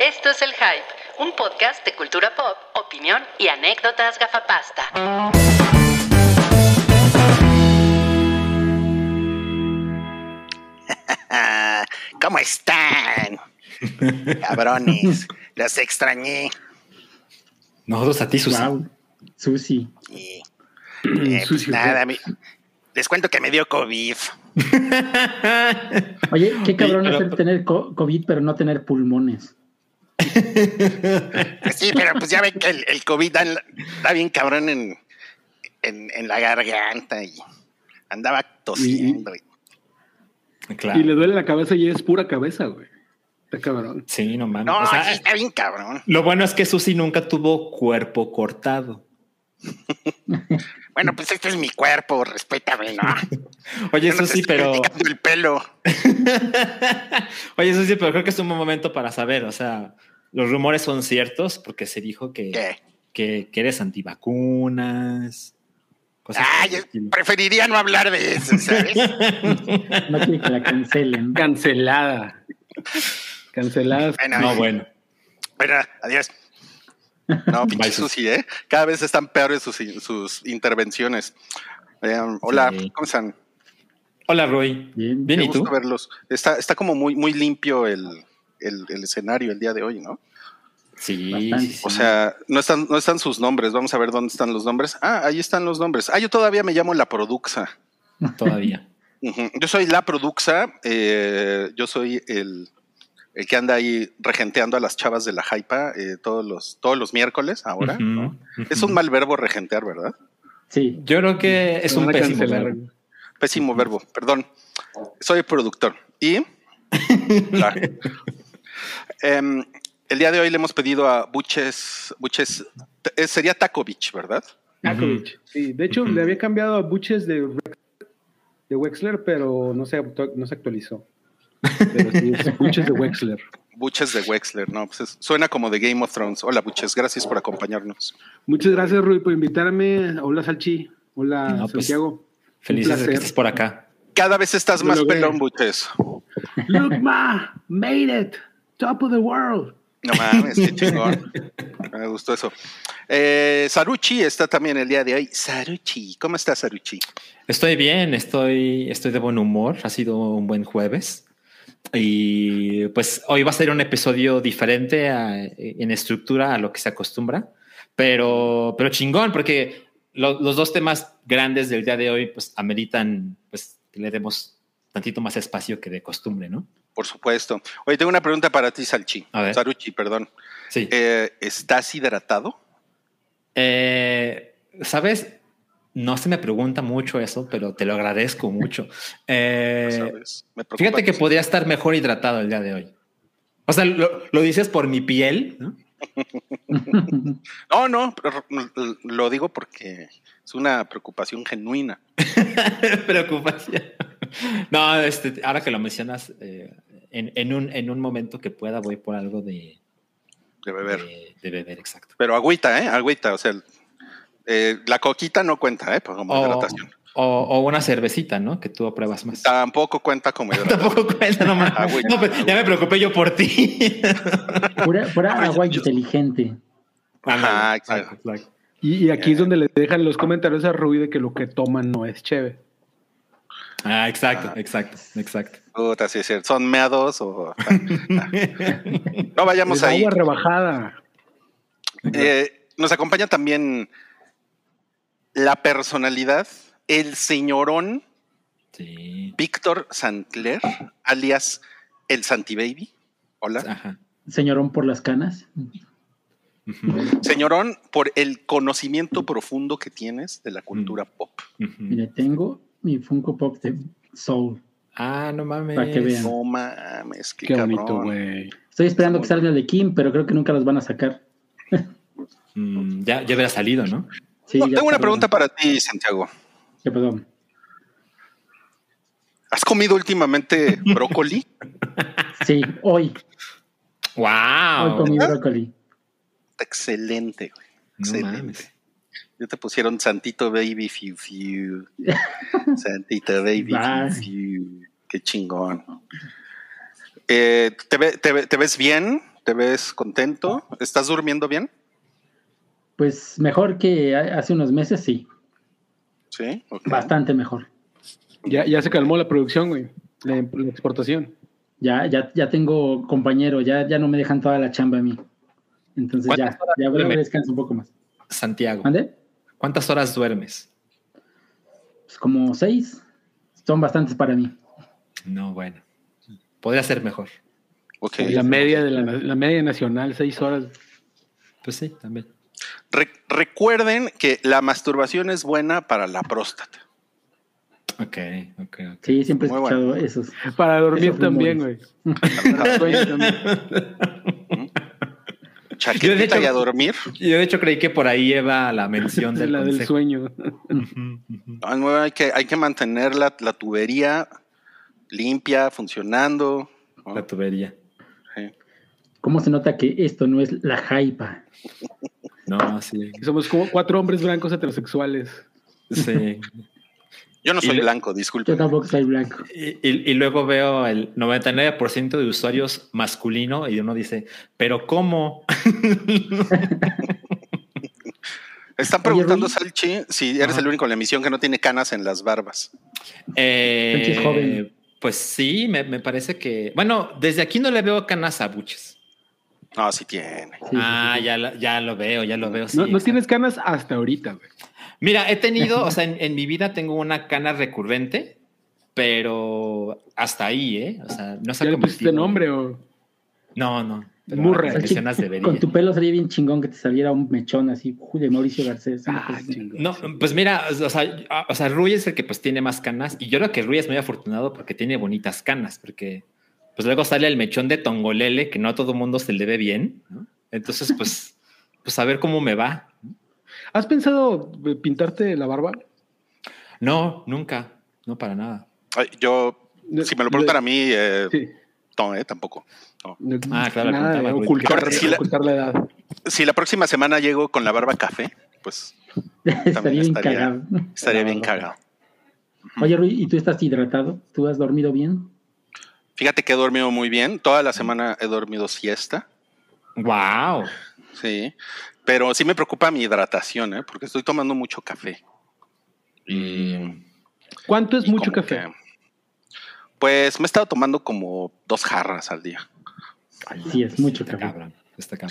Esto es El Hype, un podcast de cultura pop, opinión y anécdotas gafapasta. ¿Cómo están? Cabrones, los extrañé. Nosotros a ti, Susi. Wow. Susi. Y, eh, pues nada, mi- les cuento que me dio COVID. Oye, qué cabrón Sí, es pero- tener co- COVID pero no tener pulmones. Pues Sí, pero pues ya ven que el, el COVID da, da bien cabrón en, en, en la garganta y andaba tosiendo. y- Claro. Y le duele la cabeza y es pura cabeza, güey. Está cabrón. Sí, no mames. No, O sea, sí está bien cabrón. lo bueno es que Susi nunca tuvo cuerpo cortado. Bueno, pues este es mi cuerpo, respétame, ¿no? Oye, no Susi, estoy pero. el pelo. Oye, Susi, pero creo que es un buen momento para saber. O sea, los rumores son ciertos porque se dijo que, ¿Qué? que, que eres antivacunas. Cosas Ah, yo preferiría no hablar de eso, ¿sabes? No quiere que la cancelen. Cancelada. Cancelada. Bueno, No, bueno. Bueno, adiós. No, pinche Susi. ¿eh? Cada vez están peores sus, sus intervenciones. Eh, hola, Sí. ¿cómo están? Hola, Roy. Bien. Bien, Qué ¿y tú? gusto verlos. Está, está como muy, muy limpio el, el- el escenario el día de hoy, ¿no? Sí. O sea, no están, no están sus nombres. Vamos a ver dónde están los nombres. Ah, ahí están los nombres. Ah, yo todavía me llamo La Produxa. todavía. Yo soy La Produxa. eh, yo soy el, el que anda ahí regenteando a las chavas de la Hypa eh, todos, los, todos los miércoles ahora. ¿no? Es un mal verbo regentear, ¿verdad? Sí. Yo creo que es un pésimo cancelar, verbo. Pésimo verbo, perdón. Soy productor. Y. Em, el día de hoy le hemos pedido a Buches, Buches, eh, sería Taco Beach, ¿verdad? Takovich. Sí, de hecho, le había cambiado a Buches de, de Wexler, pero no se, no se actualizó. Pero sí, es Buches de Wexler. Buches de Wexler, no, pues es- suena como de Game of Thrones. Hola Buches, gracias por acompañarnos. Muchas gracias, Rui, por invitarme. Hola, Salchi. Hola, No, pues, Santiago. Felices de que estés por acá. Cada vez estás Lo más logré. pelón, Buches. Look, ma, made it. Top of the world. No mames, qué chingón. Me gustó eso. Eh, Saruchi está también el día de hoy. Saruchi, ¿cómo estás, Saruchi? Estoy bien, estoy, estoy de buen humor. Ha sido un buen jueves. Y pues hoy va a ser un episodio diferente a- en estructura a lo que se acostumbra, pero, pero chingón, porque lo- los dos temas grandes del día de hoy pues ameritan pues que le demos tantito más espacio que de costumbre, ¿no? Por supuesto. Oye, tengo una pregunta para ti, Salchi. Saruchi, perdón. Sí. Eh, ¿Estás hidratado? Eh, ¿Sabes? No se me pregunta mucho eso, pero te lo agradezco mucho. Eh, Fíjate que podría estar mejor hidratado el día de hoy. O sea, lo, lo dices por mi piel, ¿no? No, no, lo digo porque es una preocupación genuina. Preocupación. No, este, ahora que lo mencionas, eh, en, en un, en un momento que pueda voy por algo de, de beber. de, de beber, exacto. Pero agüita, ¿eh? Agüita, o sea, eh, la coquita no cuenta, ¿eh? Como O, hidratación. o, o una cervecita, ¿no? Que tú apruebas más. Tampoco cuenta como hidratación. Tampoco cuenta, no. Agüita, No, pues, ya me preocupé yo por ti. Pura, agua inteligente. Ajá, exacto. exacto. Y, y aquí es donde le dejan los comentarios a Rui de que lo que toman no es chévere. Ah, exacto, Ah. exacto, exacto. Puta, sí, sí, son meados o... No vayamos ahí. agua rebajada. Eh, nos acompaña también la personalidad, el señorón Sí. Víctor Santler, alias el Santi Baby. Hola. Ajá. Señorón por las canas. Señorón, por el conocimiento profundo que tienes de la cultura pop. tengo mi Funko Pop de Soul. Ah, no mames. Para que vean. No mames, qué, Qué cabrón. bonito, güey. Estoy esperando que salga el de Kim, pero creo que nunca los van a sacar. Mm, ya, ya hubiera salido, ¿no? Sí, No, ya tengo una pregunta para ti, Santiago. ¿Qué pasó? ¿Has comido últimamente brócoli? Sí, hoy. Hoy ¡Wow! comí brócoli. Está excelente, güey. No Excelente. mames. Ya te pusieron Santito Baby Fiu Fiu. Santito Baby Fiu Bye. Fiu. Qué chingón. Eh, ¿te, ve- te te ves bien? ¿Te ves contento? ¿Estás durmiendo bien? Pues mejor que ha- hace unos meses, sí. Sí. ok. Bastante mejor. Ya, ya se calmó la producción, güey. La, la exportación. Ya, ya, ya tengo compañero, ya, ya no me dejan toda la chamba a mí. Entonces ya, ¿Cuántas horas ya voy a descansar un poco más. Santiago, ¿Mande? ¿Cuántas horas duermes? Pues como seis. Son bastantes para mí. No, bueno. Podría ser mejor. Ok. La media de la, la media nacional, seis horas. Pues sí, también. Re- recuerden que la masturbación es buena para la próstata. Ok, ok, ok. Sí, siempre he Muy escuchado bueno. esos. Para dormir Esos también, güey. Para sueño también. Chaquetita Yo, de hecho- y a dormir. Yo de hecho creí que por ahí lleva la mención del la del sueño. Hay que, hay que mantener la, la tubería limpia, funcionando. ¿no? La tubería. Sí. ¿Cómo se nota que esto no es la jaipa? No, sí. Somos como cuatro hombres blancos heterosexuales. Sí. Yo no soy blanco, Yo disculpe. tampoco soy blanco. Y, y- y luego veo el 99% de usuarios masculino y uno dice, pero ¿cómo? Están Oye, preguntando, Rui. Salchi, si eres Ajá. el único en la emisión que no tiene canas en las barbas. Eh, joven. Pues sí, me, me parece que... Bueno, desde aquí no le veo canas a Buches. No, sí tiene. Sí, ah, sí, sí. ya, ya lo veo, ya lo veo. sí, no, no tienes canas hasta ahorita, güey. Mira, he tenido, o sea, en, en mi vida tengo una cana recurrente, pero hasta ahí, ¿eh? O sea, no se ¿Ya ha convertido- nombre o...? No, no. debería. Con tu pelo sería bien chingón que te saliera un mechón así, de Mauricio Garcés. Ah. No, pues mira, o sea, o sea, Rui es el que pues tiene más canas y yo creo que Rui es muy afortunado porque tiene bonitas canas, porque pues luego sale el mechón de Tongolele que no a todo mundo se le ve bien, ¿no? Entonces, pues, pues a ver cómo me va. ¿Has pensado eh, pintarte la barba? No, nunca, no para nada. Ay, yo, No, si me lo preguntan a mí, eh, Sí. no, eh, tampoco. No. Ah, claro, Nada ocultar, la- ocultar la edad. Si la próxima semana llego con la barba café, pues estaría bien estaría- cagado. estaría bien cagado. Oye, Rui, ¿y tú estás hidratado? ¿Tú has dormido bien? Fíjate que he dormido muy bien. Toda la semana he dormido siesta. Wow. Sí. Pero sí me preocupa mi hidratación, ¿eh? porque estoy tomando mucho café. Y, ¿Cuánto es y mucho café? que- pues me he estado tomando como dos jarras al día. Sí, es mucho café. cabrón.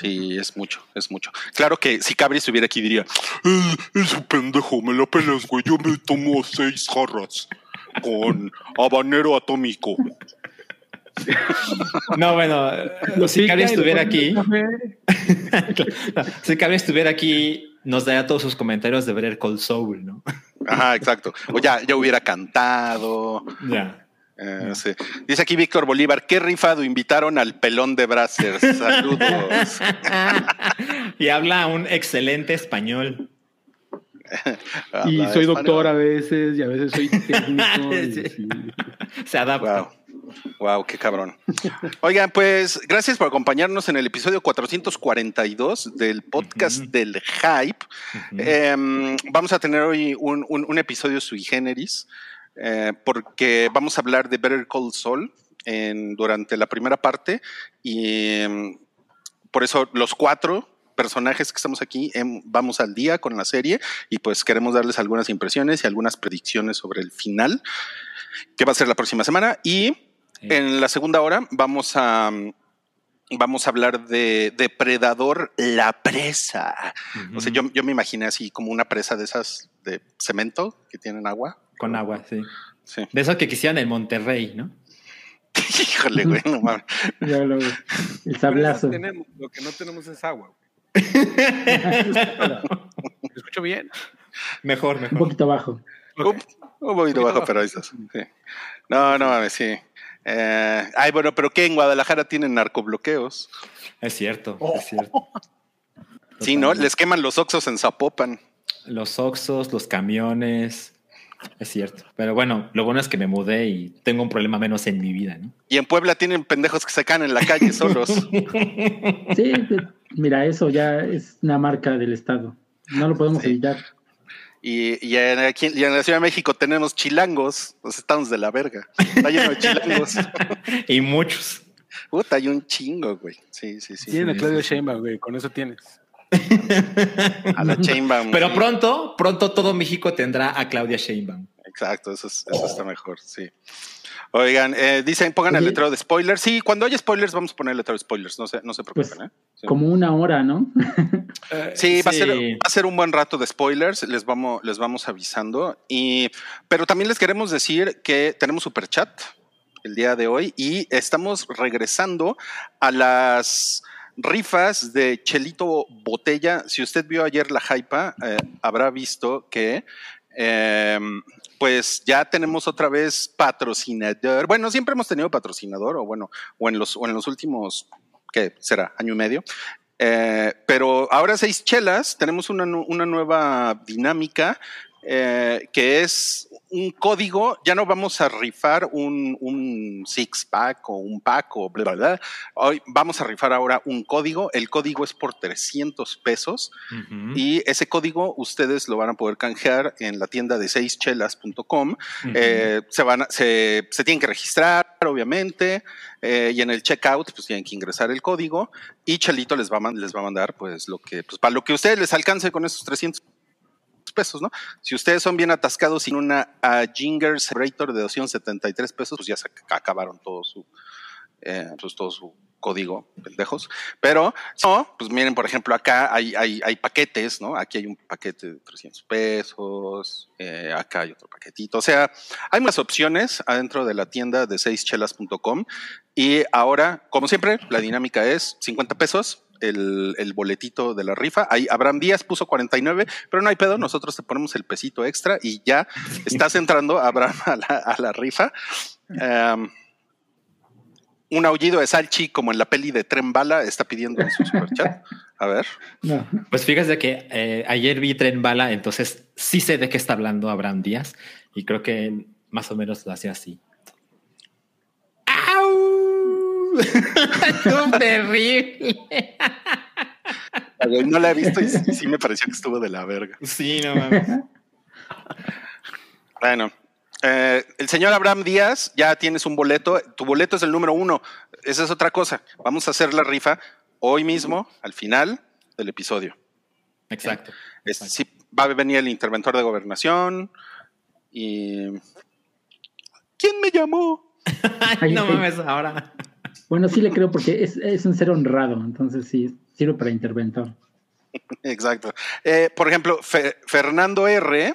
Sí, es mucho, es mucho. Claro que si Cabri estuviera aquí diría, "Eh, ese pendejo, me la pelas, güey. Yo me tomo seis jarras con habanero atómico. No, bueno, si Cabri estuviera aquí, si Cabri estuviera aquí, nos daría todos sus comentarios de ver el Cold Soul, ¿no? Ajá, exacto. O ya, ya hubiera cantado. Ya. Eh, sí. Dice aquí Víctor Bolívar, qué rifado invitaron al pelón de Brazzers. Saludos. y habla un excelente español. Y soy español. doctor a veces y a veces soy técnico. y Sí. así. Se adapta. Wow. Wow, qué cabrón. Oigan, pues gracias por acompañarnos en el episodio 442 del podcast del Hype. Em, vamos a tener hoy un, un- un episodio sui generis eh, porque vamos a hablar de Better Call Saul en, durante la primera parte y em, por eso los cuatro personajes que estamos aquí em, vamos al día con la serie y pues queremos darles algunas impresiones y algunas predicciones sobre el final que va a ser la próxima semana y. en la segunda hora vamos a vamos a hablar de Depredador la presa. O sea, yo, yo me imaginé así como una presa de esas de cemento que tienen agua. Con agua, sí. Sí. De eso que quisieran en Monterrey, ¿no? Híjole, güey, no mames. Ya lo- el sablazo. tenemos, lo que no tenemos es agua. güey. ¿Me escucho bien? Mejor, Un mejor. poquito bajo. Un, un poquito bajo, pero ahí estás. Sí. No, no mames, sí. Eh, ay, bueno, pero que en Guadalajara tienen narcobloqueos. Es cierto, es cierto. Sí, ¿no? Les queman los oxos en Zapopan. Los Oxos, los camiones. Es cierto. Pero bueno, lo bueno es que me mudé y tengo un problema menos en mi vida, ¿no? Y en Puebla tienen pendejos que se caen en la calle solos. Sí, mira, eso ya es una marca del Estado. No lo podemos Sí. evitar. Y, y en, aquí, y en la Ciudad de México tenemos chilangos. Nos estamos de la verga. Está lleno de chilangos. y muchos. Puta, hay un chingo, güey. Sí, sí, sí. Tiene a Claudio Sheinbaum, güey, con eso tienes. A la Chainbaum. Pero pronto, pronto todo México tendrá a Claudia Sheinbaum. Exacto, eso, es- eso está mejor, sí. Oigan, eh, dicen, pongan el letrero de spoilers. Sí, cuando haya spoilers, vamos a poner el letrero de spoilers. No se, no se preocupen, Pues, ¿eh? Sí. Como una hora, ¿no? Sí, Va, a ser, Sí. va a ser un buen rato de spoilers, les vamos, les vamos avisando. Y, pero también les queremos decir que tenemos super chat el día de hoy y estamos regresando a las rifas de Chelito Botella. Si usted vio ayer la hypa, eh, habrá visto que eh, pues ya tenemos otra vez patrocinador. Bueno, siempre hemos tenido patrocinador, o bueno, o en los, o en los últimos, ¿qué será? Año y medio. Eh, pero ahora seis chelas, tenemos una, una nueva dinámica eh, que es un código, ya no vamos a rifar un, un six pack o un pack o bla, bla, bla. Hoy vamos a rifar ahora un código, el código es por 300 pesos y ese código ustedes lo van a poder canjear en la tienda de seischelas.com. Eh, se, van a- se, se tienen que registrar, obviamente, eh, y en el checkout pues tienen que ingresar el código y Chelito les va a, les va a mandar pues lo que, pues para lo que ustedes les alcance con esos 300 pesos, ¿no? Si ustedes son bien atascados sin una ah, Jinger Celebrator de 273 pesos, pues ya se ac- acabaron todo su, eh, pues todo su código, pendejos. Pero no, pues miren, por ejemplo, acá hay, hay, hay paquetes, ¿no? Aquí hay un paquete de 300 pesos, eh, acá hay otro paquetito. O sea, hay más opciones adentro de la tienda de seischelas.com. Y ahora, como siempre, la dinámica es 50 pesos. El, el boletito de la rifa. Ahí Abraham Díaz puso 49, pero no hay pedo. Nosotros te ponemos el pesito extra y ya estás entrando, Abraham, a la, a la rifa. Em, un aullido de Salchi, como en la peli de Tren Bala, está pidiendo en su superchat. A ver. No. Pues fíjate que eh, ayer vi Tren Bala, entonces sí sé de qué está hablando Abraham Díaz y creo que más o menos lo hacía así. ¡Au! ¡Estuvo terrible! No la he visto y sí, sí me pareció que estuvo de la verga. Sí, no mames. Bueno, eh, el señor Abraham Díaz, ya tienes un boleto. Tu boleto es el número uno. Esa es otra cosa. Vamos a hacer la rifa hoy mismo, al final del episodio. Exacto. Es- sí, va a venir el interventor de gobernación y... ¿Quién me llamó? Ay, no mames, ahora. Bueno, sí le creo porque es, es un ser honrado, entonces sí, sirve para interventor. Exacto. Eh, por ejemplo, Fe- Fernando R.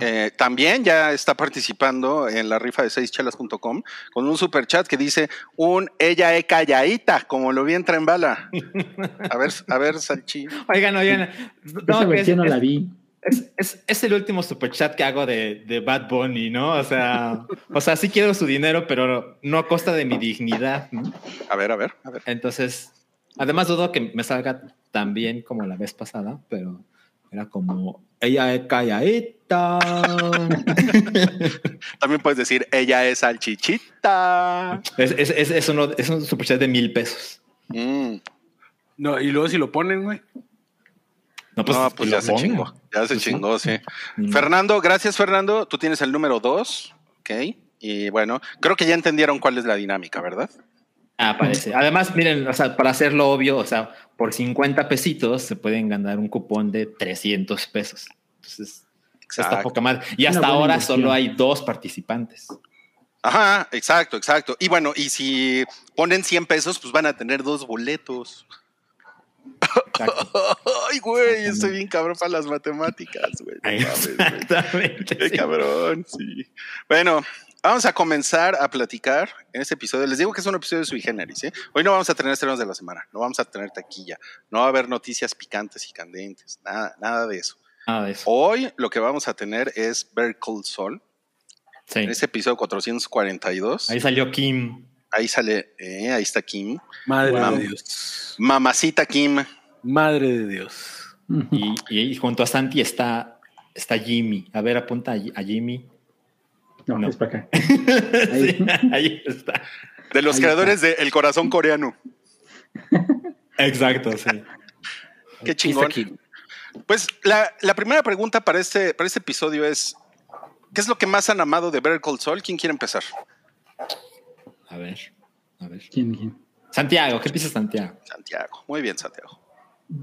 Eh, también ya está participando en la rifa de seischelas.com con un super chat que dice un ella es calladita, como lo vi en Tren Bala. A ver, a ver, Salchi. Oigan, oigan. Esa No, que es, versión no la es- vi. Es- es- es el último superchat que hago de, de Bad Bunny, ¿no? O sea, o sea, sí quiero su dinero, pero no a costa de mi dignidad, ¿no? A ver, a ver, a ver. Entonces, además dudo que me salga tan bien como la vez pasada, pero era como ella es calladita. También puedes decir ella es salchichita. es, es, es, es uno- es un superchat de mil pesos. Mm. No, y luego si lo ponen, güey. No, pues, no, pues ya se chingó. Ya se Pues sí. chingó, sí. Mm. Fernando, gracias, Fernando. Tú tienes el número dos. Ok. Y bueno, creo que ya entendieron cuál es la dinámica, ¿verdad? Ah, parece. Además, miren, o sea, para hacerlo obvio, o sea, por 50 pesitos se pueden ganar un cupón de 300 pesos. Entonces, está poca madre. Y hasta ahora inversión. solo hay dos participantes. Ajá, exacto, exacto. Y bueno, y si ponen 100 pesos, pues van a tener dos boletos. Exacto. Ay, güey, estoy bien cabrón para las matemáticas, güey. No. Exactamente. Qué sí. cabrón, sí. Bueno, vamos a comenzar a platicar en este episodio. Les digo que es un episodio sui generis, ¿eh? Hoy no vamos a tener estrenos de la semana, no vamos a tener taquilla, no va a haber noticias picantes y candentes, nada, nada de eso. Nada de eso. Hoy lo que vamos a tener es Bear Cold Soul, Sí. en este episodio 442. Ahí salió Kim. Ahí sale, eh, ahí está Kim. Madre Wow. de Dios. Mamacita Kim. Madre de Dios. Y, y junto a Santi está, está Jimmy. A ver, apunta a, a Jimmy. No, No. es para acá. Sí, ahí está. De los Ahí creadores de El Corazón Coreano. Exacto, sí. Qué chingón. Pues la, la primera pregunta para este, para este episodio es: ¿Qué es lo que más han amado de Better Call Saul? ¿Quién quiere empezar? A ver, a ver. ¿Quién, quién? Santiago, ¿qué piensas Santiago? Santiago, muy bien, Santiago.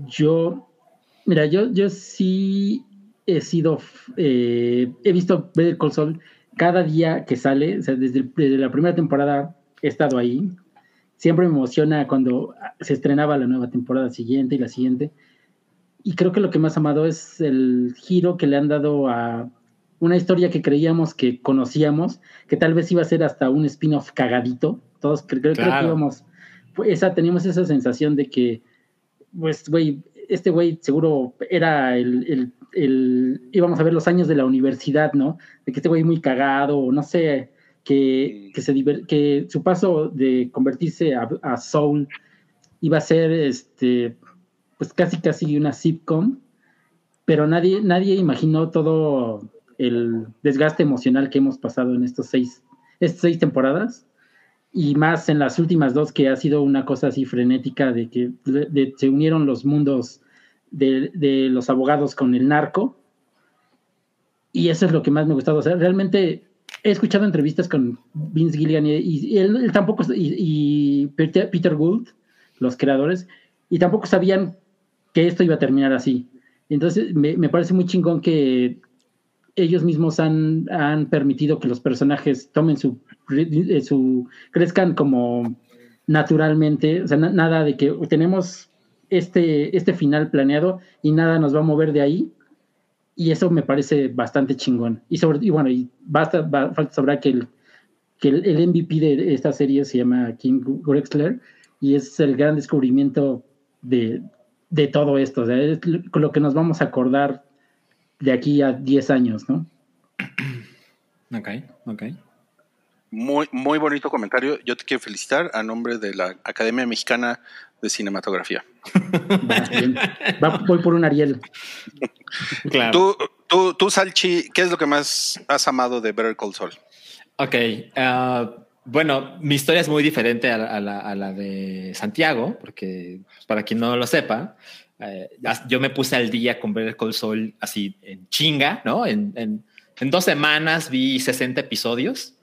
Yo, mira, yo, yo sí he sido, eh, he visto Better Call Saul cada día que sale, o sea, desde, desde la primera temporada he estado ahí. Siempre me emociona cuando se estrenaba la nueva temporada siguiente y la siguiente. Y creo que lo que más amado es el giro que le han dado a una historia que creíamos que conocíamos, que tal vez iba a ser hasta un spin-off cagadito. Todos cre- creo, creo que íbamos, esa, teníamos esa sensación de que, pues, güey, este güey seguro era el, el, el- íbamos a ver los años de la universidad, ¿no? De que este güey muy cagado, no sé, que, que, se diver- que su paso de convertirse a, a Soul iba a ser, este, pues casi casi una sitcom, pero nadie, nadie imaginó todo el desgaste emocional que hemos pasado en estos seis, estas seis temporadas y más en las últimas dos que ha sido una cosa así frenética de que se unieron los mundos de, los abogados con el narco y eso es lo que más me ha gustado. O sea, realmente he escuchado entrevistas con Vince Gilligan y, él, tampoco y, y Peter, Gould, los creadores, y tampoco sabían que esto iba a terminar así. Entonces me, me parece muy chingón que ellos mismos han, han permitido que los personajes tomen su, su crezcan como naturalmente, o sea, na- nada de que tenemos este, este final planeado y nada nos va a mover de ahí. Y eso me parece bastante chingón. Y, sobre, y bueno, y basta, va- falta saber que el, que el, MVP de esta serie se llama King Grexler y es el gran descubrimiento de, de todo esto. O sea, es lo que nos vamos a acordar de aquí a 10 años, ¿no? Ok, ok. Muy, muy bonito comentario. Yo te quiero felicitar a nombre de la Academia Mexicana de Cinematografía. Va, voy por un Ariel. Claro. Tú, tú, tú, Salchi, ¿qué es lo que más has amado de Better Call Saul? Ok. ah, bueno, mi historia es muy diferente a la, a la- a la de Santiago, porque para quien no lo sepa, eh, yo me puse al día con Better Call Saul así en chinga, ¿no? En, en- en dos semanas vi 60 episodios.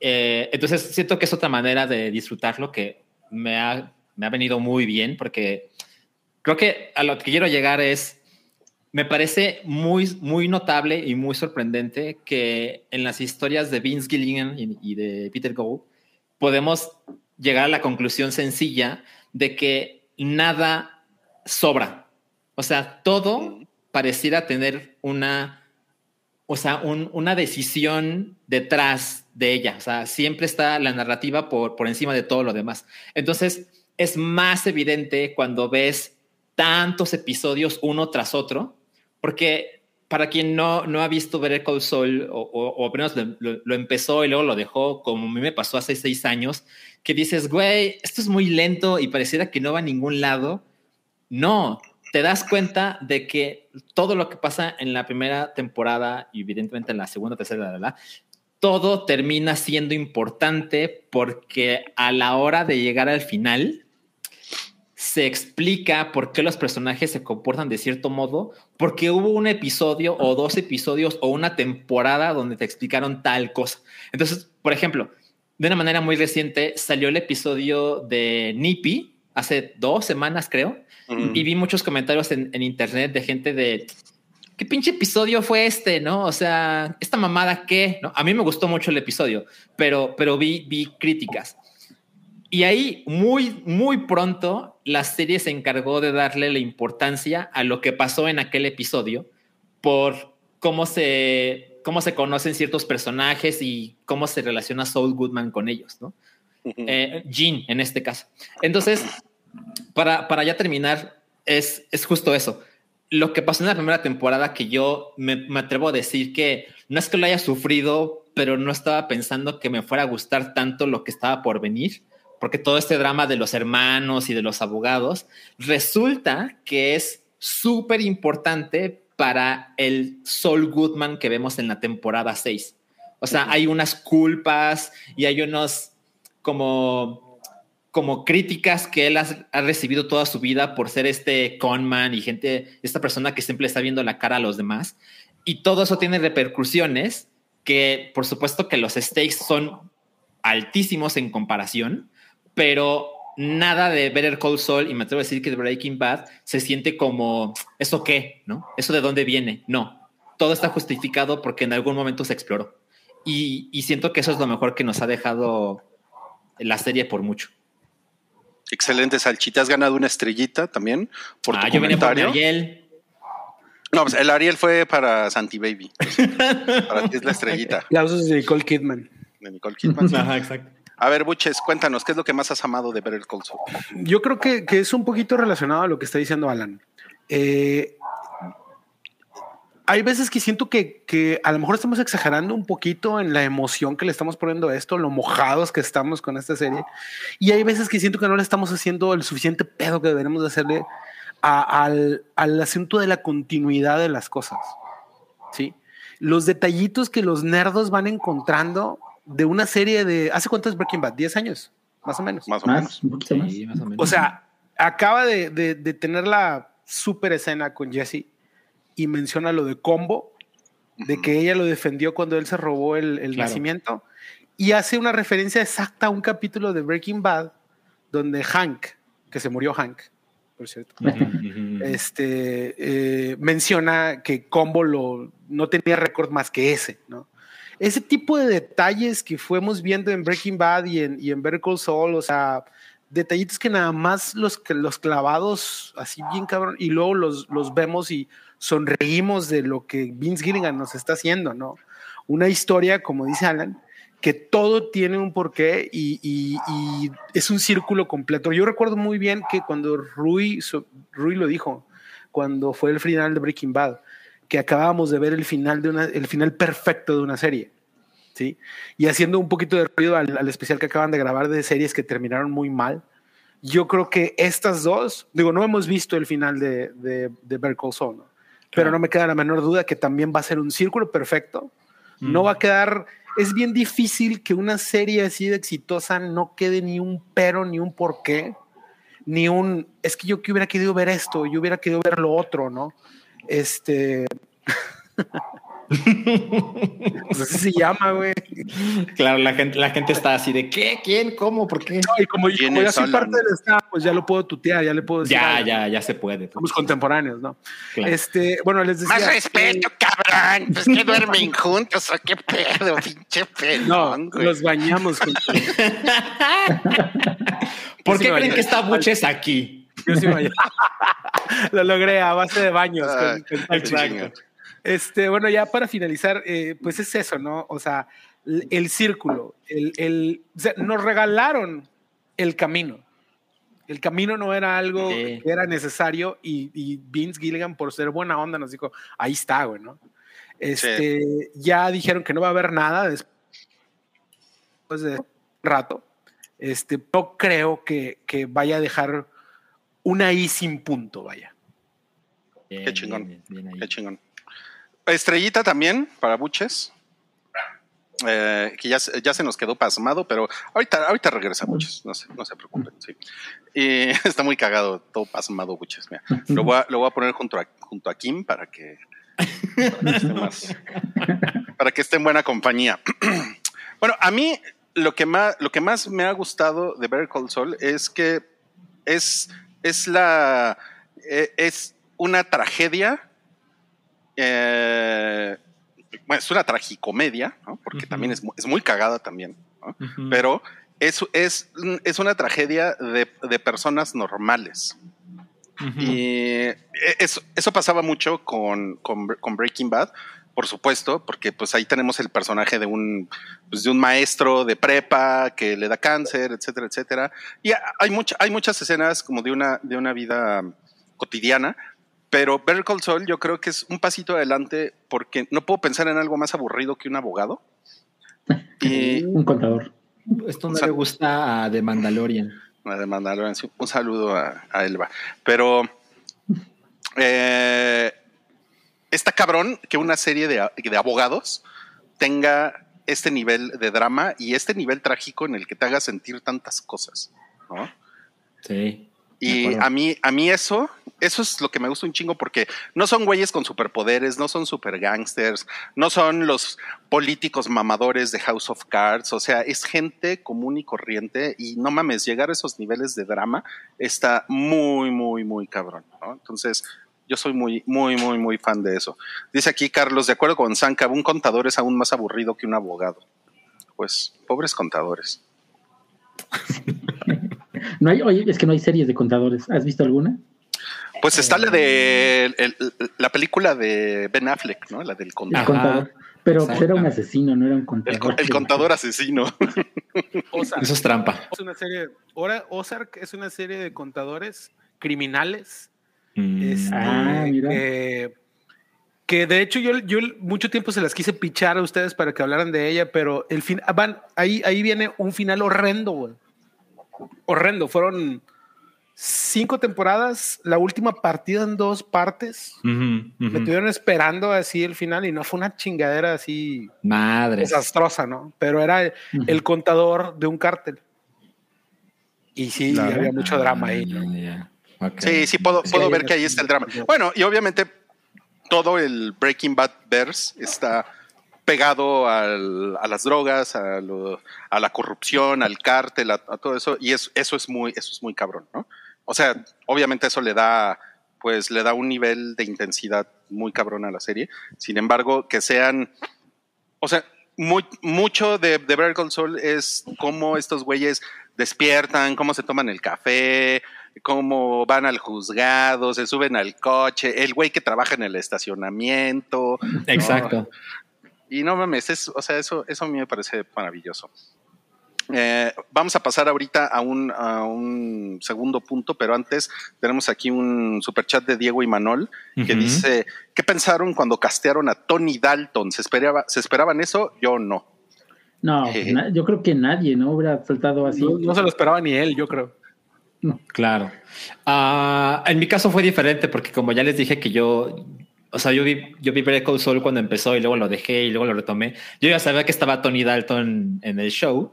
Eh, entonces siento que es otra manera de disfrutarlo que me ha, me ha venido muy bien, porque creo que a lo que quiero llegar es me parece muy, muy notable y muy sorprendente que en las historias de Vince Gilligan y, de Peter Gould podemos llegar a la conclusión sencilla de que nada sobra. O sea, todo pareciera tener una, o sea, un- una decisión detrás de ella. O sea, siempre está la narrativa por, por encima de todo lo demás. Entonces, es más evidente cuando ves tantos episodios uno tras otro, porque para quien no, no ha visto Better Call Saul o, o, o apenas lo empezó y luego lo dejó, como a mí me pasó hace seis años, que dices, güey, esto es muy lento y pareciera que no va a ningún lado. No, te das cuenta de que todo lo que pasa en la primera temporada y evidentemente en la segunda, tercera, la, la, la, todo termina siendo importante porque a la hora de llegar al final se explica por qué los personajes se comportan de cierto modo, porque hubo un episodio o dos episodios o una temporada donde te explicaron tal cosa. Entonces, por ejemplo, de una manera muy reciente salió el episodio de Nippy hace dos semanas, creo, Mm. y vi muchos comentarios en, en internet de gente de qué pinche episodio fue este, ¿no? O sea, esta mamada qué, ¿no? A mí me gustó mucho el episodio, pero, pero vi, vi críticas. Y ahí muy, muy pronto la serie se encargó de darle la importancia a lo que pasó en aquel episodio por cómo se, cómo se conocen ciertos personajes y cómo se relaciona Saul Goodman con ellos, ¿no? Eh, Jean en este caso. Entonces, para, para ya terminar, es, es justo eso. Lo que pasó en la primera temporada que yo me, me atrevo a decir que no es que lo haya sufrido, pero no estaba pensando que me fuera a gustar tanto lo que estaba por venir, porque todo este drama de los hermanos y de los abogados resulta que es súper importante para el Saul Goodman que vemos en la temporada 6. O sea, hay unas culpas y hay unos como, como críticas que él ha, recibido toda su vida por ser este conman y gente, esta persona que siempre está viendo la cara a los demás. Y todo eso tiene repercusiones que, por supuesto, que los stakes son altísimos en comparación, pero nada de Better Call Saul y me atrevo a decir que de Breaking Bad se siente como eso qué, ¿no? Eso de dónde viene. No, todo está justificado porque en algún momento se exploró. Y, y siento que eso es lo mejor que nos ha dejado la serie por mucho. Excelente, Salchita. Has ganado una estrellita también por ah, tu yo vine por comentario. Ariel. No, pues el Ariel fue para Santi Baby. para ti es la estrellita Aplausos de Nicole Kidman. de Nicole Kidman. Ajá, exacto. A ver, Buches, cuéntanos, ¿qué es lo que más has amado de Better Call Saul? Yo creo que, que es un poquito relacionado a lo que está diciendo Alan. Eh, hay veces que siento que, que a lo mejor estamos exagerando un poquito en la emoción que le estamos poniendo a esto, lo mojados que estamos con esta serie. Y hay veces que siento que no le estamos haciendo el suficiente pedo que deberemos de hacerle a- al, al asunto de la continuidad de las cosas. ¿sí? Los detallitos que los nerdos van encontrando de una serie de... ¿Hace cuánto es Breaking Bad? ¿10 años? Más o menos. Más o menos. Más, un poquito más. Sí, más o menos. O sea, acaba de, de- de tener la super escena con Jesse y menciona lo de Combo, de que ella lo defendió cuando él se robó el, el Claro. nacimiento, y hace una referencia exacta a un capítulo de Breaking Bad donde Hank, que se murió Hank, por cierto, este, eh, menciona que Combo lo, no tenía récord más que ese, ¿no? Ese tipo de detalles que fuimos viendo en Breaking Bad y en, y en Better Call Saul, o sea, detallitos que nada más los, que- los clavados así bien cabrón, y luego los, los vemos y sonreímos de lo que Vince Gilligan nos está haciendo, ¿no? Una historia, como dice Alan, que todo tiene un porqué y, y- y es un círculo completo. Yo recuerdo muy bien que cuando Rui, Rui lo dijo, cuando fue el final de Breaking Bad, que acabábamos de ver el final, de una, el final perfecto de una serie. ¿sí? Y haciendo un poquito de ruido al, al especial que acaban de grabar de series que terminaron muy mal. Yo creo que estas dos, digo, no hemos visto el final de, de, de Better ¿no? Pero no me queda la menor duda que también va a ser un círculo perfecto. No va a quedar, es bien difícil que una serie así de exitosa no quede ni un pero, ni un porqué, ni un, es que yo que hubiera querido ver esto, yo hubiera querido ver lo otro, ¿no? Este... pues así se llama, güey. Claro, la gente, la gente está así de ¿qué? ¿Quién? ¿Cómo? ¿Por qué? No, y como, y ¿Quién como ya soy parte del staff, pues ya lo puedo tutear, ya le puedo decir. Ya, algo. ya, ya se puede. pues. Somos contemporáneos, ¿no? Claro. Este, bueno, les decía. Más respeto, cabrón. Pues que duermen juntos o qué pedo, pinche No, pelón, güey. los bañamos con ¿Por qué me creen bañé. que está Buches aquí? Yo sí bañé. Lo logré a base de baños. Ah, con- con- Exacto. Este, bueno, ya para finalizar, eh, pues es eso, ¿no? O sea, el círculo, el, el- o sea, nos regalaron el camino. El camino no era algo Sí. que era necesario y, y Vince Gilligan, por ser buena onda, nos dijo, ahí está, güey, ¿no? Este, Ya dijeron que no va a haber nada después de un rato. Este, no creo que, que vaya a dejar una I sin punto, vaya. Bien, Qué chingón. bien, bien, bien ahí. Qué chingón. Estrellita también para Buches. Eh, que ya, ya se nos quedó pasmado, pero ahorita, ahorita regresa Buches, no se, no se preocupen. sí. Y está muy cagado, todo pasmado Buches. Lo, voy a, lo voy a poner junto a, junto a Kim para que, para que esté en buena compañía. bueno, a mí lo que más, lo que más me ha gustado de Better Call Saul es que es, es la eh, es una tragedia. Eh, bueno, es una tragicomedia, ¿no? porque también es, es muy cagada también, pero es, es, es una tragedia de, de personas normales. Y eso, eso pasaba mucho con, con, con Breaking Bad, por supuesto, porque pues ahí tenemos el personaje de un, pues, de un maestro de prepa que le da cáncer, etcétera, etcétera. Y hay, mucha, hay muchas escenas como de una, de una vida cotidiana, pero Better Call Saul yo creo que es un pasito adelante porque no puedo pensar en algo más aburrido que un abogado. Y Un contador. Esto no le gusta a The Mandalorian. de Mandalorian, sí, un saludo a, a Elba. Pero eh, está cabrón que una serie de, de abogados tenga este nivel de drama y este nivel trágico en el que te haga sentir tantas cosas. ¿no? Sí. Y a mí, a mí eso eso es lo que me gusta un chingo porque no son güeyes con superpoderes, no son super gangsters, no son los políticos mamadores de House of Cards, o sea, es gente común y corriente y no mames, llegar a esos niveles de drama está muy, muy, muy cabrón, ¿no? Entonces, yo soy muy, muy, muy, muy fan de eso. Dice aquí Carlos, de acuerdo con Sanka, un contador es aún más aburrido que un abogado. Pues, pobres contadores. no hay, oye, es que no hay series de contadores. ¿Has visto alguna? Pues está la de el, la película de Ben Affleck, ¿no? La del contador. contador. Pero pues, era un asesino, no era un contador. El, contador asesino. Eso es trampa. Es una serie, Ozark es una serie de contadores criminales. Mm. Este, Ah, mira. que, que de hecho yo, yo mucho tiempo se las quise pichar a ustedes para que hablaran de ella, pero el fin, ah, van, ahí, ahí viene un final horrendo, güey. Horrendo. Fueron cinco temporadas, la última partida en dos partes. Me estuvieron esperando así el final y no fue una chingadera así Madre. desastrosa, ¿no? Pero era el, contador de un cártel. Y sí, Claro. había mucho drama ahí, ¿no? Ah. Sí, sí, puedo, ver que ahí está el drama. Bueno, y obviamente todo el Breaking Bad verse está pegado al- a las drogas, a, lo- a la corrupción, al cártel, a, todo eso, y es- eso es muy, eso es muy cabrón, ¿no? O sea, obviamente eso le da, pues le da un nivel de intensidad muy cabrón a la serie. Sin embargo, que sean, o sea, muy, mucho de, de Better Call Saul es cómo estos güeyes despiertan, cómo se toman el café, cómo van al juzgado, se suben al coche, el güey que trabaja en el estacionamiento. Exacto. Y no mames, es, o sea, eso, eso a mí me parece maravilloso. Eh, vamos a pasar ahorita a un, a un segundo punto, pero antes tenemos aquí un superchat de Diego y Manol que dice, ¿qué pensaron cuando castearon a Tony Dalton? ¿Se, esperaba, ¿Se esperaban eso? Yo no. No, Eh. na- yo creo que nadie, ¿no? Hubiera saltado así. No, no se lo esperaba ni él, yo creo. Claro. Ah, en mi caso fue diferente porque como ya les dije que yo, o sea, yo vi, yo vi Call Saul cuando empezó y luego lo dejé y luego lo retomé. Yo ya sabía que estaba Tony Dalton en el show,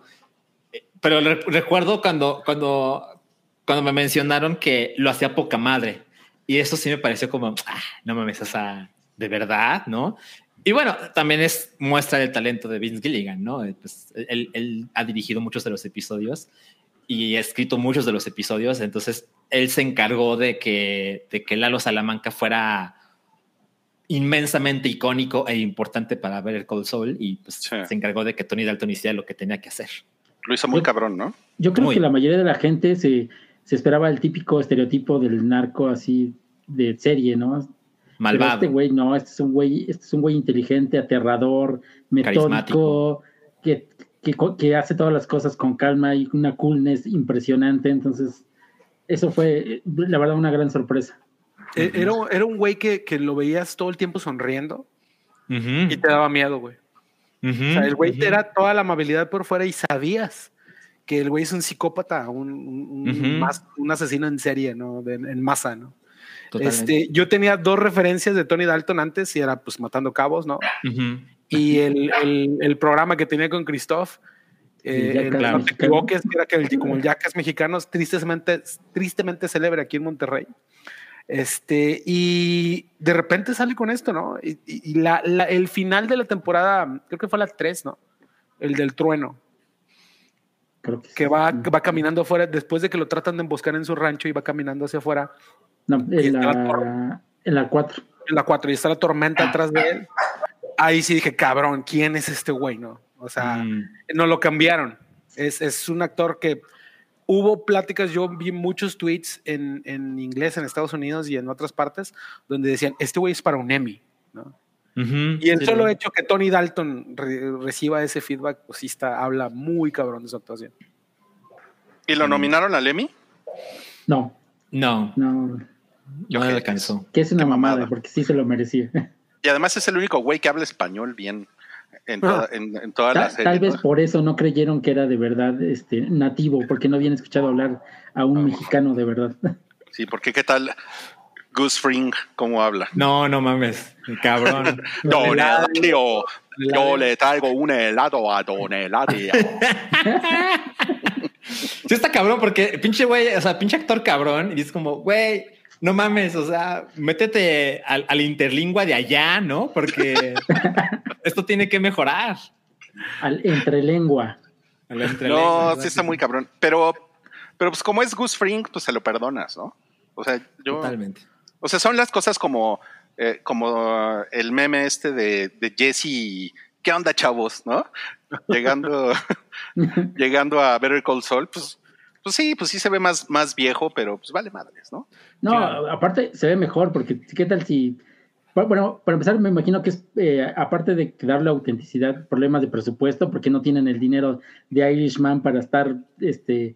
eh, pero re- recuerdo cuando, cuando, cuando me mencionaron que lo hacía poca madre y eso sí me pareció como, ah, no mames, o sea, de verdad, ¿no? Y bueno, también es muestra del talento de Vince Gilligan, ¿no? Eh, pues, él, él ha dirigido muchos de los episodios y ha escrito muchos de los episodios, entonces él se encargó de que, de que Lalo Salamanca fuera inmensamente icónico e importante para ver el Cold Soul y pues, Sí. se encargó de que Tony Dalton hiciera lo que tenía que hacer. Lo hizo muy Yo- cabrón, ¿no? Yo creo Muy. que la mayoría de la gente se, se esperaba el típico estereotipo del narco así de serie, ¿no? Pero Malvado. este güey no, este es un güey, este es un güey inteligente, aterrador, metódico, que, que hace todas las cosas con calma y una coolness impresionante. Entonces, eso fue, la verdad, una gran sorpresa. E- Era, era un güey que, que lo veías todo el tiempo sonriendo Ujú, y te daba miedo, güey. ujú, O sea, el güey ujú. era toda la amabilidad por fuera y sabías que el güey es un psicópata, un, un- un Ujú. mas- un asesino en serie, ¿no? De- en masa, ¿no? Totalmente. Este, yo tenía dos referencias de Tony Dalton antes y era pues Matando Cabos, ¿no? Y el, el- el programa que tenía con Christoph, eh, El el No te equivoques, que era que el, como el Jackass mexicano, tristemente, tristemente célebre aquí en Monterrey. Este, y de repente sale con esto, ¿no? Y, la- la- el final de la temporada, creo que fue la 3, ¿no? El del trueno, Creo que, que sí. va, va caminando afuera, después de que lo tratan de emboscar en su rancho y va caminando hacia afuera, No, en la, en la 4. en la 4 y está la tormenta atrás de él. Ahí sí dije, cabrón, ¿quién es este güey, no? O sea, Mm. no lo cambiaron. Es, es un actor que hubo pláticas, yo vi muchos tweets en, en inglés en Estados Unidos y en otras partes donde decían, este güey es para un Emmy, ¿no? Y el Sí. solo hecho que Tony Dalton re- reciba ese feedback, pues sí está, habla muy cabrón de su actuación. ¿Y lo nominaron al Emmy? No, No, no, Yo no le qué- alcanzó. que es una mamada. porque sí se lo merecía. Y además es el único güey que habla español bien en toda, en, en toda la Tal, serie. tal vez ¿no? por eso no creyeron que era de verdad este, nativo, porque no habían escuchado hablar a un mexicano de verdad. Sí, porque qué tal Gus Fring, cómo habla. No, no mames, cabrón. Don. Eladio, yo le traigo un helado a Don Eladio. Sí está cabrón porque pinche güey, o sea, pinche actor cabrón y es como, güey, no mames, o sea, métete al, al interlingua de allá, ¿no? Porque esto tiene que mejorar. Al entrelengua. Al No, sí está muy cabrón. Pero, pero pues como es Goose Fring, pues se lo perdonas, ¿no? O sea, yo. Totalmente. O sea, son las cosas como, eh, como el meme este de, de Jesse. ¿Qué onda, chavos? ¿No? Llegando, llegando a Better Call Saul, pues, pues sí, pues sí se ve más, más viejo, pero pues vale madres, ¿no? No, Claro. aparte se ve mejor, porque ¿qué tal si... Bueno, para empezar, me imagino que es, eh, aparte de darle autenticidad, problemas de presupuesto, porque no tienen el dinero de Irishman para estar este,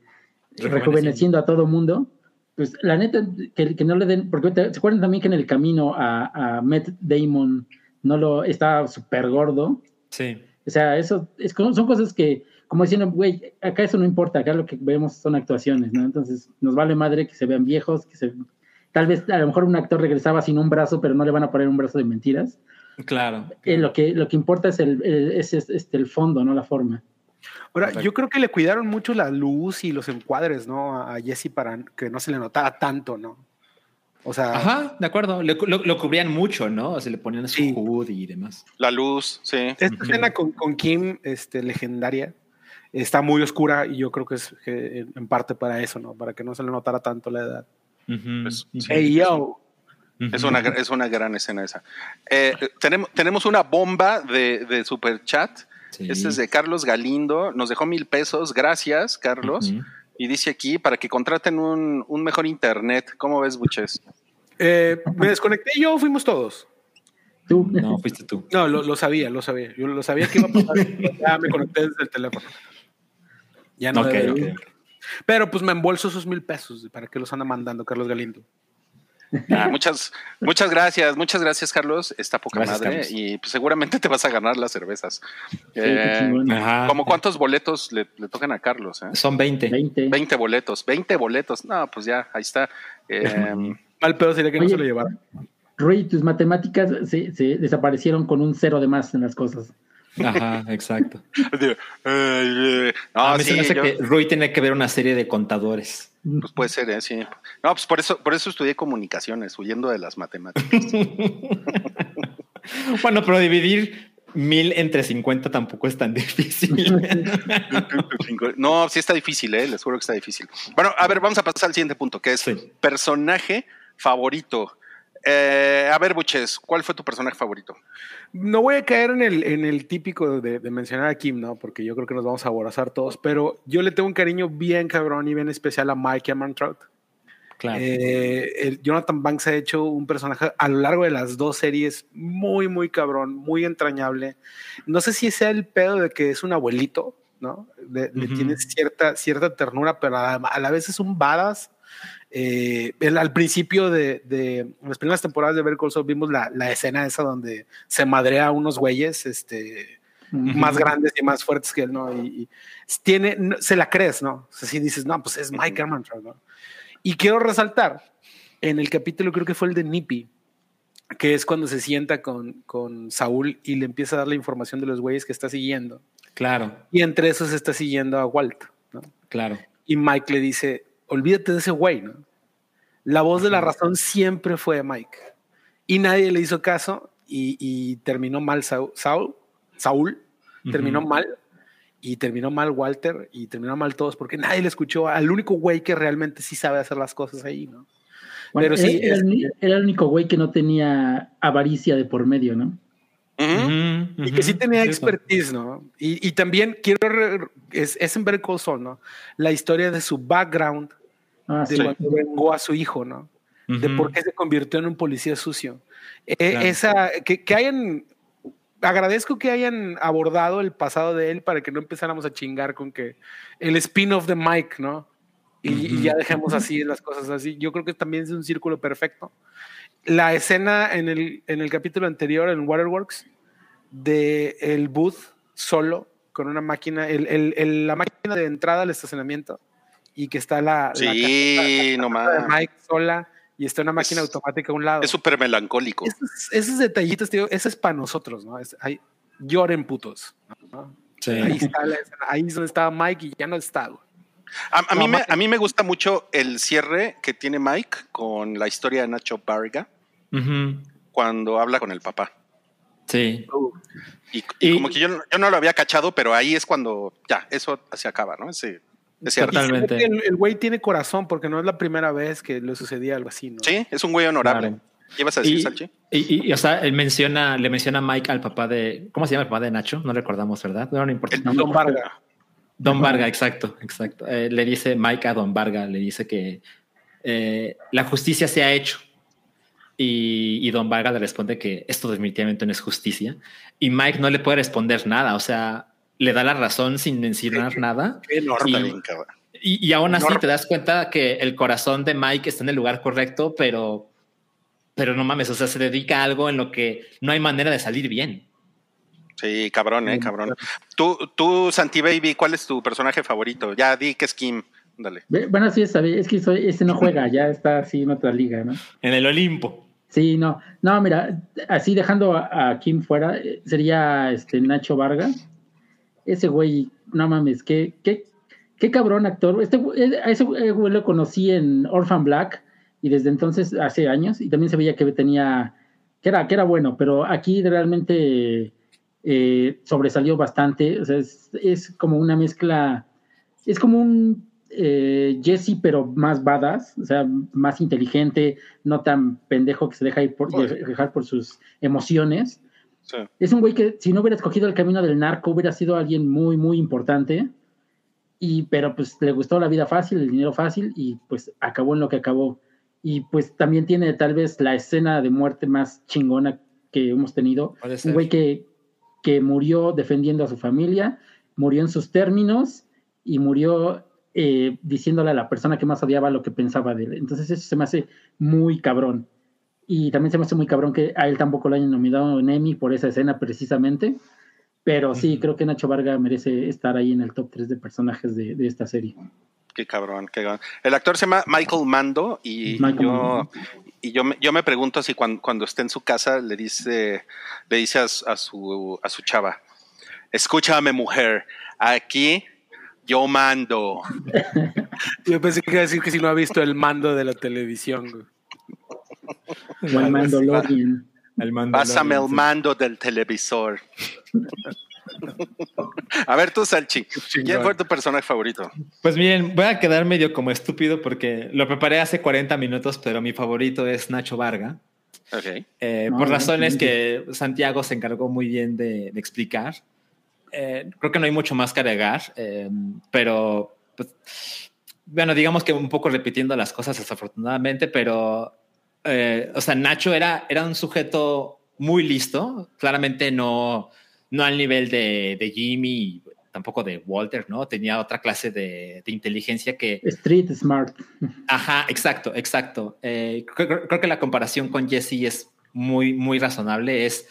Rejuveneciendo. rejuveneciendo a todo mundo. Pues la neta, que, que no le den, porque te- se acuerdan también que en el camino a, a Matt Damon no lo estaba súper gordo. Sí. O sea, eso es, son cosas que, como diciendo, güey, acá eso no importa, acá lo que vemos son actuaciones, ¿no? Entonces, nos vale madre que se vean viejos, que se. Tal vez a lo mejor un actor regresaba sin un brazo, pero no le van a poner un brazo de mentiras. Claro. Eh, lo, que, lo que importa es el, el- es, es, este, el fondo, no la forma. Ahora, yo creo que le cuidaron mucho la luz y los encuadres, ¿no? A Jesse para que no se le notara tanto, ¿no? O sea, Ajá, de acuerdo. Le- lo, lo cubrían mucho, ¿no? O sea, le ponían su Sí. hood y demás. La luz, sí. esta escena con, con Kim, este, legendaria, está muy oscura y yo creo que es que en parte para eso, ¿no? Para que no se le notara tanto la edad. Pues, sí. Hey, yo. Es una, es una gran escena esa. Eh, tenemos, tenemos una bomba de, de super chat. Sí. Este es de Carlos Galindo. Nos dejó mil pesos. Gracias, Carlos. Y dice aquí para que contraten un, un mejor internet. ¿Cómo ves, Buches? Eh, me desconecté yo, fuimos todos. Tú, No, fuiste tú. No, lo, lo sabía, lo sabía. Yo lo sabía que iba a pasar. ya me conecté desde el teléfono. Ya no Ok, debe- ok, ok. Pero pues me embolso esos mil pesos. ¿Para qué los anda mandando Carlos Galindo? Ah, muchas, muchas gracias, muchas gracias, Carlos. Está poca Gracias, madre. Carlos. Y pues, seguramente te vas a ganar las cervezas. Ajá. ¿Cómo cuántos boletos le, le tocan a Carlos? eh? Son 20. 20. 20 boletos, 20 boletos. No, pues ya, ahí está. Eh, Mal pedo sería que no Oye. se lo llevara. Rui, tus matemáticas se, se desaparecieron con un cero de más en las cosas. Ajá, exacto. digo, eh, no, a mí se sí, me hace yo- que Rui tiene que ver una serie de contadores. pues puede ser, eh, sí. No, pues por eso, por eso estudié comunicaciones, huyendo de las matemáticas. Bueno, pero dividir mil entre 50 tampoco es tan difícil. No, sí está difícil, eh, les juro que está difícil. Bueno, a ver, vamos a pasar al siguiente punto, que es Sí. personaje favorito. Eh, a ver, Buches, ¿cuál fue tu personaje favorito? No voy a caer en el, en el típico de, de mencionar a Kim, ¿no? Porque yo creo que nos vamos a aborazar todos, pero yo le tengo un cariño bien cabrón y bien especial a Mike Ehrmantraut. claro. Eh, el Jonathan Banks ha hecho un personaje a lo largo de las dos series muy, muy cabrón, muy entrañable. No sé si sea el pedo de que es un abuelito, ¿no? Le, le Ujú. tiene cierta, cierta ternura, pero a, a la vez es un badass. Eh, al principio de, de las primeras temporadas de Better Call Saul vimos la, la escena esa donde se madrea a unos güeyes, este, más grandes y más fuertes que él, ¿no? Y, y tiene, no- se la crees, ¿no? O sea, si dices, no, pues es Mike Ehrmantraut, ¿no? Y quiero resaltar, en el capítulo creo que fue el de Nippy, que es cuando se sienta con, con Saúl y le empieza a dar la información de los güeyes que está siguiendo. Claro, Y entre esos está siguiendo a Walt, ¿no? claro. Y Mike le dice, olvídate de ese güey, ¿no? La voz de la razón siempre fue Mike. Y nadie le hizo caso y, y terminó mal Saúl, Saúl, Saúl terminó Ujú. mal y terminó mal Walter y terminó mal todos porque nadie le escuchó al único güey que realmente sí sabe hacer las cosas ahí, ¿no? Bueno, Pero sí, era, es- el, uni- era el único güey que no tenía avaricia de por medio, ¿no? Y que sí tenía Cierto. expertise, ¿no? Y, y también quiero, es, es en Saul, ¿no? La historia de su background, Ah, de sí. cuando vengó a su hijo, ¿no? de Ujú. por qué se convirtió en un policía sucio. Eh, Claro. Esa, que, que hayan, agradezco que hayan abordado el pasado de él para que no empezáramos a chingar con que el spin-off de Mike, ¿no? Y, y Ujú. ya dejemos así las cosas así. Yo creo que también es un círculo perfecto. La escena en el, en el capítulo anterior, en Waterworks, de el booth solo con una máquina, el- el- la máquina de entrada al estacionamiento y que está la, la Sí, no de mames. Mike sola y está una máquina Es- automática a un lado. Es súper melancólico. esos, esos detallitos, tío, eso es para nosotros, ¿no? Es- hay- lloren putos. ¿no? Sí. Ahí está la ahí es donde estaba Mike y ya no está. güey. A, mí me, a mí me gusta mucho el cierre que tiene Mike con la historia de Nacho Barga cuando habla con el papá. Sí. Y, como que yo, yo, no lo había cachado, pero ahí es cuando ya, eso se acaba, ¿no? Ese, Totalmente. El güey tiene corazón porque no es la primera vez que le sucedía algo así, ¿no? Sí, es un güey honorable. ¿Qué ibas a decir, Salchi? Y, o sea, él menciona, le menciona a Mike al papá de, ¿cómo se llama el papá de Nacho? No recordamos, ¿verdad? No, no importa. Don Varga. Don Varga, exacto, exacto. Eh, le dice Mike a Don Varga, le dice que eh, la justicia se ha hecho. Y, y, Don Varga le responde que esto definitivamente no es justicia. Y Mike no le puede responder nada, o sea, le da la razón sin mencionar nada. Enorme, y, y, aún así te das cuenta que el corazón de Mike está en el lugar correcto, pero, pero no mames, o sea, se dedica a algo en lo que no hay manera de salir bien. Sí, cabrón, eh, cabrón. Tú, tú, Santi Baby, ¿cuál es tu personaje favorito? Ya di que es Kim. Dale. Bueno, sí, es, es que soy, este no juega, ya está así en otra liga, ¿no? En el Olimpo. Sí, no, no, mira, así dejando a, Kim fuera, eh, sería este Nacho Vargas. Ese güey, no mames, qué, qué, qué cabrón actor. Este, eh, a ese güey lo conocí en Orphan Black y desde entonces, hace años, y también se veía que tenía, que era, que era bueno, pero aquí realmente eh, sobresalió bastante. O sea, es, es como una mezcla, es como un eh, Jesse, pero más badass, o sea, más inteligente, no tan pendejo que se deja ir por, dejar por sus emociones. Es un güey que si no hubiera escogido el camino del narco hubiera sido alguien muy, muy importante. Y, pero pues le gustó la vida fácil, el dinero fácil y pues acabó en lo que acabó. Y pues también tiene tal vez la escena de muerte más chingona que hemos tenido. Un güey que, que murió defendiendo a su familia, murió en sus términos y murió eh, diciéndole a la persona que más odiaba lo que pensaba de él. Entonces eso se me hace muy cabrón. Y también se me hace muy cabrón que a él tampoco lo hayan nominado en Emmy por esa escena precisamente. Pero sí, creo que Nacho Varga merece estar ahí en el top 3 de personajes de, esta serie. Qué cabrón, qué cabrón. El actor se llama Michael Mando y yo, y yo, me, yo me pregunto si cuando, cuando esté en su casa le dice, le dice a, a, su, a su chava, escúchame mujer, aquí yo mando. Yo pensé que iba a decir que si no ha visto el mando de la televisión. El mando login. El Pásame el mando del televisor. a ver tú, Salchi, ¿quién fue tu personaje favorito? Pues miren, voy a quedar medio como estúpido porque lo preparé hace 40 minutos, pero mi favorito es Nacho Varga. Okay. Eh, por razones que Santiago se encargó muy bien de explicar. Eh, creo que no hay mucho más que agregar, eh, pero pues, bueno, digamos que un poco repitiendo las cosas desafortunadamente, pero, eh, o sea, Nacho era, era un sujeto muy listo, claramente no, no al nivel de, de Jimmy, tampoco de Walter, ¿no? Tenía otra clase de, de inteligencia que... Street Smart. Ajá, exacto, exacto. creo, creo, que la comparación con Jesse es muy, muy razonable. Es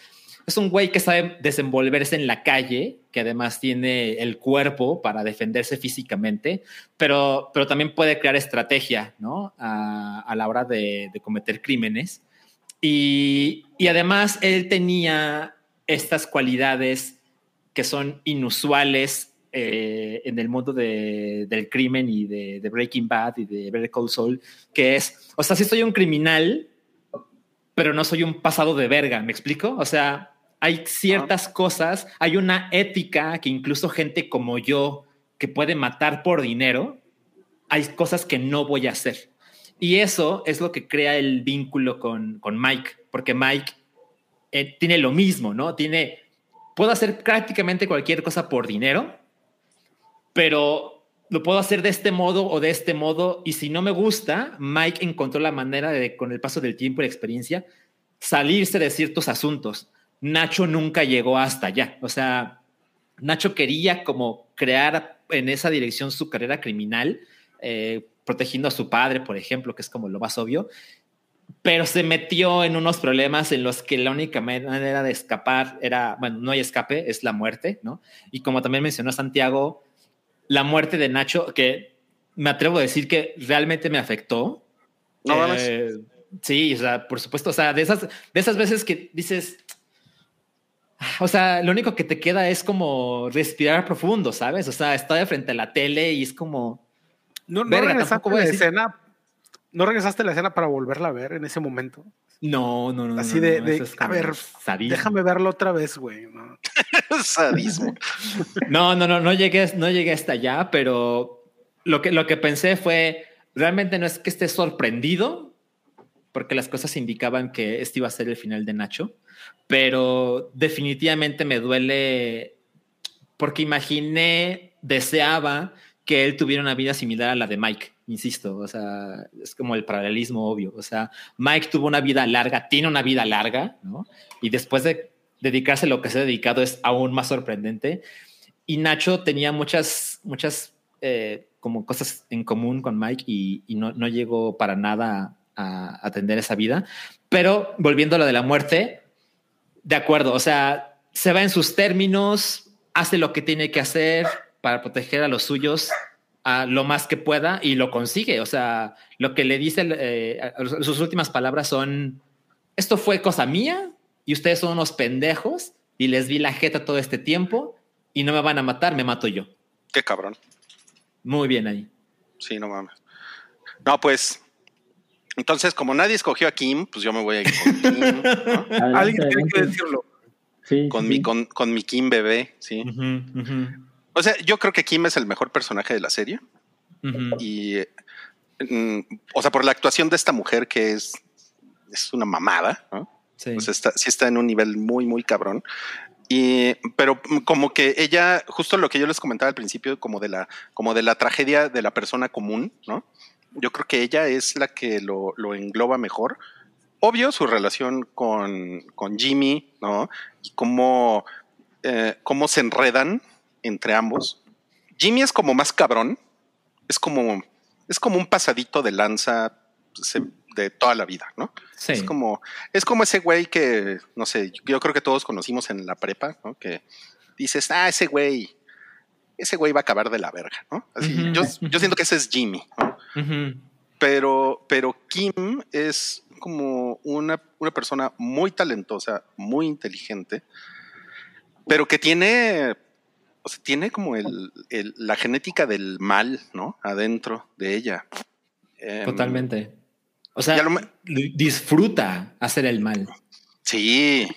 es un güey que sabe desenvolverse en la calle, que además tiene el cuerpo para defenderse físicamente, pero, pero también puede crear estrategia, ¿no? A, la hora de, cometer crímenes. Y, además él tenía estas cualidades que son inusuales eh, en el mundo del crimen y de, Breaking Bad y de Better Call Saul, que es, o sea, si soy un criminal, pero no soy un pasado de verga, ¿me explico? O sea, hay ciertas cosas, hay una ética que incluso gente como yo que puede matar por dinero, hay cosas que no voy a hacer. Y eso es lo que crea el vínculo con, con Mike, porque Mike eh, tiene lo mismo, ¿no? Tiene, puedo hacer prácticamente cualquier cosa por dinero, pero lo puedo hacer de este modo o de este modo, y si no me gusta, Mike encontró la manera de, con el paso del tiempo y la experiencia, salirse de ciertos asuntos. Nacho nunca llegó hasta allá. O sea, Nacho quería como crear en esa dirección su carrera criminal, eh, protegiendo a su padre, por ejemplo, que es como lo más obvio, pero se metió en unos problemas en los que la única manera de escapar era, bueno, no hay escape, es la muerte, ¿no? Y como también mencionó Santiago, la muerte de Nacho, que me atrevo a decir que realmente me afectó. No, eh, sí, o sea, por supuesto, o sea, de esas, de esas veces que dices, o sea, lo único que te queda es como respirar profundo, ¿sabes? O sea, estoy frente a la tele y es como, ¿No, no Verga, regresaste a la decir- escena? ¿No regresaste a la escena para volverla a ver en ese momento? No, no, no. Así no, de, no, de, es a ver, sadismo. déjame verlo otra vez, güey. ¿no? Sadismo. No, no, no, no llegué, no llegué hasta allá, pero lo que, lo que pensé fue, realmente no es que esté sorprendido, porque las cosas indicaban que este iba a ser el final de Nacho, pero definitivamente me duele porque imaginé, deseaba que él tuviera una vida similar a la de Mike, insisto, o sea, es como el paralelismo obvio, o sea, Mike tuvo una vida larga, tiene una vida larga, ¿no? Y después de dedicarse a lo que se ha dedicado es aún más sorprendente. Y Nacho tenía muchas, muchas eh, como cosas en común con Mike y, no, no llegó para nada a atender esa vida. Pero volviendo a lo de la muerte, de acuerdo, o sea, se va en sus términos, hace lo que tiene que hacer para proteger a los suyos a lo más que pueda y lo consigue. O sea, lo que le dice, eh, sus últimas palabras son, esto fue cosa mía y ustedes son unos pendejos y les vi la jeta todo este tiempo y no me van a matar, me mato yo. Qué cabrón. Muy bien ahí. Sí, no mames. No, pues. Entonces, como nadie escogió a Kim, pues yo me voy a ir con Kim, ¿no? Adelante, Alguien tiene que decirlo. Sí, con, sí, mi, con, con mi Kim bebé, sí. O sea, yo creo que Kim es el mejor personaje de la serie. Y, mm, o sea, por la actuación de esta mujer que es, es una mamada, ¿no? Sí. Pues está, sí está en un nivel muy, muy cabrón. Y, pero mm, como que ella, justo lo que yo les comentaba al principio, como de la, como de la tragedia de la persona común, ¿no? Yo creo que ella es la que lo, lo engloba mejor. Obvio, su relación con, con Jimmy, ¿no? Y cómo, eh, cómo se enredan entre ambos. Jimmy es como más cabrón. Es como, es como un pasadito de lanza se- de toda la vida, ¿no? Sí. Es como, es como ese güey que, no sé, yo creo que todos conocimos en la prepa, ¿no? Que dices, ah, ese güey, ese güey va a acabar de la verga, ¿no? Así, yo, yo siento que ese es Jimmy, ¿no? Pero, pero Kim es como una, una persona muy talentosa, muy inteligente, pero que tiene, o sea, tiene como el, el- la genética del mal, ¿no? Adentro de ella. Em, Totalmente. O sea, lo disfruta hacer el mal. Sí,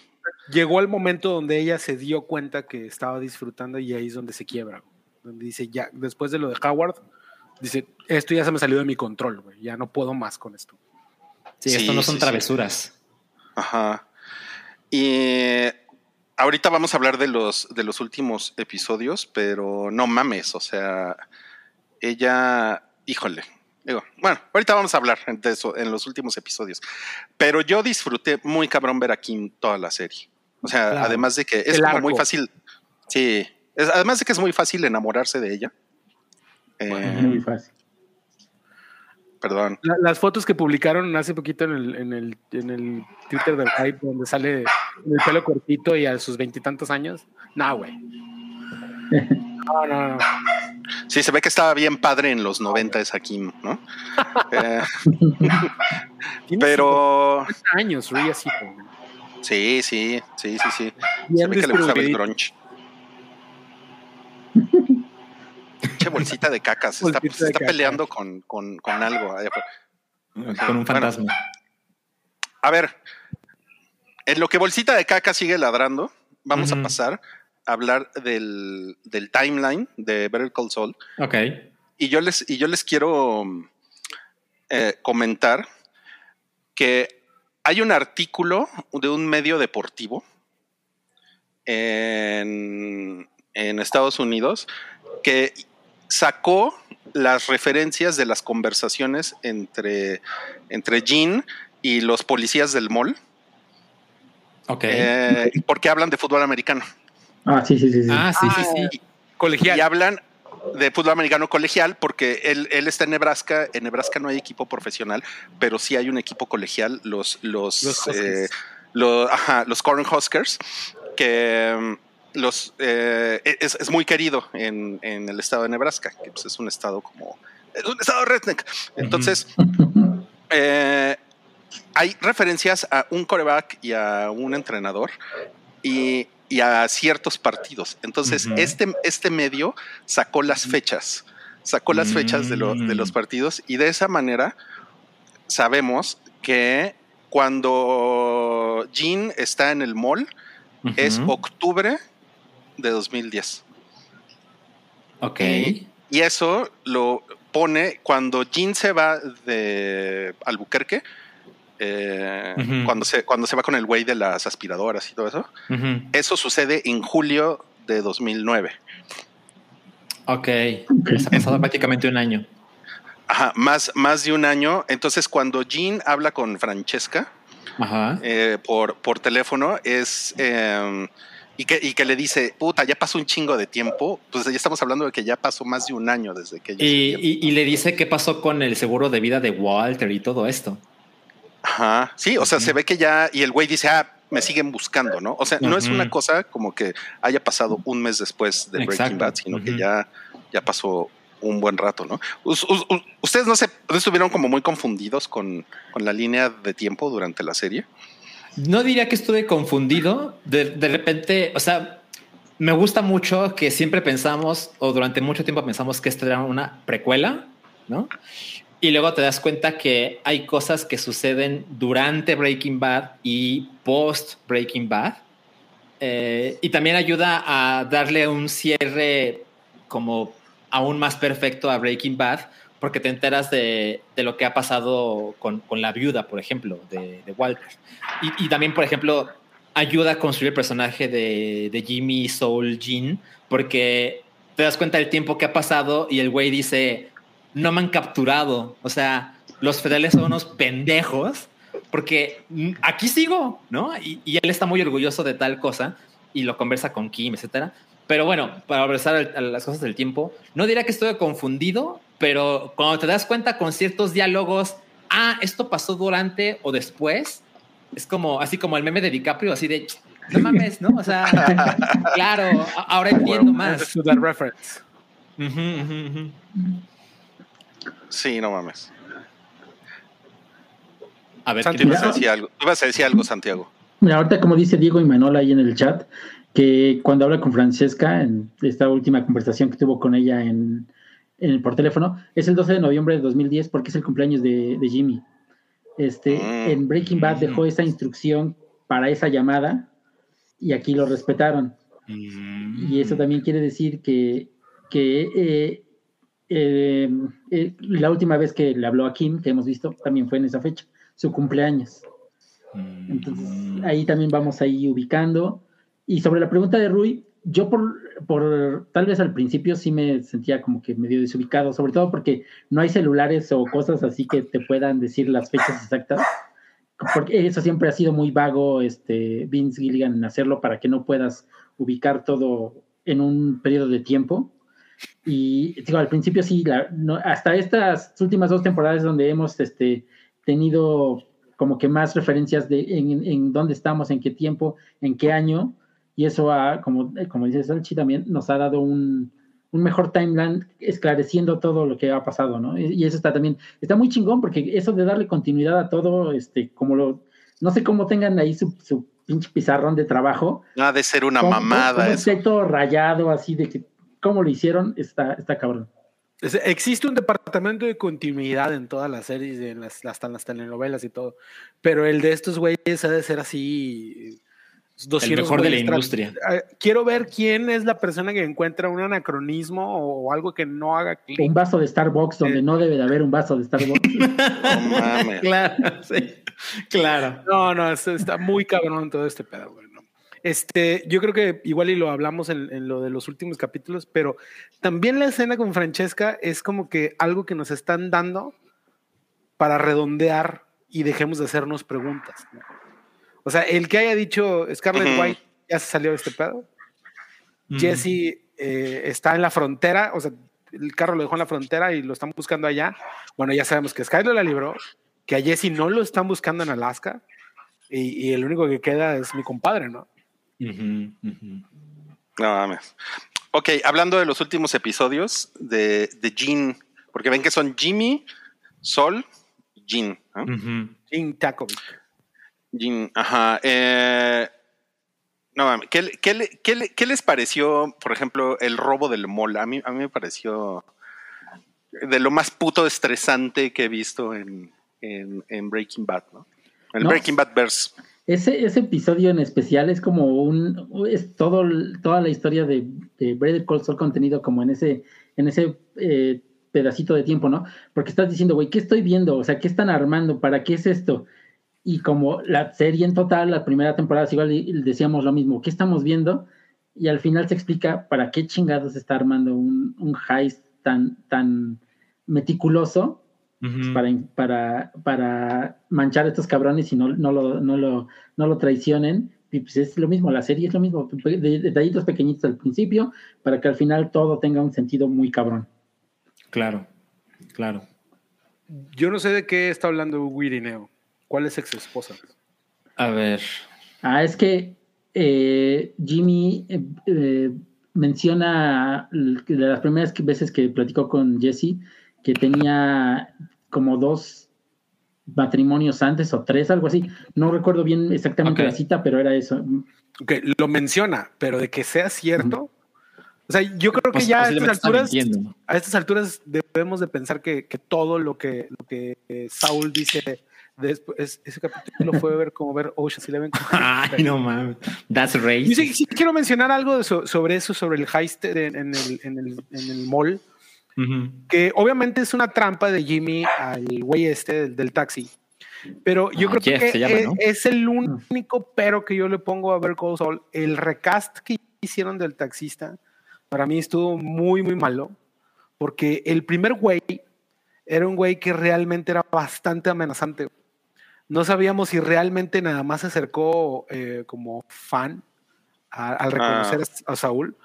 Llegó el momento donde ella se dio cuenta que estaba disfrutando y ahí es donde se quiebra. güey. Donde dice, ya, después de lo de Howard, dice, esto ya se me salió de mi control, güey. Ya no puedo más con esto. Sí, Sí, esto no son sí. travesuras. Ajá. Y ahorita vamos a hablar de los, de los últimos episodios, pero no mames, o sea, ella, híjole, digo, bueno, ahorita vamos a hablar de eso en los últimos episodios, pero yo disfruté muy cabrón ver a Kim toda la serie. O sea, Claro. además de que es como muy fácil, sí, es- además de que es muy fácil enamorarse de ella. Eh, Muy fácil. Perdón. La- las fotos que publicaron hace poquito en el, en el, en el Twitter del Hype, donde sale el pelo cortito y a sus veintitantos años. No, güey. No, no, no. Sí, se ve que estaba bien padre en los 90 esa Kim, ¿no? Eh, pero 50 años, Rhea sí, sí, sí, sí, sí. Se ve que le gustaba el grunge. Bolsita de cacas. Se está, se de está caca. peleando con, con, con algo. Con un Bueno. fantasma. A ver, en lo que bolsita de caca sigue ladrando, vamos a pasar a hablar del, del timeline de Better Call Saul. Ok. Y yo les, y yo les quiero eh, comentar que hay un artículo de un medio deportivo en, en Estados Unidos que sacó las referencias de las conversaciones entre, entre Jean y los policías del mall, Ok. eh, porque hablan de fútbol americano. Ah, sí, sí, sí. sí. ah, sí, sí, sí. Colegial. Y hablan de fútbol americano colegial porque él, él está en Nebraska. En Nebraska no hay equipo profesional, pero sí hay un equipo colegial, los, los, Los eh, Huskers. lo- ajá, los Cornhuskers, que los, eh, es, es muy querido en, en el estado de Nebraska, que pues, es un estado como... Es un estado redneck. Entonces, eh, hay referencias a un coreback y a un entrenador y, y a ciertos partidos. Entonces, este, este medio sacó las fechas sacó las fechas de, lo- de los Mm. partidos y de esa manera sabemos que cuando Jean está en el mall es octubre de 2010. Ok. Y eso lo pone cuando Jean se va de Albuquerque, eh, cuando, se, cuando se va con el güey de las aspiradoras y todo eso. Eso sucede en julio de 2009. Ok. Se ha pasado prácticamente un año. Ajá, más, más de un año. Entonces, cuando Jean habla con Francesca Ajá. eh, por, por teléfono, es. eh, y, que, y que le dice, puta, ya pasó un chingo de tiempo. Pues ya estamos hablando de que ya pasó más de un año desde que Y, y- y le dice qué pasó con el seguro de vida de Walter y todo esto. Ajá, sí, o sea, se ve que ya, y el güey dice, ah, me siguen buscando, ¿no? O sea, no es una cosa como que haya pasado un mes después de Breaking Exacto. Bad, sino que ya, ya pasó un buen rato, ¿no? Us- us- us- ¿Ustedes no se no estuvieron como muy confundidos con, con la línea de tiempo durante la serie? No diría que estuve confundido. De, de repente, o sea, me gusta mucho que siempre pensamos, o durante mucho tiempo pensamos que esto era una precuela, ¿no? Y luego te das cuenta que hay cosas que suceden durante Breaking Bad y post Breaking Bad. Eh, y también ayuda a darle un cierre como aún más perfecto a Breaking Bad, porque te enteras de, de lo que ha pasado con, con la viuda, por ejemplo, de, de Walter. Y, y también, por ejemplo, ayuda a construir el personaje de, de Jimmy Soul Jean, porque te das cuenta del tiempo que ha pasado y el güey dice, no me han capturado. O sea, los federales son unos pendejos, porque mm, aquí sigo, ¿no? Y, y él está muy orgulloso de tal cosa y lo conversa con Kim, etcétera. Pero bueno, para regresar a las cosas del tiempo, no diría que estoy confundido, pero cuando te das cuenta con ciertos diálogos, ah, esto pasó durante o después, es como así como el meme de DiCaprio, así de no mames, ¿no? O sea, claro, ahora entiendo más. That reference. Sí, no mames. A ver, Santi, ¿qué Tú ibas a pasó? decir algo, tú a decir algo, Santiago. Mira, ahorita como dice Diego y Manuel ahí en el chat, que cuando habla con Francesca en esta última conversación que tuvo con ella en, por teléfono, es el 12 de noviembre de 2010 porque es el cumpleaños de, de Jimmy. Este, Mm. En Breaking Bad dejó esa instrucción para esa llamada y aquí lo respetaron. Y eso también quiere decir que, que eh, eh, eh, la última vez que le habló a Kim, que hemos visto, también fue en esa fecha, su cumpleaños. Entonces, ahí también vamos ahí ubicando. Y sobre la pregunta de Rui, yo por, por tal vez al principio sí me sentía como que medio desubicado, sobre todo porque no hay celulares o cosas así que te puedan decir las fechas exactas. Porque eso siempre ha sido muy vago, este, Vince Gilligan, en hacerlo para que no puedas ubicar todo en un periodo de tiempo. Y digo, al principio sí, la- no- hasta estas últimas dos temporadas donde hemos este, tenido como que más referencias de en, en dónde estamos, en qué tiempo, en qué año, y eso ha, como, como dice Salchi también, nos ha dado un, un mejor timeline esclareciendo todo lo que ha pasado, ¿no? Y, y eso está también, está muy chingón, porque eso de darle continuidad a todo, este, como lo, no sé cómo tengan ahí su, su pinche pizarrón de trabajo, No ha de ser una cómo- mamada esté todo rayado, así de que, cómo lo hicieron, está, está cabrón. Existe un departamento de continuidad en todas las series, en las, hasta en las telenovelas y todo. Pero el de estos güeyes ha de ser así. 200 El mejor de la industria. Eh, Quiero ver quién es la persona que encuentra un anacronismo o algo que no haga clic. Un vaso de Starbucks donde Eh. no debe de haber un vaso de Starbucks. Mames. Claro, sí. Claro. No, no, es- está muy cabrón todo este pedo, güey. ¿no? Este, yo creo que igual y lo hablamos en, en lo de los últimos capítulos, pero también la escena con Francesca es como que algo que nos están dando para redondear y dejemos de hacernos preguntas. ¿no? O sea, el que haya dicho Scarlett. White ya se salió de este pedo. Jesse eh, está en la frontera, o sea, el carro lo dejó en la frontera y lo están buscando allá. Bueno, ya sabemos que Skyler la libró, que a Jesse no lo están buscando en Alaska y, y el único que queda es mi compadre, ¿no? Ujú. No mames. Ok, hablando de los últimos episodios de, de Jean, porque ven que son Jimmy, Sol, Jean. ¿no? Jim Takovic. Jean, ajá. eh, no ¿qué, qué qué le- qué les pareció, por ejemplo, el robo del mall? A mí, a mí me pareció de lo más puto estresante que he visto en, en, en Breaking Bad, ¿no? El No. Breaking Bad verse. Ese, ese episodio en especial es como un es todo toda la historia de, de Better Call Saul contenido como en ese en ese eh, pedacito de tiempo, ¿no? Porque estás diciendo, güey, ¿qué estoy viendo? O sea, ¿qué están armando? ¿Para qué es esto? Y como la serie en total, la primera temporada, igual decíamos lo mismo, ¿qué estamos viendo? Y al final se explica para qué chingados está armando un, un heist tan, tan meticuloso Ujú. para, para, para manchar a estos cabrones y no, no, lo, no, lo, no lo traicionen. Y pues es lo mismo, la serie es lo mismo, de- de- detallitos pequeñitos al principio para que al final todo tenga un sentido muy cabrón. Claro, claro. Yo no sé de qué está hablando Wirineo. ¿Cuál es ex esposa? A ver. Ah, es que eh, Jimmy eh, eh, menciona de las primeras veces que platicó con Jesse que tenía como dos matrimonios antes o tres, algo así. No recuerdo bien exactamente la cita, pero era eso. Ok, lo menciona, pero de que sea cierto. O sea, yo creo que Pues, ya a estas alturas, a estas alturas debemos de pensar que, que todo lo que, lo que Saul dice después, es- ese capítulo fue ver como ver Ocean's Eleven. Ay, no mames. That's racist. sí, sí quiero mencionar algo de so- sobre eso, sobre el heist en, en el, en, el, en el mall, Ujú. que obviamente es una trampa de Jimmy al güey este del, del taxi. Pero yo Ah, creo Jeff que llama, es, ¿no? es el único pero que yo le pongo a ver Call Saul. El recast que hicieron del taxista para mí estuvo muy, muy malo, porque el primer güey era un güey que realmente era bastante amenazante. No sabíamos si realmente nada más se acercó eh, como fan a- al reconocer a, a Saúl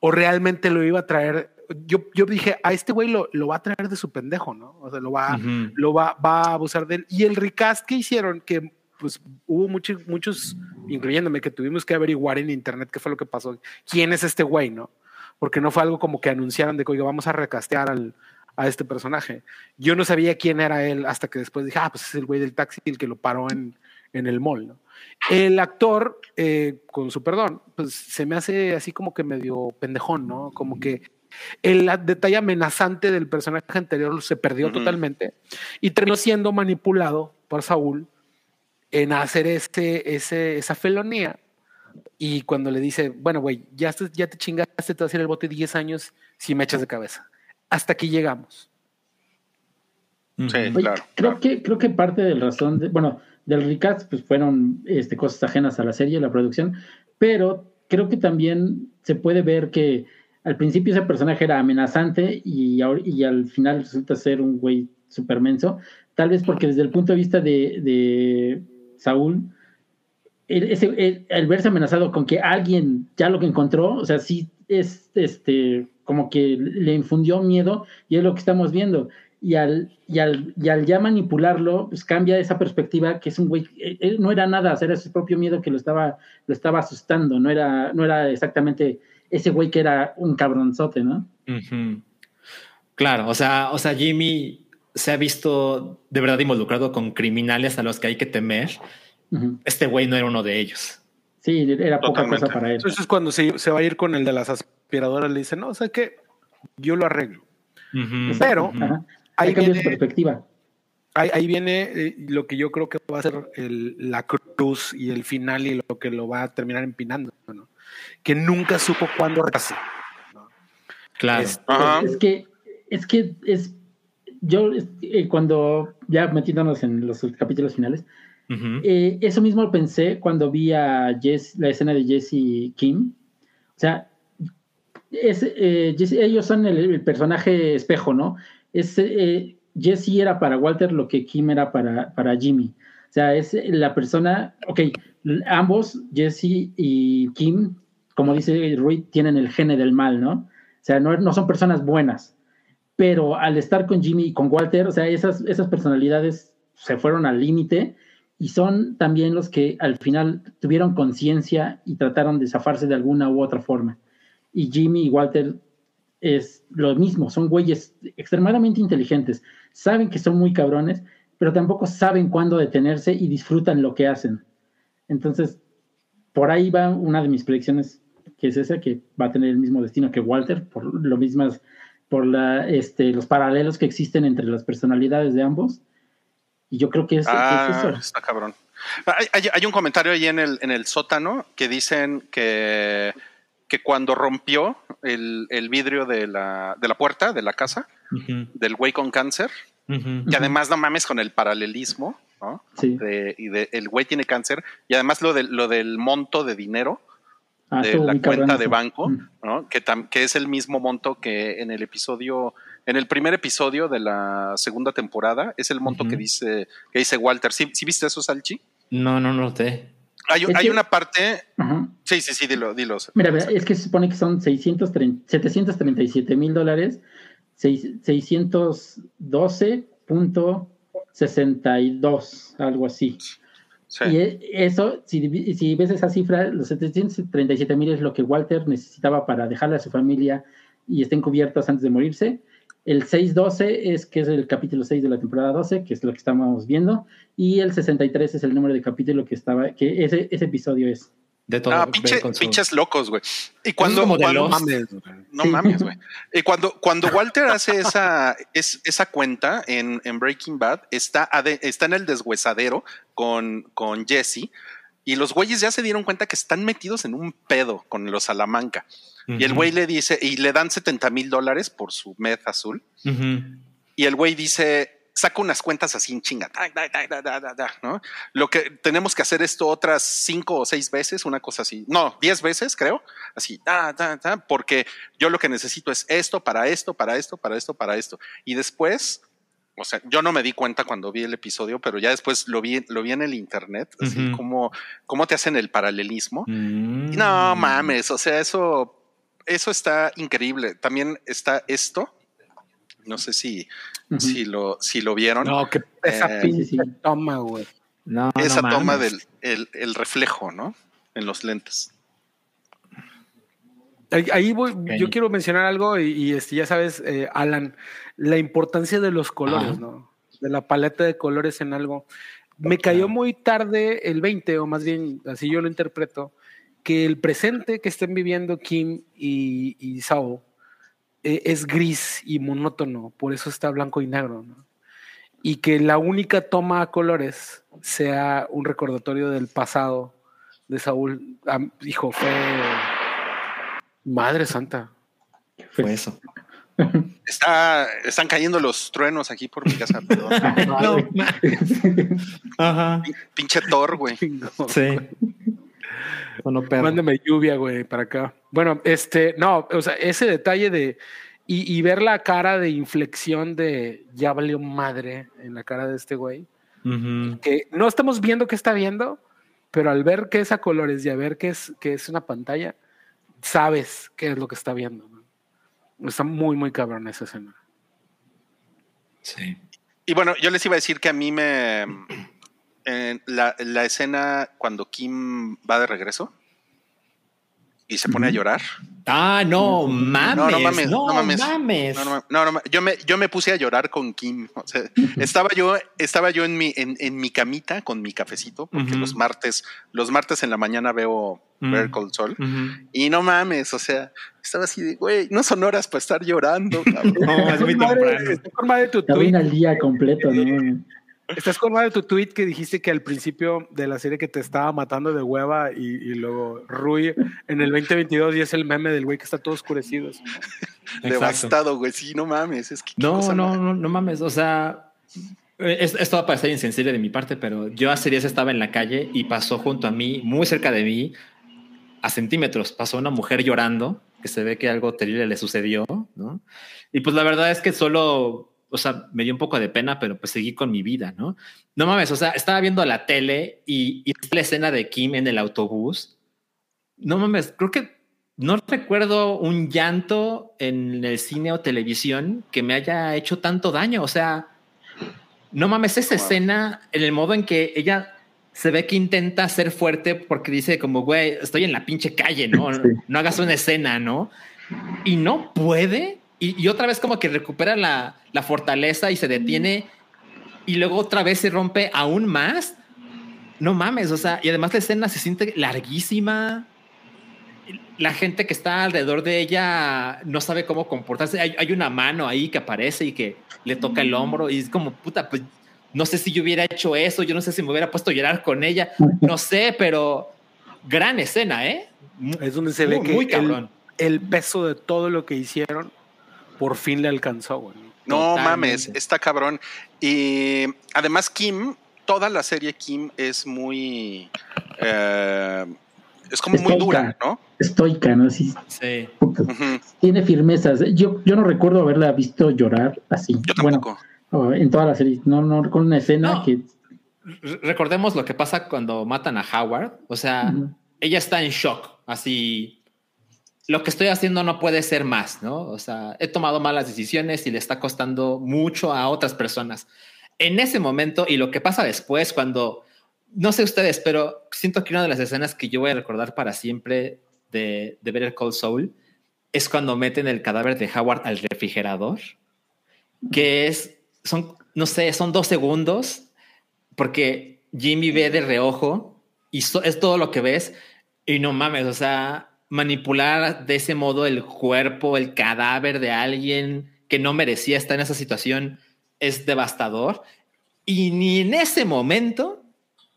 o realmente lo iba a traer. Yo, yo dije, a este güey lo, lo va a traer de su pendejo, ¿no? O sea, lo va, lo va, va a abusar de él. Y el recast que hicieron, que pues hubo muchos, muchos, incluyéndome, que tuvimos que averiguar en internet qué fue lo que pasó, quién es este güey, ¿no? Porque no fue algo como que anunciaran de que, oiga, vamos a recastear al, a este personaje. Yo no sabía quién era él hasta que después dije, ah, pues es el güey del taxi el que lo paró en, en el mall, ¿no? El actor, eh, con su perdón, pues se me hace así como que medio pendejón, ¿no? Como que el detalle amenazante del personaje anterior se perdió totalmente y terminó siendo manipulado por Saúl en hacer ese, ese, esa felonía. Y cuando le dice, bueno, güey, ya, te- ya te chingaste, te vas a ir el bote 10 años si me echas de cabeza. Hasta aquí llegamos. Sí, Oye, claro. creo claro. que creo que parte del razón, de- bueno, del recast pues fueron este, cosas ajenas a la serie, la producción, pero creo que también se puede ver que al principio ese personaje era amenazante y, al final resulta ser un güey super menso, tal vez porque desde el punto de vista de, de Saúl, el, ese- el- el verse amenazado con que alguien ya lo que encontró, o sea, sí es este como que le infundió miedo y es lo que estamos viendo. Y al, y al, y al ya manipularlo, pues cambia esa perspectiva que es un güey, él- él no era nada, era su propio miedo que lo estaba, lo estaba asustando, no era, no era exactamente ese güey que era un cabronzote, ¿no? Claro, o sea, o sea, Jimmy se ha visto de verdad involucrado con criminales a los que hay que temer. Este güey no era uno de ellos. Sí, era poca Totalmente. cosa para él. Entonces cuando se, se va a ir con el de las aspiradoras, le dice, no, o sea que yo lo arreglo. Ujú. Pero Ujú. Ajá. ahí Ahí viene- perspectiva. Ahí, ahí viene eh, lo que yo creo que va a ser el- la cruz y el final y lo que lo va a terminar empinando, ¿no? Que nunca supo cuándo rehacer. Claro. Es- Ajá. Es que, es que es, yo es- eh, cuando ya metiéndonos en los capítulos finales, Eh, eso mismo pensé cuando vi la escena de Jesse Kim. O sea, eh, Jesse- ellos son el, personaje espejo, ¿no? Eh, Jesse era para Walter lo que Kim era para, para Jimmy. O sea, es la persona, ok, ambos, Jesse y Kim, como dice Rui, tienen el gene del mal, ¿no? O sea, no, no son personas buenas. Pero al estar con Jimmy y con Walter, o sea, esas, esas personalidades se fueron al límite y son también los que al final tuvieron conciencia y trataron de zafarse de alguna u otra forma. Y Jimmy y Walter es lo mismo, son güeyes extremadamente inteligentes, saben que son muy cabrones, pero tampoco saben cuándo detenerse y disfrutan lo que hacen. Entonces, por ahí va una de mis predicciones, que es esa, que va a tener el mismo destino que Walter, por lo mismas, por este, los paralelos que existen entre las personalidades de ambos. Y yo creo que es, Ah, es eso. está cabrón. Hay, hay- hay un comentario ahí en el, en el sótano que dicen que, que cuando rompió el, el vidrio de la, de la puerta de la casa del güey con cáncer, ujú. que además no mames con el paralelismo, ¿no? Sí. De- y de, el güey tiene cáncer, y además lo, del lo del monto de dinero Ah, de la cabrón cuenta de banco. ¿no? que, tam- que es el mismo monto que en el episodio, en el primer episodio de la segunda temporada, es el monto que dice que dice Walter. ¿Sí, sí viste eso, Salchi? No, no noté. Hay, Es hay que- una parte. Sí, sí, sí, dilo, dilo. Mira, mira, es que se supone que son 630 737 mil dólares, seis- 612.62, algo así. Sí. Y e- eso, si, si ves esa cifra, los 737 mil es lo que Walter necesitaba para dejarle a su familia y estén cubiertos antes de morirse. El 612 es que es el capítulo 6 de la temporada 12, que es lo que estamos viendo. Y el 63 es el número de capítulo que estaba, que ese, ese episodio es. De todo. Ah, pinche- pinches locos, güey. Y cuando, como cuando-. Mames, güey. no Sí. mames, güey. Y cuando, cuando Walter hace esa, es, esa cuenta en, en Breaking Bad, está, ade- está en el deshuesadero con, con Jesse. Y los güeyes ya se dieron cuenta que están metidos en un pedo con los Salamanca. Y el güey le dice, y le dan 70 mil dólares por su med azul. Ujú. Y el güey dice, saca unas cuentas así en chinga, da, da, da, da, da, da, da, ¿no? Lo que tenemos que hacer esto otras cinco o seis veces, una cosa así. No, diez veces, creo. Así, da, da, da, porque yo lo que necesito es esto, para esto, para esto, para esto, para esto. Y después, o sea, yo no me di cuenta cuando vi el episodio, pero ya después lo vi, lo vi en el internet, así Ujú. como, cómo te hacen el paralelismo. Mm. Y No mames, o sea, eso, eso está increíble. También está esto. No sé si, si lo, si lo vieron. No, que esa Eh, pinche toma, güey. No, Esa no toma mames. del el, el reflejo, ¿no? En los lentes. Ahí, voy, yo quiero mencionar algo y, y, este, ya sabes, eh, Alan, la importancia de los colores, Ajá. ¿no? De la paleta de colores en algo. Me cayó muy tarde el 20, o más bien así yo lo interpreto, que el presente que estén viviendo Kim y, y Saul eh, es gris y monótono, por eso está blanco y negro, ¿no? Y que la única toma a colores sea un recordatorio del pasado de Saúl. Hijo, fue Madre santa. Fue eso. Está, están cayendo los truenos aquí por mi casa. perdón. No, Ajá. Pinche Thor, güey. Sí. Sonó perro. Mándame lluvia, güey, para acá. Bueno, este, no, o sea, ese detalle de. Y, y ver la cara de inflexión de ya valió madre en la cara de este güey. Que no estamos viendo qué está viendo, pero al ver que es a colores y a ver que es, que es una pantalla, sabes qué es lo que está viendo. ¿no? Está muy, muy cabrón esa escena. Sí. Y bueno, yo les iba a decir que a mí me. en la, la escena cuando Kim va de regreso y se pone a llorar. Ah, no mames. No, no mames, No, no mames. mames. No, no, no, no, yo me, yo me puse a llorar con Kim. O sea, estaba yo, estaba yo en mi, en, en mi camita con mi cafecito, porque los martes, los martes en la mañana veo Call Saul. Ujú. Y no mames, o sea, estaba así de, güey, no son horas para estar llorando. cabrón". No, es muy temprano. Estás con madre tu Te tweet. arruina el día completo, ¿no? Estás con madre tu tweet que dijiste que al principio de la serie que te estaba matando de hueva y, y luego Rui en el 2022 y es el meme del güey que está todo oscurecido. Devastado, güey. Sí, no mames. Es que No, cosa no, no, no mames. O sea, es- esto va a parecer insensible de mi parte, pero yo hace días estaba en la calle y pasó junto a mí, muy cerca de mí, a centímetros, pasó una mujer llorando, que se ve que algo terrible le sucedió, ¿no? Y pues la verdad es que solo, o sea, me dio un poco de pena, pero pues seguí con mi vida, ¿no? No mames, o sea, estaba viendo la tele y, y la escena de Kim en el autobús. No mames, creo que no recuerdo un llanto en el cine o televisión que me haya hecho tanto daño. O sea, no mames, esa escena, en el modo en que ella se ve que intenta ser fuerte porque dice como, güey, estoy en la pinche calle, ¿no? Sí. No hagas una escena, ¿no? Y no puede. Y, y otra vez como que recupera la, la fortaleza y se detiene y luego otra vez se rompe aún más. No mames, o sea, y además la escena se siente larguísima. la gente que está alrededor de ella no sabe cómo comportarse. Hay, hay, una mano ahí que aparece y que le toca el hombro y es como, puta, pues no sé si yo hubiera hecho eso, yo no sé si me hubiera puesto a llorar con ella, no sé, pero gran escena, ¿eh? Es donde se ve que muy el, el, peso de todo lo que hicieron por fin le alcanzó, güey. No mames, está cabrón. Y además Kim, toda la serie Kim es muy... Eh, es como muy dura, ¿no? Estoica, ¿no? Sí. Tiene firmezas. Yo, yo no recuerdo haberla visto llorar así. Yo tampoco. Bueno, en toda la serie. No, no recuerdo una escena que. Recordemos lo que pasa cuando matan a Howard. O sea, ella está en shock. Así. Lo que estoy haciendo no puede ser más, ¿no? O sea, he tomado malas decisiones y le está costando mucho a otras personas. En ese momento, y lo que pasa después, cuando no sé ustedes, pero siento que una de las escenas que yo voy a recordar para siempre de, de el Cold Soul es cuando meten el cadáver de Howard al refrigerador, que es, son, no sé, son dos segundos, porque Jimmy ve de reojo y es todo lo que ves, y no mames, o sea, manipular de ese modo el cuerpo, el cadáver de alguien que no merecía estar en esa situación es devastador. Y ni en ese momento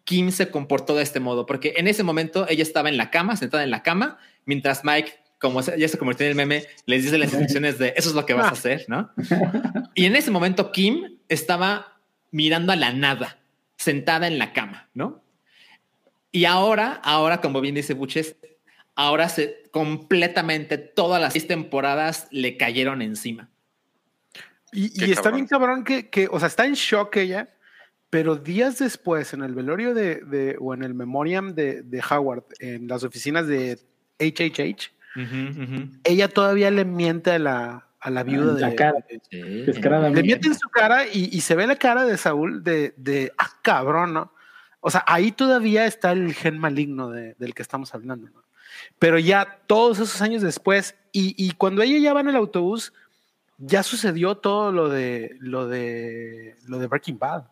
Kim se comportó de este modo, porque en ese momento ella estaba en la cama, sentada en la cama, mientras Mike, como ya se convirtió en el meme, les dice las instrucciones de eso es lo que vas a hacer, ¿no? Y en ese momento Kim estaba mirando a la nada, sentada en la cama, ¿no? Y ahora, ahora, como bien dice Buches, ahora se completamente todas las seis temporadas le cayeron encima. Y, está bien cabrón que, que, o sea, está en shock ella pero días después, en el velorio de, o en el memoriam de, Howard, en las oficinas de HHH, ella todavía le miente a la, a la viuda de la cara. Le miente en su cara y, se ve la cara de Saúl de, de, ah, cabrón, ¿no? O sea, ahí todavía está el gen maligno del que estamos hablando, ¿no? Pero ya todos esos años después, y, y, cuando ella ya va en el autobús, ya sucedió todo lo de lo de lo de Breaking Bad.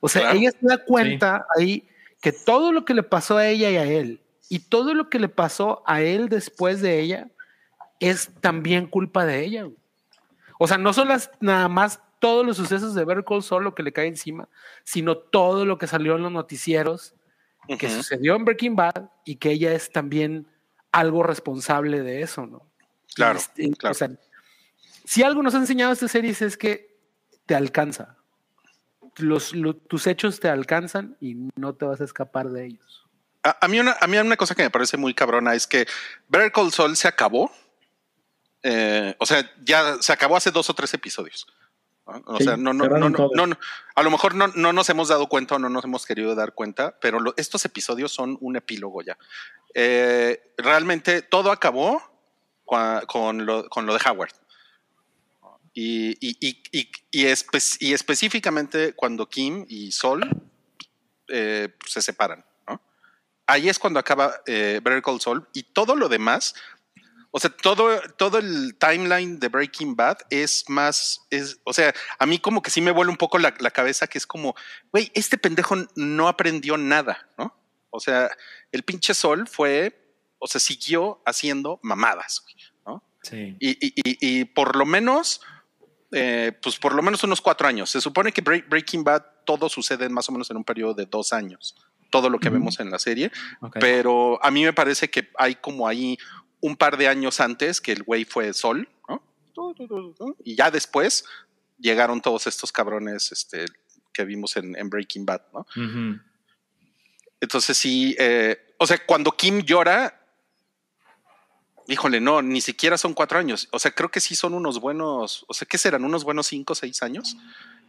O sea, ella se da cuenta ahí que todo lo que le pasó a ella y a él, y todo lo que le pasó a él después de ella, es también culpa de ella. O sea, no son las nada más todos los sucesos de Better Call Saul lo que le cae encima, sino todo lo que salió en los noticieros que sucedió en Breaking Bad y que ella es también algo responsable de eso, ¿no? Claro, este, claro. O sea, si algo nos ha enseñado esta serie es que te alcanza los, tus hechos te alcanzan y no te vas a escapar de ellos. A, mí, una, a mí una cosa que me parece muy cabrona es que Better Call Saul se acabó. Eh, o sea, ya se acabó hace dos o tres episodios. O sea, no, no, no, no, a lo mejor no, no nos hemos dado cuenta o no nos hemos querido dar cuenta, pero estos episodios son un epílogo ya. Eh, realmente todo acabó con, lo, con lo de Howard. Y, y, y, y, específicamente cuando Kim y Sol eh, se separan. ¿no? Ahí es cuando acaba eh, Better Call Saul y todo lo demás, o sea, todo, todo el timeline de Breaking Bad es más, es, o sea, a mí como que sí me vuelve un poco la, la cabeza que es como, güey, este pendejo no aprendió nada, ¿no? O sea, el pinche Sol fue, o sea, siguió haciendo mamadas, ¿no? Sí. Y, y, y por lo menos eh, pues por lo menos unos cuatro años. Se supone que Breaking Bad todo sucede más o menos en un periodo de dos años, todo lo que vemos en la serie, pero a mí me parece que hay como ahí un par de años antes que el güey fue Sol, ¿no? Y ya después llegaron todos estos cabrones este, que vimos en, Breaking Bad, ¿no? Entonces sí, eh, o sea, cuando Kim llora, Híjole, no, ni siquiera son cuatro años. O sea, creo que sí son unos buenos, o sea, ¿qué serán? Unos buenos cinco o seis años.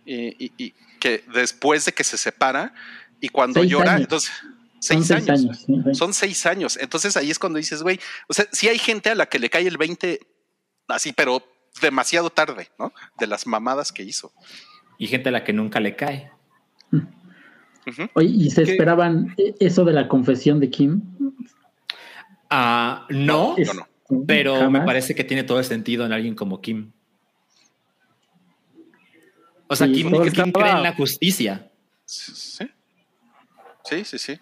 Y, que después de que se separa y cuando llora, entonces seis, son años. Seis años Son seis años. Entonces ahí es cuando dices, güey, o sea, sí hay gente a la que le cae el 20 así, pero demasiado tarde, ¿no? De las mamadas que hizo. Y gente a la que nunca le cae. Oye, ¿y se esperaban eso de la confesión de Kim? Ah, no, pero me parece que tiene todo el sentido en alguien como Kim. O sea, Kim, cree en la justicia. Sí, sí, sí. sí.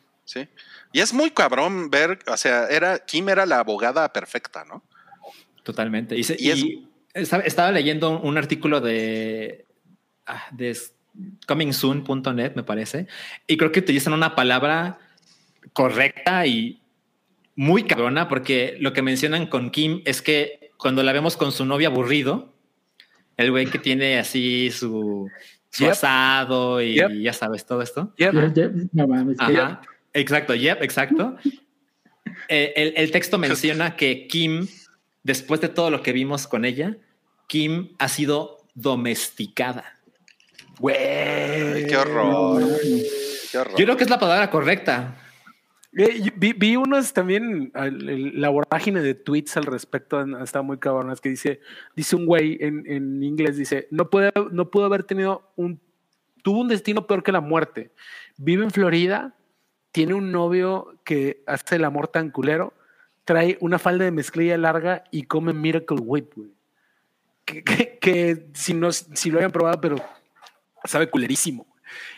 Y es muy cabrón ver, o sea, era, Kim era la abogada perfecta, ¿no? Totalmente. Y, se- Y es- y estaba, estaba leyendo un artículo de, ah, de comingsoon.net, me parece, y creo que utilizan una palabra correcta y muy cabrona, porque lo que mencionan con Kim es que cuando la vemos con su novio aburrido, el güey que tiene así su, su Yep. asado y Yep. ya sabes todo esto. Yep. No mames, Ajá, exacto, yep, exacto. Eh, el, el texto menciona que Kim, después de todo lo que vimos con ella, Kim ha sido domesticada. Güey. Qué horror. no, Qué horror. Yo creo que es la palabra correcta. Eh, vi, vi unos también, el- la vorágine de tweets al respecto, está muy cabronas, que dice, dice un güey en, en inglés, dice, no puede, no pudo haber tenido un, tuvo un destino peor que la muerte. Vive en Florida, tiene un novio que hace el amor tan culero, trae una falda de mezclilla larga y come Miracle Whip, güey. Que, que- que si, no, si lo hayan probado, pero sabe culerísimo.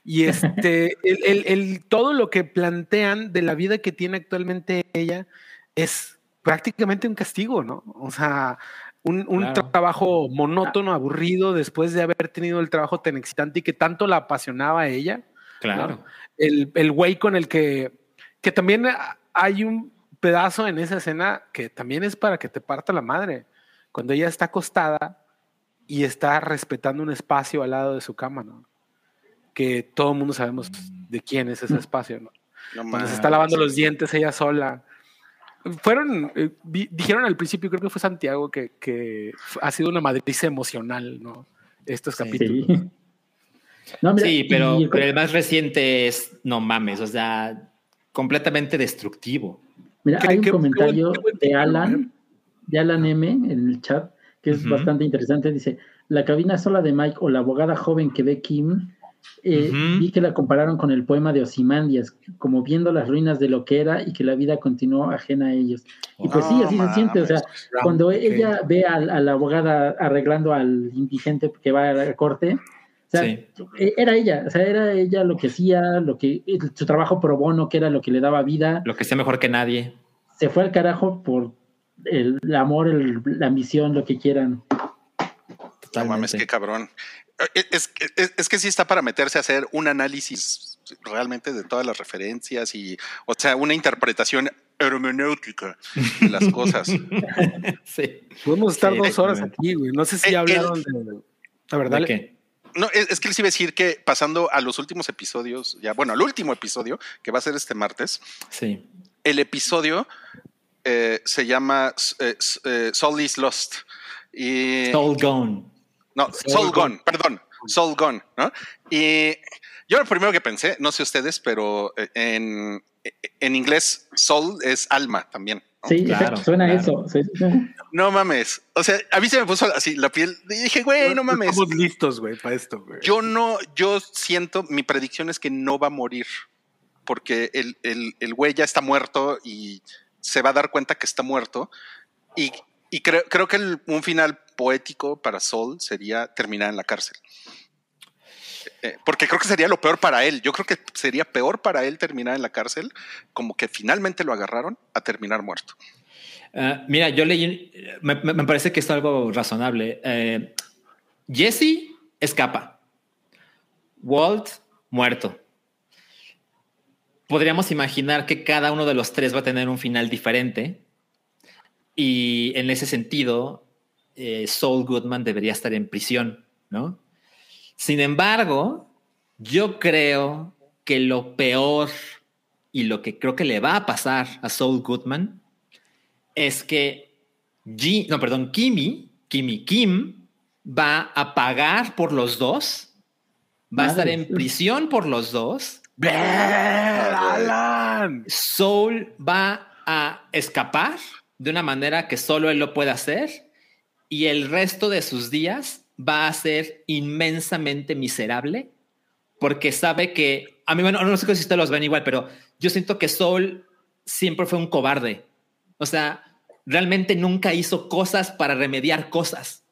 Y este, el, el- el- todo lo que plantean de la vida que tiene actualmente ella es prácticamente un castigo, ¿no? O sea, un, un Claro. trabajo monótono, aburrido, después de haber tenido el trabajo tan excitante y que tanto la apasionaba a ella. Claro. El, el güey con el que, que también hay un pedazo en esa escena que también es para que te parta la madre. Cuando ella está acostada y está respetando un espacio al lado de su cama, ¿no? Que todo el mundo sabemos de quién es ese espacio, ¿no? No Cuando se está lavando los dientes ella sola. Fueron, eh, vi- dijeron al principio, creo que fue Santiago, que, que ha sido una madriza emocional, ¿no? Estos capítulos. sí. No, mira, Sí, pero, y- pero el más reciente es, no mames, o sea, completamente destructivo. Mira, hay un comentario de Alan, de Alan M en el chat, que es bastante interesante. Dice, la cabina sola de Mike o la abogada joven que ve Kim, eh, vi que la compararon con el poema de Osimandias, como viendo las ruinas de lo que era y que la vida continuó ajena a ellos. Y pues sí, así se siente, o sea, cuando ella ve a, a la abogada arreglando al indigente que va a la corte, o sea, Sí. e- era ella, o sea, era ella lo que hacía, lo que su trabajo pro bono, que era lo que le daba vida, Lo que sea mejor que nadie. se fue al carajo por el, el amor, el- la ambición, lo que quieran. No mames, qué cabrón. Eh, Es, que- es, es que sí está para meterse a hacer un análisis realmente de todas las referencias y, o sea, una interpretación hermenéutica de las cosas. sí. Podemos estar Sí, dos horas aquí, güey. No sé si El- hablaron de. La verdad, ¿De qué? No, es, es que les iba a decir que pasando a los últimos episodios, ya, bueno, al último episodio, que va a ser este martes, Sí. el episodio eh, se llama eh, eh, Soul is Lost. Y, Soul Gone. No, Soul Soul, Gone. Gone, perdón, Soul Gone, ¿no? Y yo lo primero que pensé, no sé ustedes, pero en, en inglés Soul es alma también. Sí, Claro, exacto, suena claro. eso. sí, sí. No mames. O sea, a mí se me puso así la piel. Y dije, güey, no mames. Estamos listos, güey, para esto, güey. Yo no, yo siento, mi predicción es que no va a morir. Porque el, el, el güey ya está muerto y se va a dar cuenta que está muerto. Y, y creo, creo que el- un final poético para Soul sería terminar en la cárcel. Eh, porque creo que sería lo peor para él. Yo creo que sería peor para él terminar en la cárcel, como que finalmente lo agarraron, a terminar muerto. Ah, mira, yo leí, me, parece que es algo razonable. Eh, Jesse escapa. Walt muerto. Podríamos imaginar que cada uno de los tres va a tener un final diferente. Y en ese sentido, eh, Saul Goodman debería estar en prisión, ¿no? Sin embargo, yo creo que lo peor y lo que creo que le va a pasar a Saul Goodman es que G, no, perdón, Kimi, Kimi, Kim va a pagar por los dos, va a estar en prisión por los dos, ¡Ven, Alan! Soul va a escapar de una manera que solo él lo puede hacer y el resto de sus días va a ser inmensamente miserable porque sabe que, a mí, bueno, no sé si ustedes los ven igual, pero yo siento que Soul siempre fue un cobarde. O sea, realmente nunca hizo cosas para remediar cosas.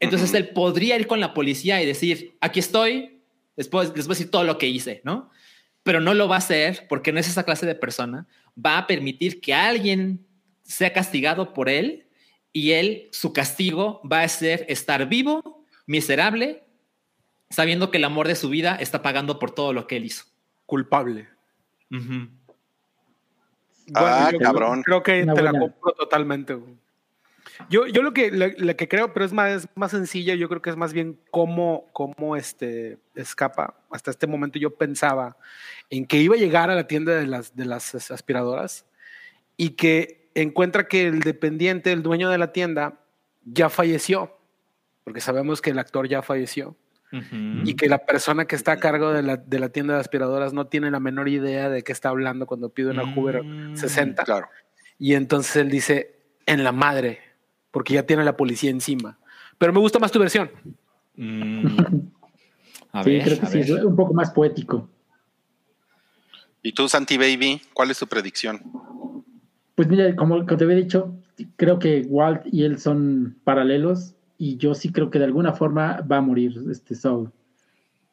Entonces él podría ir con la policía y decir, aquí estoy, después les voy a decir todo lo que hice, ¿no? pero no lo va a hacer porque no es esa clase de persona. Va a permitir que alguien sea castigado por él y él, su castigo va a ser estar vivo, miserable, sabiendo que el amor de su vida está pagando por todo lo que él hizo. Culpable. Ah, yo cabrón. Creo que Una te la compro totalmente. güey. Yo, yo lo que, la, la que creo, pero es más, más sencilla, yo creo que es más bien cómo, cómo este, escapa. Hasta este momento yo pensaba en que iba a llegar a la tienda de las, de las as- aspiradoras y que encuentra que el dependiente, el dueño de la tienda, ya falleció, porque sabemos que el actor ya falleció y que la persona que está a cargo de la, de la tienda de aspiradoras no tiene la menor idea de qué está hablando cuando pide una Hoover Mm, 60. Claro. Y entonces él dice, en la madre, porque ya tiene la policía encima. Pero me gusta más tu versión. Mm. A sí, ver, creo que a sí, es un poco más poético. ¿Y tú, Santi Baby, cuál es tu predicción? Pues mira, como, como te había dicho, creo que Walt y él son paralelos y yo sí creo que de alguna forma va a morir este Saul.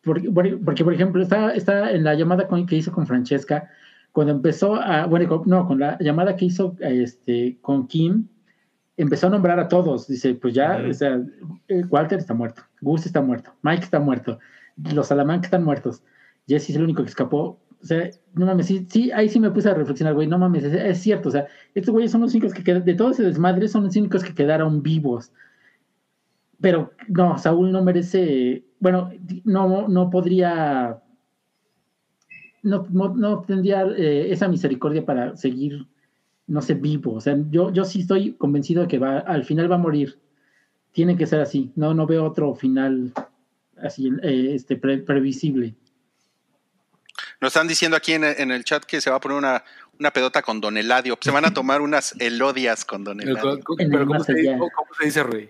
Porque, porque, por ejemplo, está, está en la llamada con- que hizo con Francesca, cuando empezó a, bueno, con- no, con la llamada que hizo este, con Kim, empezó a nombrar a todos. Dice, pues ya, o sea, eh, Walter está muerto, Gus está muerto, Mike está muerto, los Salamanca están muertos, Jesse es el único que escapó. O sea, no mames, sí, sí, ahí sí me puse a reflexionar, güey, no mames, es, es cierto, o sea, estos güeyes son los únicos que quedan, de todo ese desmadre, son los únicos que quedaron vivos. Pero no, Saúl no merece, bueno, no, no podría, no, no, no tendría eh, esa misericordia para seguir, no sé, vivo. O sea, yo, yo sí estoy convencido de que va, al final va a morir. Tiene que ser así. No, no veo otro final así, eh, este, pre- previsible. Nos están diciendo aquí en, en el chat que se va a poner una, una pedota con Don Eladio. Se van a tomar unas elodias con Don Eladio. Pero ¿cómo se, cómo se dice, Rui?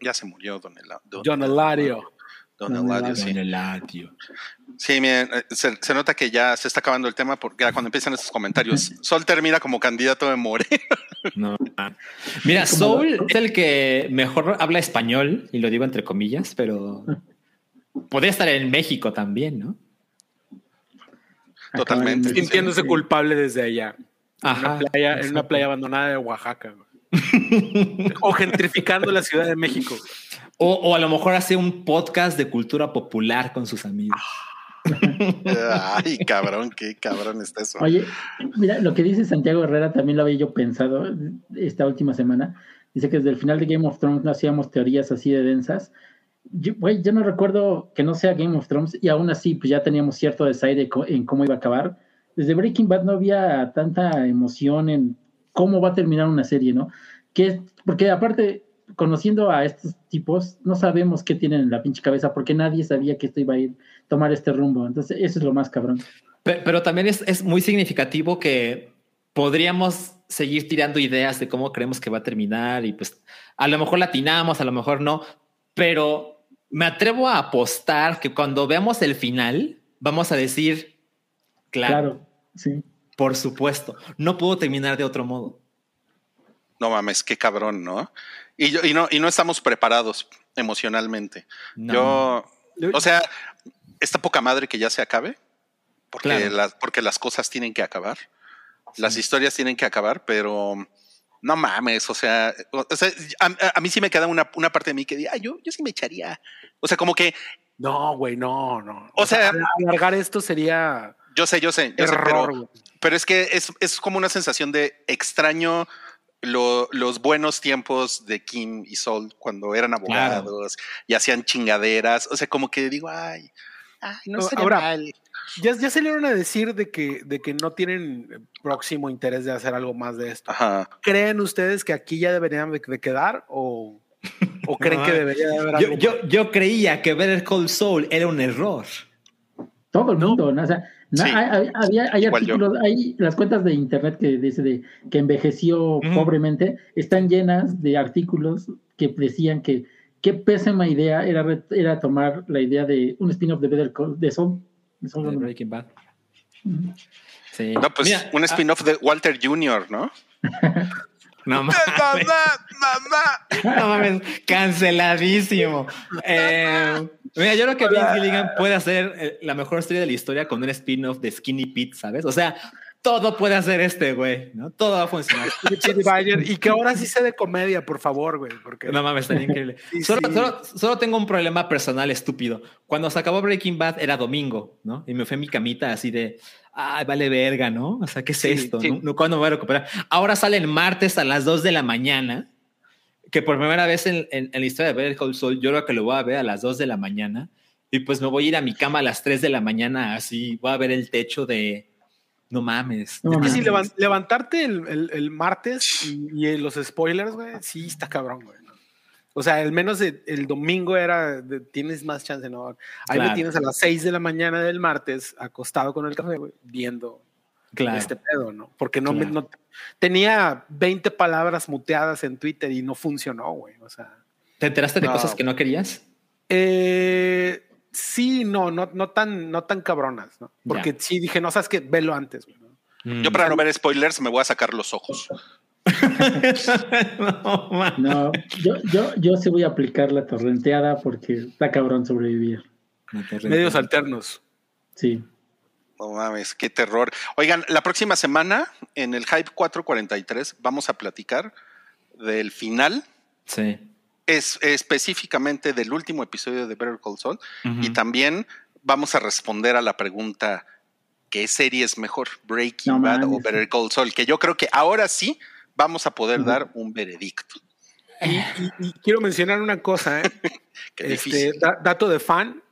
Ya se murió Don Eladio. Don Don Eladio, sí. miren, eh, se, se nota que ya se está acabando el tema porque ya cuando empiezan estos comentarios, Sol termina como candidato de More. No. Mira, Como Soul lo- es el que mejor habla español, y lo digo entre comillas, pero podría estar en México también, ¿no? Totalmente. Sintiéndose Sí. culpable desde allá. Ajá. En una playa, en una playa abandonada de Oaxaca. güey. o gentrificando la Ciudad de México. O, o a lo mejor hace un podcast de cultura popular con sus amigos. Ay, cabrón, qué cabrón está eso. Oye, mira, lo que dice Santiago Herrera también lo había yo pensado esta última semana. Dice que desde el final de Game of Thrones no hacíamos teorías así de densas. Yo, güey, yo no recuerdo que no sea Game of Thrones y aún así pues ya teníamos cierto desaire en cómo iba a acabar. Desde Breaking Bad no había tanta emoción en cómo va a terminar una serie, ¿no? Que, porque aparte, conociendo a estos tipos, no sabemos qué tienen en la pinche cabeza porque nadie sabía que esto iba a ir tomar este rumbo. Entonces, eso es lo más cabrón. Pe- Pero, también es, es muy significativo que podríamos seguir tirando ideas de cómo creemos que va a terminar y pues a lo mejor latinamos, a lo mejor no, pero me atrevo a apostar que cuando veamos el final vamos a decir, claro, Claro, sí. Por supuesto, no puedo terminar de otro modo. No mames, qué cabrón, ¿no? Y, yo- y no, y no estamos preparados emocionalmente. No. Yo, o sea, esta poca madre que ya se acabe, porque, Claro. las, porque las cosas tienen que acabar, las historias tienen que acabar, pero no mames, o sea, o sea, a, mí sí me queda una, una parte de mí que diga, "Ay, yo, yo sí me echaría. O sea, como que, No, güey, no, no. O sea- alargar esto sería yo sé, yo sé, yo sé, error. pero, güey. Pero es que es, es como una sensación de extraño lo- los buenos tiempos de Kim y Sol cuando eran abogados y hacían chingaderas. O sea, como que digo, ay, ay no No, sería ahora- mal. Ya, ya salieron a decir de que, de que no tienen próximo interés de hacer algo más de esto. Ajá. ¿Creen ustedes que aquí ya deberían de, de quedar o, o creen que debería de haber Yo, algo yo, yo creía que Better Call Saul era un error. Todo el mundo, ¿no? O sea, na- Sí. hay, había- hay yo. artículos, hay las cuentas de internet que dice de que envejeció pobremente, están llenas de artículos que decían que qué pésima idea era, era tomar la idea de un spin-off de Better Call, de de. Breaking Bad. Sí. No, pues Mira, un ah, spin-off de Walter Jr., ¿no? No mames. mamá, mamá. No mames, canceladísimo. Eh, mira, yo creo que Vince Gilligan puede hacer eh, la mejor historia de la historia con un spin-off de Skinny Pete, ¿sabes? O sea, todo puede hacer este güey, ¿no? Todo va a funcionar. Y que ahora sí sea de comedia, por favor, güey. Porque No mames, estaría increíble. Sí, solo, sí. solo- solo tengo un problema personal estúpido. Cuando se acabó Breaking Bad era domingo, ¿no? Y me fui a mi camita así de, ay, vale verga, ¿no? O sea, ¿qué es Sí, esto? sí. ¿No? ¿No? ¿Cuándo me voy a recuperar? Ahora sale el martes a las 2 de la mañana, que por primera vez en, en- en la historia de Better Call Saul, yo creo que lo voy a ver a las 2 de la mañana. Y pues me voy a ir a mi cama a las 3 de la mañana, así voy a ver el techo de, no mames. No no Es que mames. sí, levan- levantarte el, el- el martes y, y los spoilers, güey, sí está cabrón, güey. O sea, al menos el, el domingo era, de- tienes más chance, ¿no? Ahí me Claro. tienes a las 6 de la mañana del martes acostado con el café, güey, viendo Claro. este pedo, ¿no? Porque no, me, no tenía 20 palabras muteadas en Twitter y no funcionó, güey. O sea, ¿Te enteraste de No. cosas que no querías? eh, sí, no, no, no tan, no tan cabronas, ¿no? Porque Ya. sí dije, no sabes qué, velo antes, güey. ¿no? Yo para no ver spoilers me voy a sacar los ojos. no, yo, yo, yo sí voy a aplicar la torrenteada porque está cabrón sobrevivir. Medios alternos. Sí. No mames, qué terror. Oigan, la próxima semana en el Hype 443 vamos a platicar del final, Sí. es específicamente del último episodio de Better Call Saul y también vamos a responder a la pregunta ¿qué serie es mejor, Breaking No Bad o. Better Call Saul? Que yo creo que ahora sí vamos a poder dar un veredicto. Y, y- y quiero mencionar una cosa, ¿eh? Qué Este, da- dato de fan.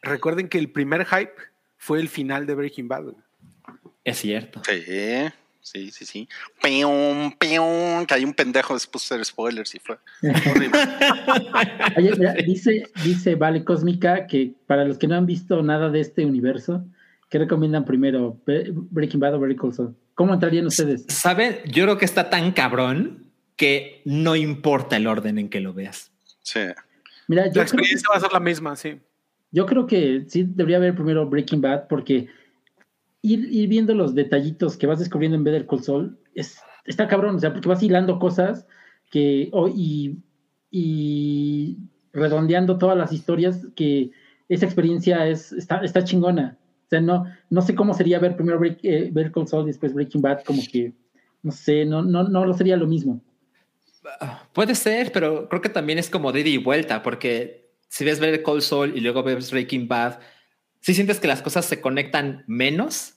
Recuerden que el primer hype fue el final de Breaking Bad. Es cierto. Sí, sí, sí, sí. Peum, peum, que hay un pendejo después de hacer spoilers y fue horrible. Oye, mira, dice, dice Vale Cósmica que para los que no han visto nada de este universo, ¿qué recomiendan primero? Breaking Bad o Better Call Saul? ¿Cómo entrarían ustedes? ¿Saben? Yo creo que está tan cabrón que no importa el orden en que lo veas. Sí. Mira, La yo creo, que, experiencia va a ser la misma, sí. yo creo que sí debería haber primero Breaking Bad porque ir, ir viendo los detallitos que vas descubriendo en Better Call Saul es, está cabrón, o sea, porque vas hilando cosas que, o- y, y redondeando todas las historias que esa experiencia es, está, está chingona. Sea, no, no sé cómo sería ver primero Break, eh, Better Call Saul y después Breaking Bad, como que, no sé, no, no, no lo sería lo mismo. Puede ser, pero creo que también es como de ida y vuelta, porque si ves ver Cold Soul y luego ves Breaking Bad, sí sientes que las cosas se conectan menos,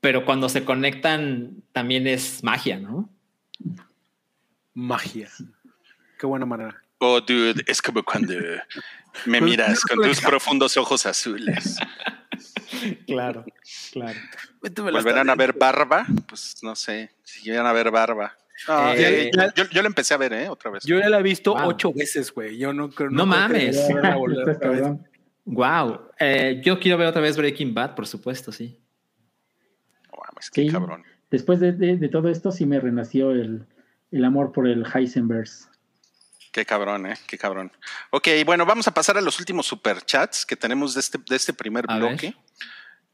pero cuando se conectan también es magia, ¿no? Magia. Qué buena manera. Oh, dude, es como cuando me miras con tus profundos ojos azules. Claro, claro. ¿Volverán a ver Barba? Pues no sé, si llegan a ver Barba. Eh, ya- ya- yo, yo lo empecé a ver, ¿eh? Otra vez. Yo ya la he visto Wow. ocho veces, güey. Yo no creo. No creo que mames. cabrón. Wow. Eh, yo quiero ver otra vez Breaking Bad, por supuesto, sí. No Sí. cabrón. Después de, de- de todo esto, sí me renació el, el amor por el Heisenbergs. Qué cabrón, ¿eh? Qué cabrón. Ok, bueno, vamos a pasar a los últimos superchats que tenemos de este, de este primer A bloque.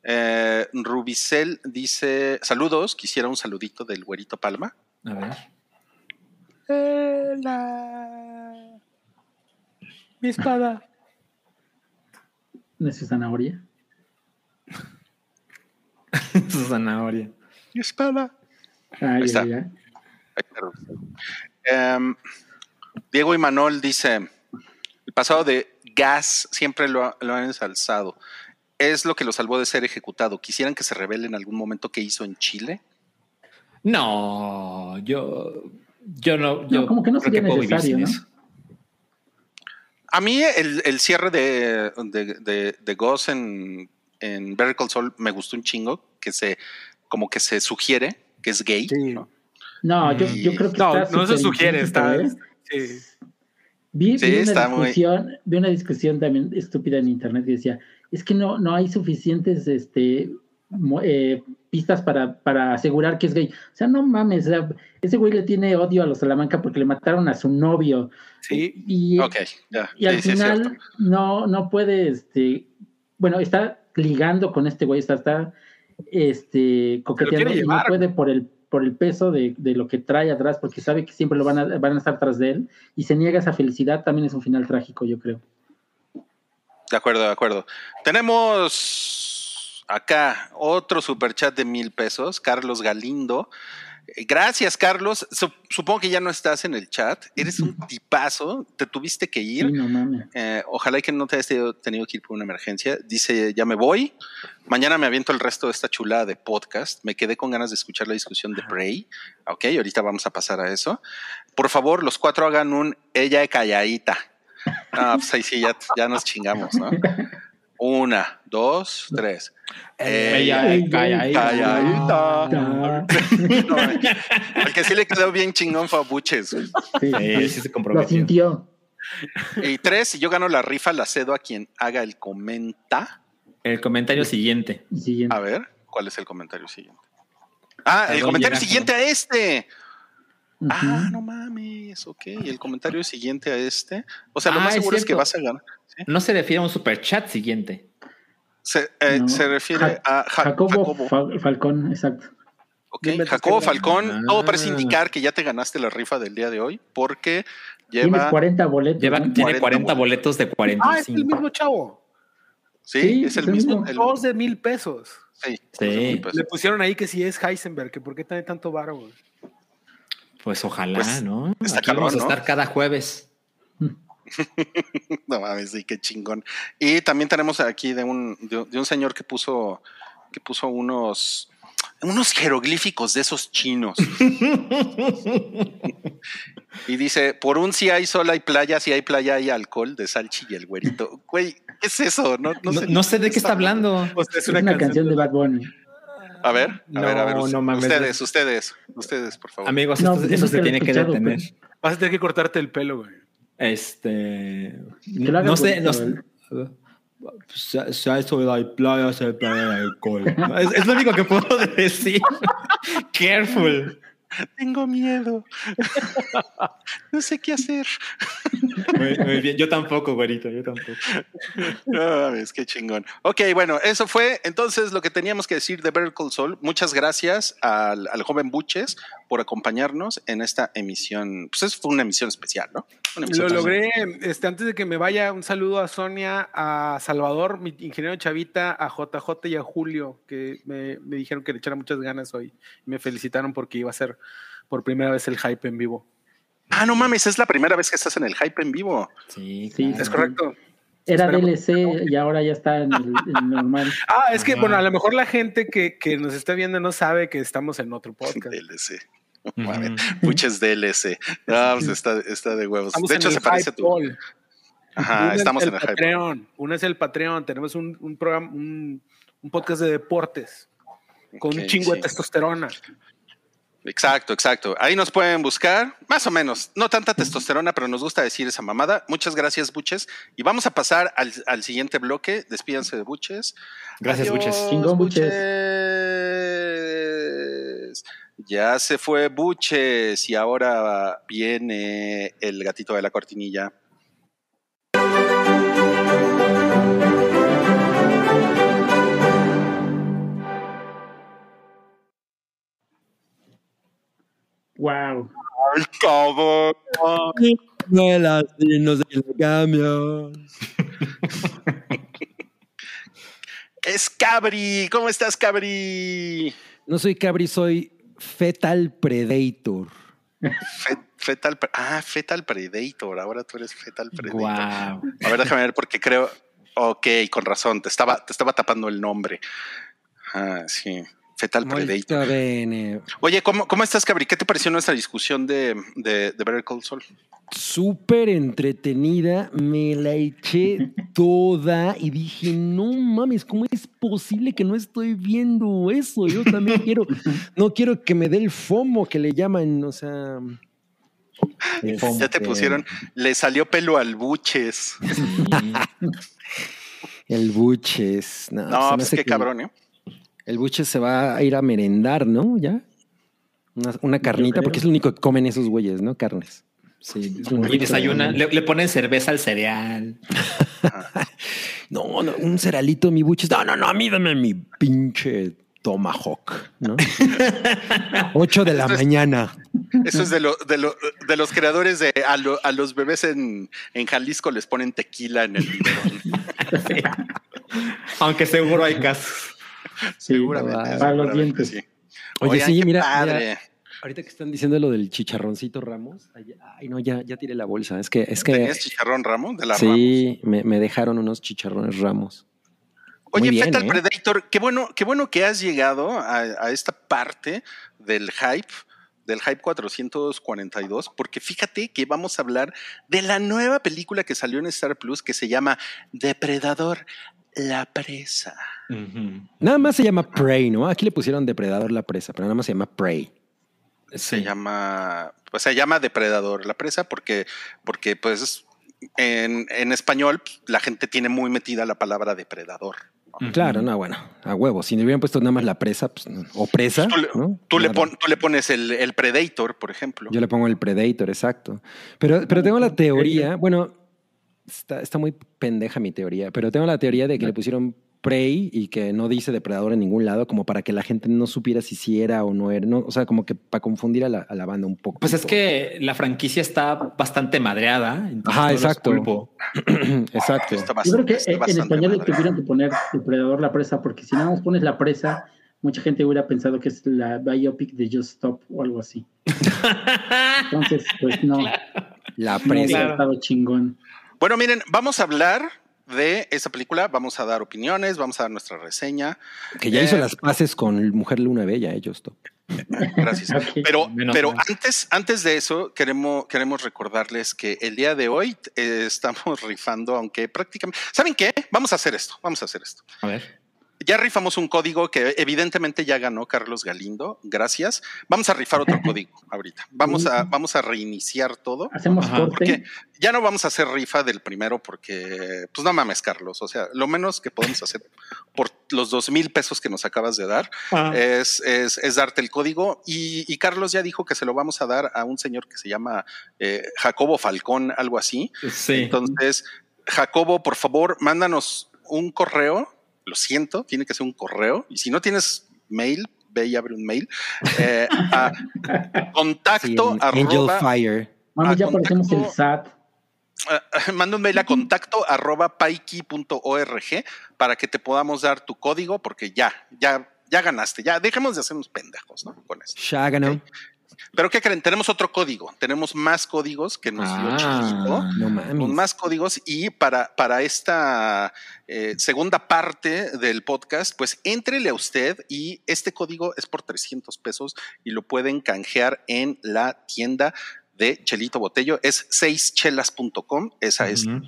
Eh, Rubicel dice: Saludos, quisiera un saludito del güerito Palma. A ver. Mi espada. ¿No es su zanahoria? Su zanahoria. Mi espada. Ah, está. Ahí está. Em, Diego Imanol dice: El pasado de Gas siempre lo, ha- lo han ensalzado. Es lo que lo salvó de ser ejecutado. ¿Quisieran que se revele en algún momento qué hizo en Chile? No, yo, yo no, yo como que no sería vivir necesario, ¿no? A mí el, el cierre de, de, de, de Goss en, en Better Call Saul me gustó un chingo, que se como que se sugiere que es gay. Sí. ¿no? No, yo, yo creo que No, está no se sugiere, está. ¿eh? Sí. Vi, Sí, vi una está muy- vi una discusión también estúpida en internet que decía, es que no, no hay suficientes este, eh, pistas para, para asegurar que es gay. O sea, no mames, o sea, ese güey le tiene odio a los Salamanca porque le mataron a su novio. Sí. Y, Ok, ya. y al sí, sí, es final no, no puede, este, bueno, está ligando con este güey, está, está este, coqueteando y no puede por el, por el peso de, de lo que trae atrás, porque sabe que siempre lo van a, van a estar tras de él, y se niega esa felicidad, también es un final trágico, yo creo. De acuerdo, de acuerdo. Tenemos acá otro superchat de mil pesos, Carlos Galindo. Gracias, Carlos. Sup- Supongo que ya no estás en el chat. Eres un tipazo. Te tuviste que ir. Sí, no mames. Eh, ojalá que no te hayas tenido, que ir por una emergencia. Dice, ya me voy. Mañana me aviento el resto de esta chulada de podcast. Me quedé con ganas de escuchar la discusión de Prey. Ok, ahorita vamos a pasar a eso. Por favor, los cuatro hagan un ella calladita. Ah, pues ahí sí, ya, ya nos chingamos, ¿no? Una, dos, tres. Ella, Ey, calladita. calladita. No, que sí le quedó bien chingón fue a Buches. sí, Sí, sí se lo comprometió. sintió. Y tres, si yo gano la rifa, la cedo a quien haga el comenta. El comentario siguiente. A ver, ¿cuál es el comentario siguiente? Ah, el comentario llegaste. siguiente a este. Ah, no mames, ok. Y el comentario siguiente a este. O sea, lo Ah, más seguro es, que vas a ganar. ¿sí? No se refiere a un super chat siguiente. Se, eh, No. se refiere Ja- a Ja- Jacobo, Jacobo. Fa- Falcón, exacto. Ok, Jacobo Falcón. Ah. Todo parece indicar que ya te ganaste la rifa del día de hoy porque Tienes lleva. 40 boletos. Lleva, ¿no? tiene 40 40 boletos de Ah, es el 45. mismo chavo. Sí, Sí, es el es el mismo. mismo. el- Dos de mil pesos. sí, Sí. pues, Le pusieron ahí que si es Heisenberg, que por qué tiene tanto varo, güey. Pues ojalá, Pues, ¿no? está Aquí vamos a estar cada jueves. No mames, sí, qué chingón. Y también tenemos aquí de un, de, de un señor que puso, que puso unos, unos jeroglíficos de esos chinos. y dice, por un si hay sol hay playa, si hay playa hay alcohol de Salchi y el güerito. Güey, ¿qué es eso? No, no No, sé, no sé de qué está hablando. Es Es una, canción de Bad Bunny. A ver, a No, ver, a ver. no mames. ustedes, ustedes, ustedes, por favor. Amigos, No, esto, yo eso nunca se tiene que detener. pero- Vas a tener que cortarte el pelo, güey. Este. No sé. No, sé- si hay sobre la playa, se playa de alcohol. Es, es lo único que puedo decir. Careful. Tengo miedo. no sé qué hacer. Muy, muy bien. Yo tampoco, güerito, yo tampoco. No mames, qué chingón. Ok, bueno, eso fue entonces lo que teníamos que decir de Better Call Saul. Muchas gracias al, al joven Buches por acompañarnos en esta emisión. Pues eso fue una emisión especial, ¿no? Una emisión Lo logré. Este, antes de que me vaya, un saludo a Sonia, a Salvador, mi ingeniero Chavita, a JJ y a Julio, que me, me dijeron que le echara muchas ganas hoy. Me felicitaron porque iba a ser por primera vez el hype en vivo. Ah, no mames, es la primera vez que estás en el hype en vivo. Sí, Sí, claro. ¿Es correcto? Era Esperemos. DLC y ahora ya está en el, en el normal. Ah, es que, Ajá. bueno, a lo mejor la gente que, que nos está viendo no sabe que estamos en otro podcast. DLC. Ujú. Mames, Buches DLC. Ah, pues está, está de huevos. Estamos de hecho, el se parece a Hype tu. Ball. Ajá, estamos al en el hype. Patreon. Uno es el Patreon. Tenemos un, un programa, un, un podcast de deportes con Ok, un chingo sí. de testosterona. Exacto, exacto. Ahí nos pueden buscar, más o menos. No tanta testosterona, pero nos gusta decir esa mamada. Muchas gracias, Buches. Y vamos a pasar al, al siguiente bloque. Despídanse de Buches. Gracias, Adiós, Buches. Chingón, Buches. Buches. Ya se fue Buches y ahora viene el gatito de la cortinilla. Wow. ¡Ay, cabrón! Es Cabri. ¿Cómo estás, Cabri? No soy Cabri, soy Fetal Predator. Fe- fetal, pre- ah, Fetal Predator. Ahora tú eres Fetal Predator. Guau. A ver, déjame ver porque creo. Ok, con razón. Te estaba, te estaba tapando el nombre. Ah, sí. Fetal Predator. Bene. Oye, ¿cómo, ¿cómo estás, Cabri? ¿Qué te pareció nuestra discusión de, de, de Better Call Saul? Súper entretenida, me la eché toda y dije, no mames, ¿cómo es posible que no estoy viendo eso? Yo también quiero, no quiero que me dé el FOMO que le llaman, o sea, FOMO. Ya te Este- pusieron. Le salió pelo al buches. el buches. No, No, pues qué que cabrón, ¿eh? El buches se va a ir a merendar, ¿no? ¿Ya? Una, una carnita, porque es lo único que comen esos güeyes, ¿no? Carnes. Sí, y desayunan, de- le, le ponen cerveza al cereal. No, no, un ceralito, mi buches. No, no, no, a mí dame mi pinche Tomahawk, ¿no? 8 de la mañana. Eso es de, lo- de, lo- de los creadores de a, lo- a los bebés en, en Jalisco les ponen tequila en el biberón. Aunque seguro hay casos. Sí, Seguramente. para los dientes. sí. Oye, Oigan, sí, qué mira, padre. mira, ahorita que están diciendo lo del chicharroncito Ramos, ay, ay, no, ya, ya tiré la bolsa. Es que, es que ¿Tenías chicharrón Ramos? De la Ramos. sí, me, me dejaron unos chicharrones Ramos. Oye, bien, Fetal ¿eh? Predator, qué bueno, qué bueno que has llegado a, a esta parte del hype, del hype 442, porque fíjate que vamos a hablar de la nueva película que salió en Star Plus que se llama Depredador, la presa. Nada más se llama Prey, ¿no? Aquí le pusieron Depredador la presa, pero nada más se llama Prey. Se llama, pues se llama Depredador, la presa, porque, porque pues en, en español pues, la gente tiene muy metida la palabra depredador. ¿no? Claro, no, bueno, a huevo. Si le hubieran puesto nada más la presa, pues, o presa, Tú, le, ¿no? tú le Claro. pon- tú le pones el, el Predator, por ejemplo. Yo le pongo el Predator, exacto. Pero, pero tengo la teoría, bueno, está, está muy pendeja mi teoría, pero tengo la teoría de que le pusieron Prey y que no dice depredador en ningún lado, como para que la gente no supiera si sí era o no era, no, o sea, como que para confundir a la, a la banda un poco. Pues es que la franquicia está bastante madreada. entonces Ajá, no los exacto. culpo. exacto. Está Yo creo que en, español le tuvieron que poner depredador la presa, porque si nada más pones la presa, mucha gente hubiera pensado que es la biopic de Just Stop o algo así. Entonces, pues no, La no presa. hubiera estado chingón. Bueno, miren, vamos a hablar de esa película, vamos a dar opiniones, vamos a dar nuestra reseña. Que ya hizo Eh, las paces con Mujer Luna Bella, ellos. Gracias. Ok. Pero, Menos pero antes, antes de eso, queremos, queremos recordarles que el día de hoy eh, estamos rifando, aunque prácticamente. ¿Saben qué? Vamos a hacer esto. Vamos a hacer esto. A ver. Ya rifamos un código que evidentemente ya ganó Carlos Galindo. Gracias. Vamos a rifar otro código ahorita. Vamos a, vamos a reiniciar todo. Hacemos Ajá, corte. Porque ya no vamos a hacer rifa del primero porque, pues no mames, Carlos. O sea, lo menos que podemos hacer por los dos mil pesos que nos acabas de dar es, es, es darte el código. Y, y Carlos ya dijo que se lo vamos a dar a un señor que se llama eh, Jacobo Falcón, algo así. Sí. Entonces, Jacobo, por favor, mándanos un correo. Lo siento, tiene que ser un correo. Y si no tienes mail, ve y abre un mail. eh, a contacto Sí, arroba Angel Fire. Mami, a ya parecemos el SAT. Uh, manda un mail a contacto arroba paiki.org para que te podamos dar tu código porque ya, ya, ya ganaste, ya dejemos de hacernos pendejos, ¿no? Con eso. Shagano. Pero ¿qué creen? Tenemos otro código, tenemos más códigos que nos dio Ah. Chilito, No mames. más códigos y para, para esta eh, segunda parte del podcast, pues entrele a usted y este código es por 300 pesos y lo pueden canjear en la tienda de Chelito Botello, es 6chelas.com, esa es Ujú.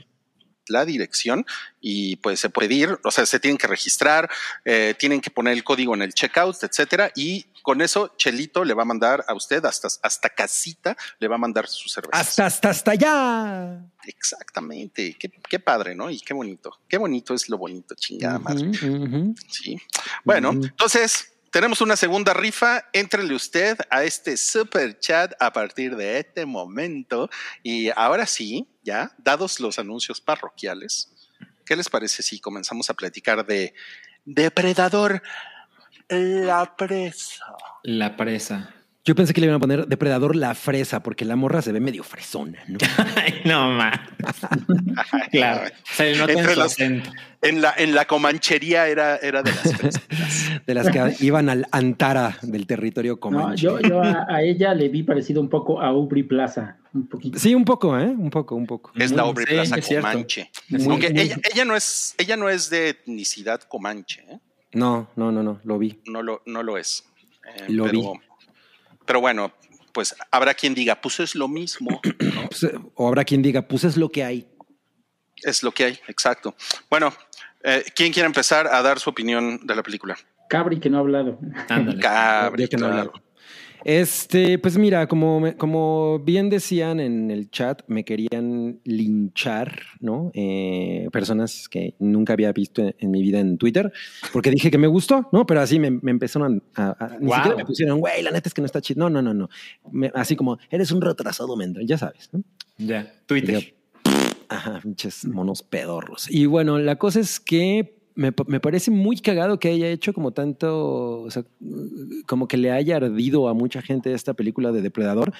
La dirección y pues se puede ir, o sea, se tienen que registrar, eh, tienen que poner el código en el checkout, etcétera, y con eso Chelito le va a mandar a usted hasta, hasta casita, le va a mandar su cerveza. Hasta, hasta, hasta allá. Exactamente, qué, qué padre, ¿no? Y qué bonito, qué bonito es lo bonito, chingada madre. Sí. Bueno, entonces tenemos una segunda rifa. Éntrele usted a este super chat a partir de este momento. Y ahora sí, ya, dados los anuncios parroquiales, ¿qué les parece si comenzamos a platicar de Depredador la presa? La presa. Yo pensé que le iban a poner depredador la fresa, porque la morra se ve medio fresona, ¿no? Ay, no más. claro. Se nota en Entre acento. En la, en la comanchería era, era de las fresas. De las que iban al Antara del territorio No, comanche. yo, yo a, a ella le vi parecido un poco a Aubrey Plaza, un poquito. Sí, un poco, ¿eh? Un poco, un poco. Es la Mm, Aubrey sí, Plaza. Comanche. Muy- Aunque muy- ella, ella no es, ella no es de etnicidad comanche, ¿eh? No, no, no, no, lo vi. no lo, no lo es. Eh, Lo pero, vi. Pero bueno, pues habrá quien diga, pues es lo mismo, ¿no? Pues, o habrá quien diga, pues es lo que hay. es lo que hay, exacto. Bueno, eh, ¿quién quiere empezar a dar su opinión de la película? Cabri que no ha hablado. Ándale. Cabri, que no claro. hablo. Este, pues mira, como, como bien decían en el chat, me querían linchar, ¿no? Eh, personas que nunca había visto en, en mi vida en Twitter, porque dije que me gustó, ¿no? Pero así me, me empezaron a, a- a- ni Wow. siquiera me pusieron, güey, la neta es que no está chido. No, no, no, no. Me- así como, eres un retrasado mental, ya sabes, ¿no? Ya. Twitter. Ajá, pinches monos pedorros. Y bueno, la cosa es que me, me parece muy cagado que haya hecho como tanto, o sea, como que le haya ardido a mucha gente esta película de Depredador.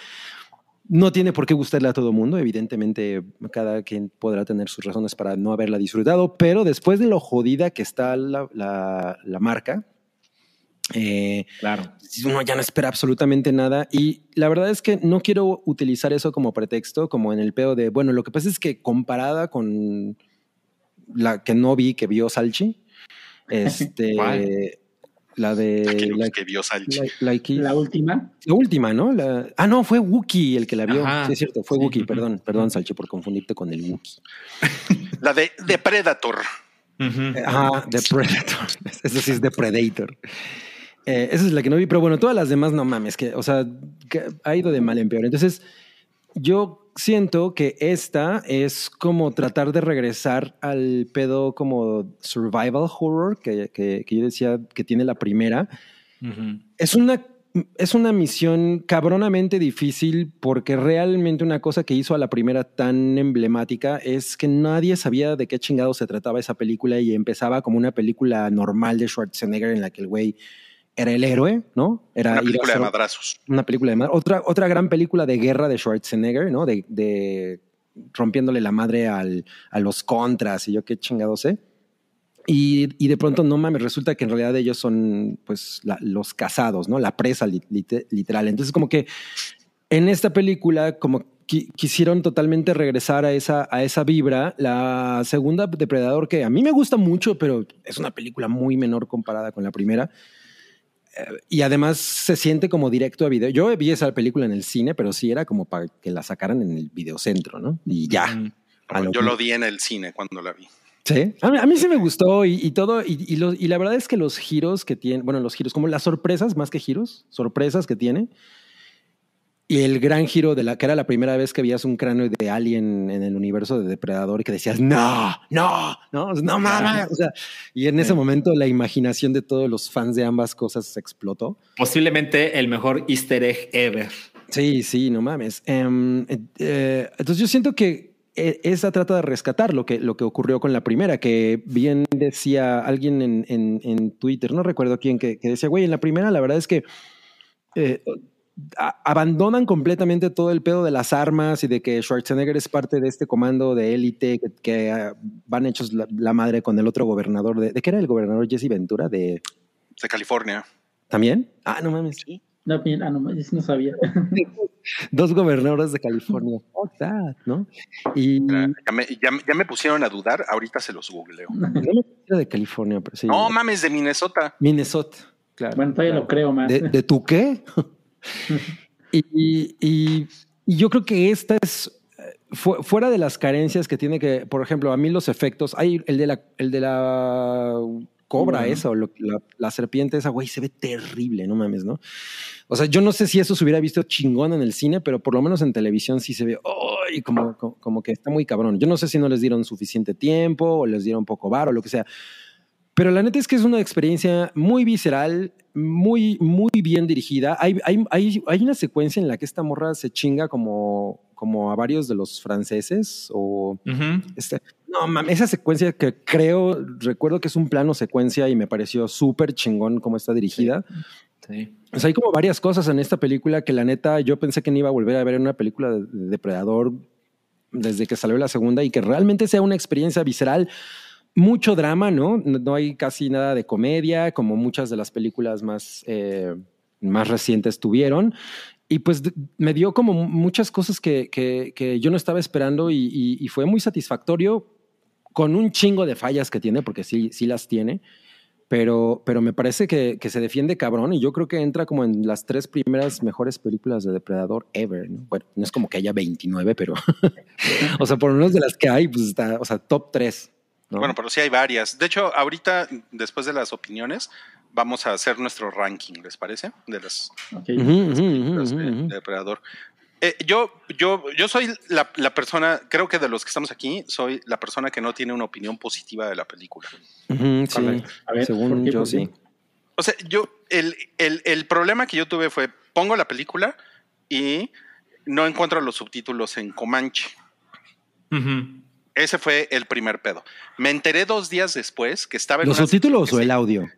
No tiene por qué gustarle a todo mundo, evidentemente cada quien podrá tener sus razones para no haberla disfrutado, pero después de lo jodida que está la, la, la marca, eh, Claro. uno ya no espera absolutamente nada y la verdad es que no quiero utilizar eso como pretexto, como en el pedo de, bueno, lo que pasa es que comparada con la que no vi, que vio Salchi, este, ¿Cuál? la de Que, la, que vio Salchi. la- última. la última, ¿no? La- ah, no, fue Wookie el que la vio. Ajá. Sí, es cierto, fue Sí. Wookie, perdón, perdón, Salchi, por confundirte con el Wookie. La de, de Predator. Ajá, The Predator. Eso sí es The Predator. Eh, esa es la que no vi, pero bueno, todas las demás no mames, que, o sea, que ha ido de mal en peor. Entonces, yo siento que esta es como tratar de regresar al pedo como survival horror que, que- que yo decía que tiene la primera. Es una, es una misión cabronamente difícil porque realmente una cosa que hizo a la primera tan emblemática es que nadie sabía de qué chingado se trataba esa película y empezaba como una película normal de Schwarzenegger en la que el güey era el héroe, ¿no? Era Una película de madrazos. una película de madre. Otra, otra gran película de guerra de Schwarzenegger, ¿no? De, de rompiéndole la madre al, a los contras y yo qué chingado sé. Y, y de pronto, no mames, resulta que en realidad ellos son pues la- los casados, ¿no? La presa li- lit- literal. Entonces como que en esta película como qui- quisieron totalmente regresar a esa, a esa vibra. La segunda Depredador que a mí me gusta mucho, pero es una película muy menor comparada con la primera. Y además se siente como directo a video. Yo vi esa película en el cine, pero sí era como para que la sacaran en el videocentro, ¿no? Y ya. Yo que- lo di en el cine cuando la vi. Sí, a mí, a mí sí me gustó y, y todo, y, y lo- y la verdad es que los giros que tiene, bueno, los giros, como las sorpresas más que giros, sorpresas que tiene, y el gran giro de la que era la primera vez que veías un cráneo de alien en el universo de Depredador y que decías, no, no, no, no mames. O sea, y en ese momento la imaginación de todos los fans de ambas cosas se explotó. Posiblemente el mejor easter egg ever. Sí, sí, no mames. Em, eh, eh, entonces yo siento que eh, esa trata de rescatar lo que, lo que ocurrió con la primera, que bien decía alguien en, en- en Twitter, no recuerdo quién, que, que decía, güey, en la primera la verdad es que eh, a- abandonan completamente todo el pedo de las armas y de que Schwarzenegger es parte de este comando de élite que, que, ah, van hechos la, la madre con el otro gobernador. ¿De, ¿de qué era el gobernador Jesse Ventura? ¿De, De California. ¿También? Ah, no mames. No, bien, ah, no, yo no sabía. Dos gobernadores de California. Fuck that, ¿no? Y Ya me, ya me- ya me pusieron a dudar. Ahorita se los googleo. no de California, pero sí. No mames, de Minnesota. Minnesota, claro. Bueno, todavía lo creo más. ¿De, de tu qué? y, y- y yo creo que esta es eh, fu- fuera de las carencias que tiene que, por ejemplo, a mí los efectos, hay el de la, el de la cobra Bueno. esa o lo- la, la serpiente esa, güey, se ve terrible, no mames, ¿no? O sea, yo no sé si eso se hubiera visto chingón en el cine, pero por lo menos en televisión sí se ve, ¡ay! como, como, como que está muy cabrón. Yo no sé si no les dieron suficiente tiempo o les dieron poco bar o lo que sea. Pero la neta es que es una experiencia muy visceral, muy, muy bien dirigida. Hay, hay, hay, hay una secuencia en la que esta morra se chinga como, como a varios de los franceses o este, no mames, esa secuencia que creo, recuerdo que es un plano secuencia y me pareció súper chingón cómo está dirigida. Sí. O sea, hay como varias cosas en esta película que la neta yo pensé que no iba a volver a ver en una película de, de Depredador desde que salió la segunda y que realmente sea una experiencia visceral. Mucho drama, ¿no? No, hay casi nada de comedia, como muchas de las películas más, eh, más recientes tuvieron. Y pues me dio como muchas cosas que, que, yo no estaba esperando y fue muy satisfactorio con un chingo de fallas que tiene, porque sí, sí las tiene pero, pero me parece que, que se defiende cabrón y yo creo que entra como en las tres primeras mejores películas de Depredador ever. ¿no? Bueno, no es como que haya 29, pero, o sea, por lo menos de las que hay, pues está, o sea, top 3. ¿No? Bueno, pero sí hay varias. De hecho, ahorita, después de las opiniones, vamos a hacer nuestro ranking, ¿les parece? De las películas de, Depredador. Eh, yo, yo, yo soy la, la persona, creo que de los que estamos aquí, soy la persona que no tiene una opinión positiva de la película. Ujú, sí, Correcto. A ver, según yo sí. O sea, yo, el, el, el problema que yo tuve fue, pongo la película y no encuentro los subtítulos en Comanche. Ese fue el primer pedo. Me enteré dos días después que estaba en ¿Los subtítulos o el audio?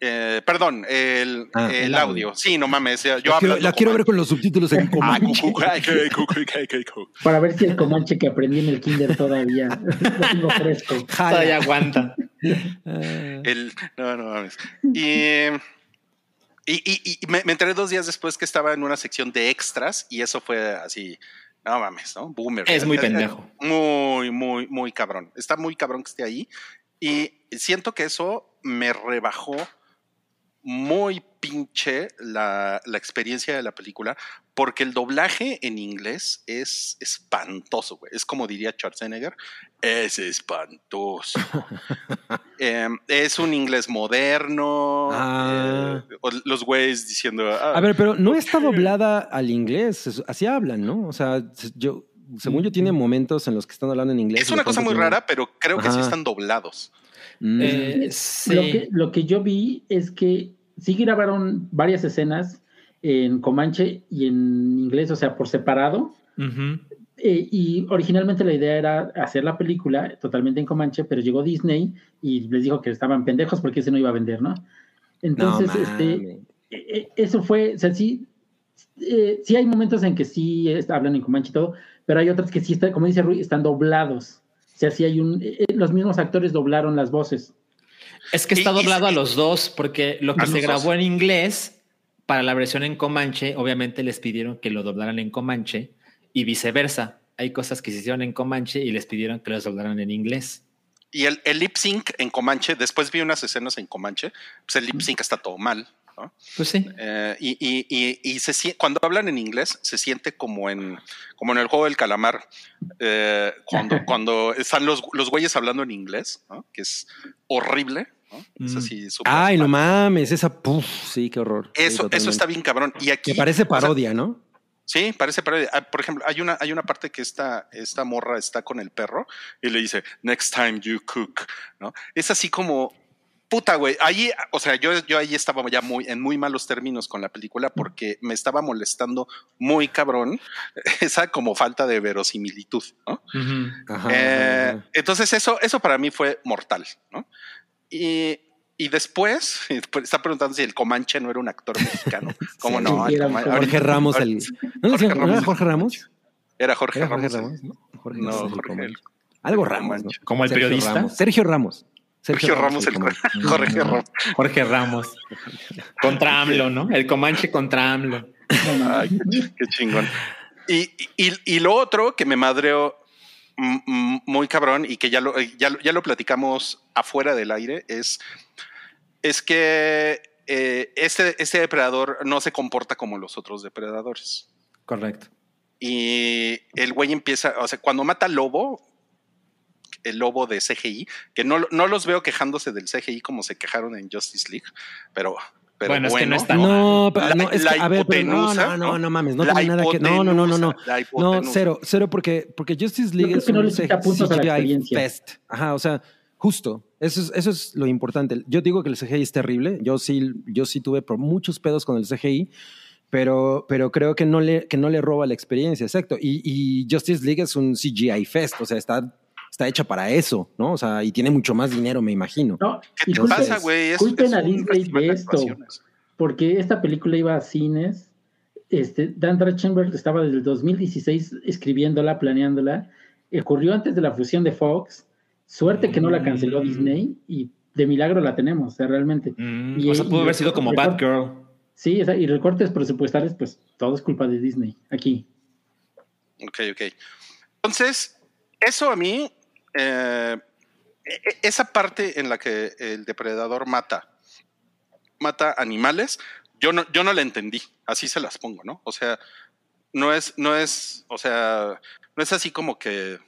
eh, perdón, el, Ah, el el audio. audio. Sí, no mames. Yo La quiero, la quiero ver con los subtítulos en Comanche. Para ver si el Comanche que aprendí en el kinder todavía lo tengo fresco. Todavía aguanta. El, no, no mames. Y, y, y- y me, me enteré dos días después que estaba en una sección de extras y eso fue así, no mames, ¿no? Boomer. Es muy pendejo. Muy, muy, muy cabrón. Está muy cabrón que esté ahí. Y siento que eso me rebajó muy pinche la, la experiencia de la película, porque el doblaje en inglés es espantoso, güey. Es como diría Schwarzenegger, es espantoso. Eh, es un inglés moderno. Ah. eh, los güeyes diciendo. ah, A ver, pero no está doblada al inglés. Así hablan, ¿no? O sea, yo, según yo, tiene momentos en los que están hablando en inglés. es una cosa muy rara, pero creo que sí están doblados. Mm. Eh, sí. Lo, que, lo que yo vi es que sí grabaron varias escenas en Comanche y en inglés, o sea, por separado. Eh, y originalmente la idea era hacer la película totalmente en Comanche, pero llegó Disney y les dijo que estaban pendejos porque ese no iba a vender, ¿no? Entonces, no, este, eh, eh, eso fue, o sea, sí, eh, sí hay momentos en que sí hablan en Comanche y todo, pero hay otras que sí, están, como dice Rui, están doblados. O sea, sí hay un, los mismos actores doblaron las voces. Es que está Y- y- doblado a los dos, porque lo que se dos. grabó en inglés para la versión en Comanche, obviamente les pidieron que lo doblaran en Comanche y viceversa. Hay cosas que se hicieron en Comanche y les pidieron que los doblaran en inglés. Y el, el lip sync en Comanche, después vi unas escenas en Comanche, pues el lip sync está todo mal. ¿No? Pues sí. Eh, y y- y- y se sien- cuando hablan en inglés, se siente como en, como en el juego del calamar, eh, cuando, cuando están los, los güeyes hablando en inglés, ¿no? que es horrible. ¿no? Es Mm. así súper Ay, no mal. mames, esa, puf, sí, qué horror. Sí, Eso, eso está bien cabrón. Y aquí. Me parece o sea, parodia, ¿no? Sí, parece parodia. Ah, Por ejemplo, hay una, hay una parte que esta, esta morra está con el perro y le dice, next time you cook, ¿no? Es así como, puta, güey. Ahí, o sea, yo, yo ahí estaba ya muy, en muy malos términos con la película porque me estaba molestando muy cabrón esa como falta de verosimilitud, ¿no? Ajá, Eh, entonces eso, eso para mí fue mortal, ¿no? Y, y después, está preguntando si el Comanche no era un actor mexicano. ¿Cómo Sí, no? era Jorge Jorge Ramos, el. ¿No, Jorge decían- ¿no Ramos. era Jorge Ramos? Era Jorge Era Jorge Ramos. Ramos, ¿no? Jorge No, Ramos, Jorge, el- Algo Ramos, ¿no? Como el Sergio periodista. Ramos. Sergio Ramos. Sergio Ramos, el. Jorge Ramos. Jorge Ramos. Contra AMLO, ¿no? El Comanche contra AMLO. Ay, qué, chingón. Y, y, y lo otro que me madreó mm, muy cabrón y que ya lo, ya, ya lo platicamos afuera del aire es, es que eh, este, este depredador no se comporta como los otros depredadores. Correcto. Y el güey empieza, o sea, cuando mata al lobo, el lobo de CGI, que no, no los veo quejándose del CGI como se quejaron en Justice League, pero, pero Bueno, bueno, es que no está- No, pero no, es la que, a ver, pero no, hipotenusa, no, no, ¿no? no mames, no tiene nada que. No, no, no, no, no. No, cero, cero, porque, porque Justice League es que no un CGI fest. Ajá, o sea, justo. Eso es, eso es lo importante. Yo digo que el CGI es terrible. Yo sí, yo sí tuve por muchos pedos con el CGI, pero, pero creo que no le, que no le roba la experiencia, exacto. Y, y Justice League es un CGI fest, o sea, está, está hecha para eso, ¿no? O sea, y tiene mucho más dinero, me imagino. No, ¿Qué te pasa, güey? Es- culpen es a Disney de esto. porque esta película iba a cines. Este, Dan Trachtenberg estaba desde el 2016 escribiéndola, planeándola. Ocurrió antes de la fusión de Fox. Suerte que no la canceló Mm. Disney y de milagro la tenemos, o sea, realmente. Mm, Y- o sea, pudo haber sido como Batgirl. Sí, y recortes presupuestales, pues todo es culpa de Disney aquí. Ok, ok. Entonces, eso a mí, eh, e- e- esa parte en la que el depredador mata, mata animales, yo no, yo no la entendí, así se las pongo, ¿no? O sea, no es, no es, o sea, no es así como que,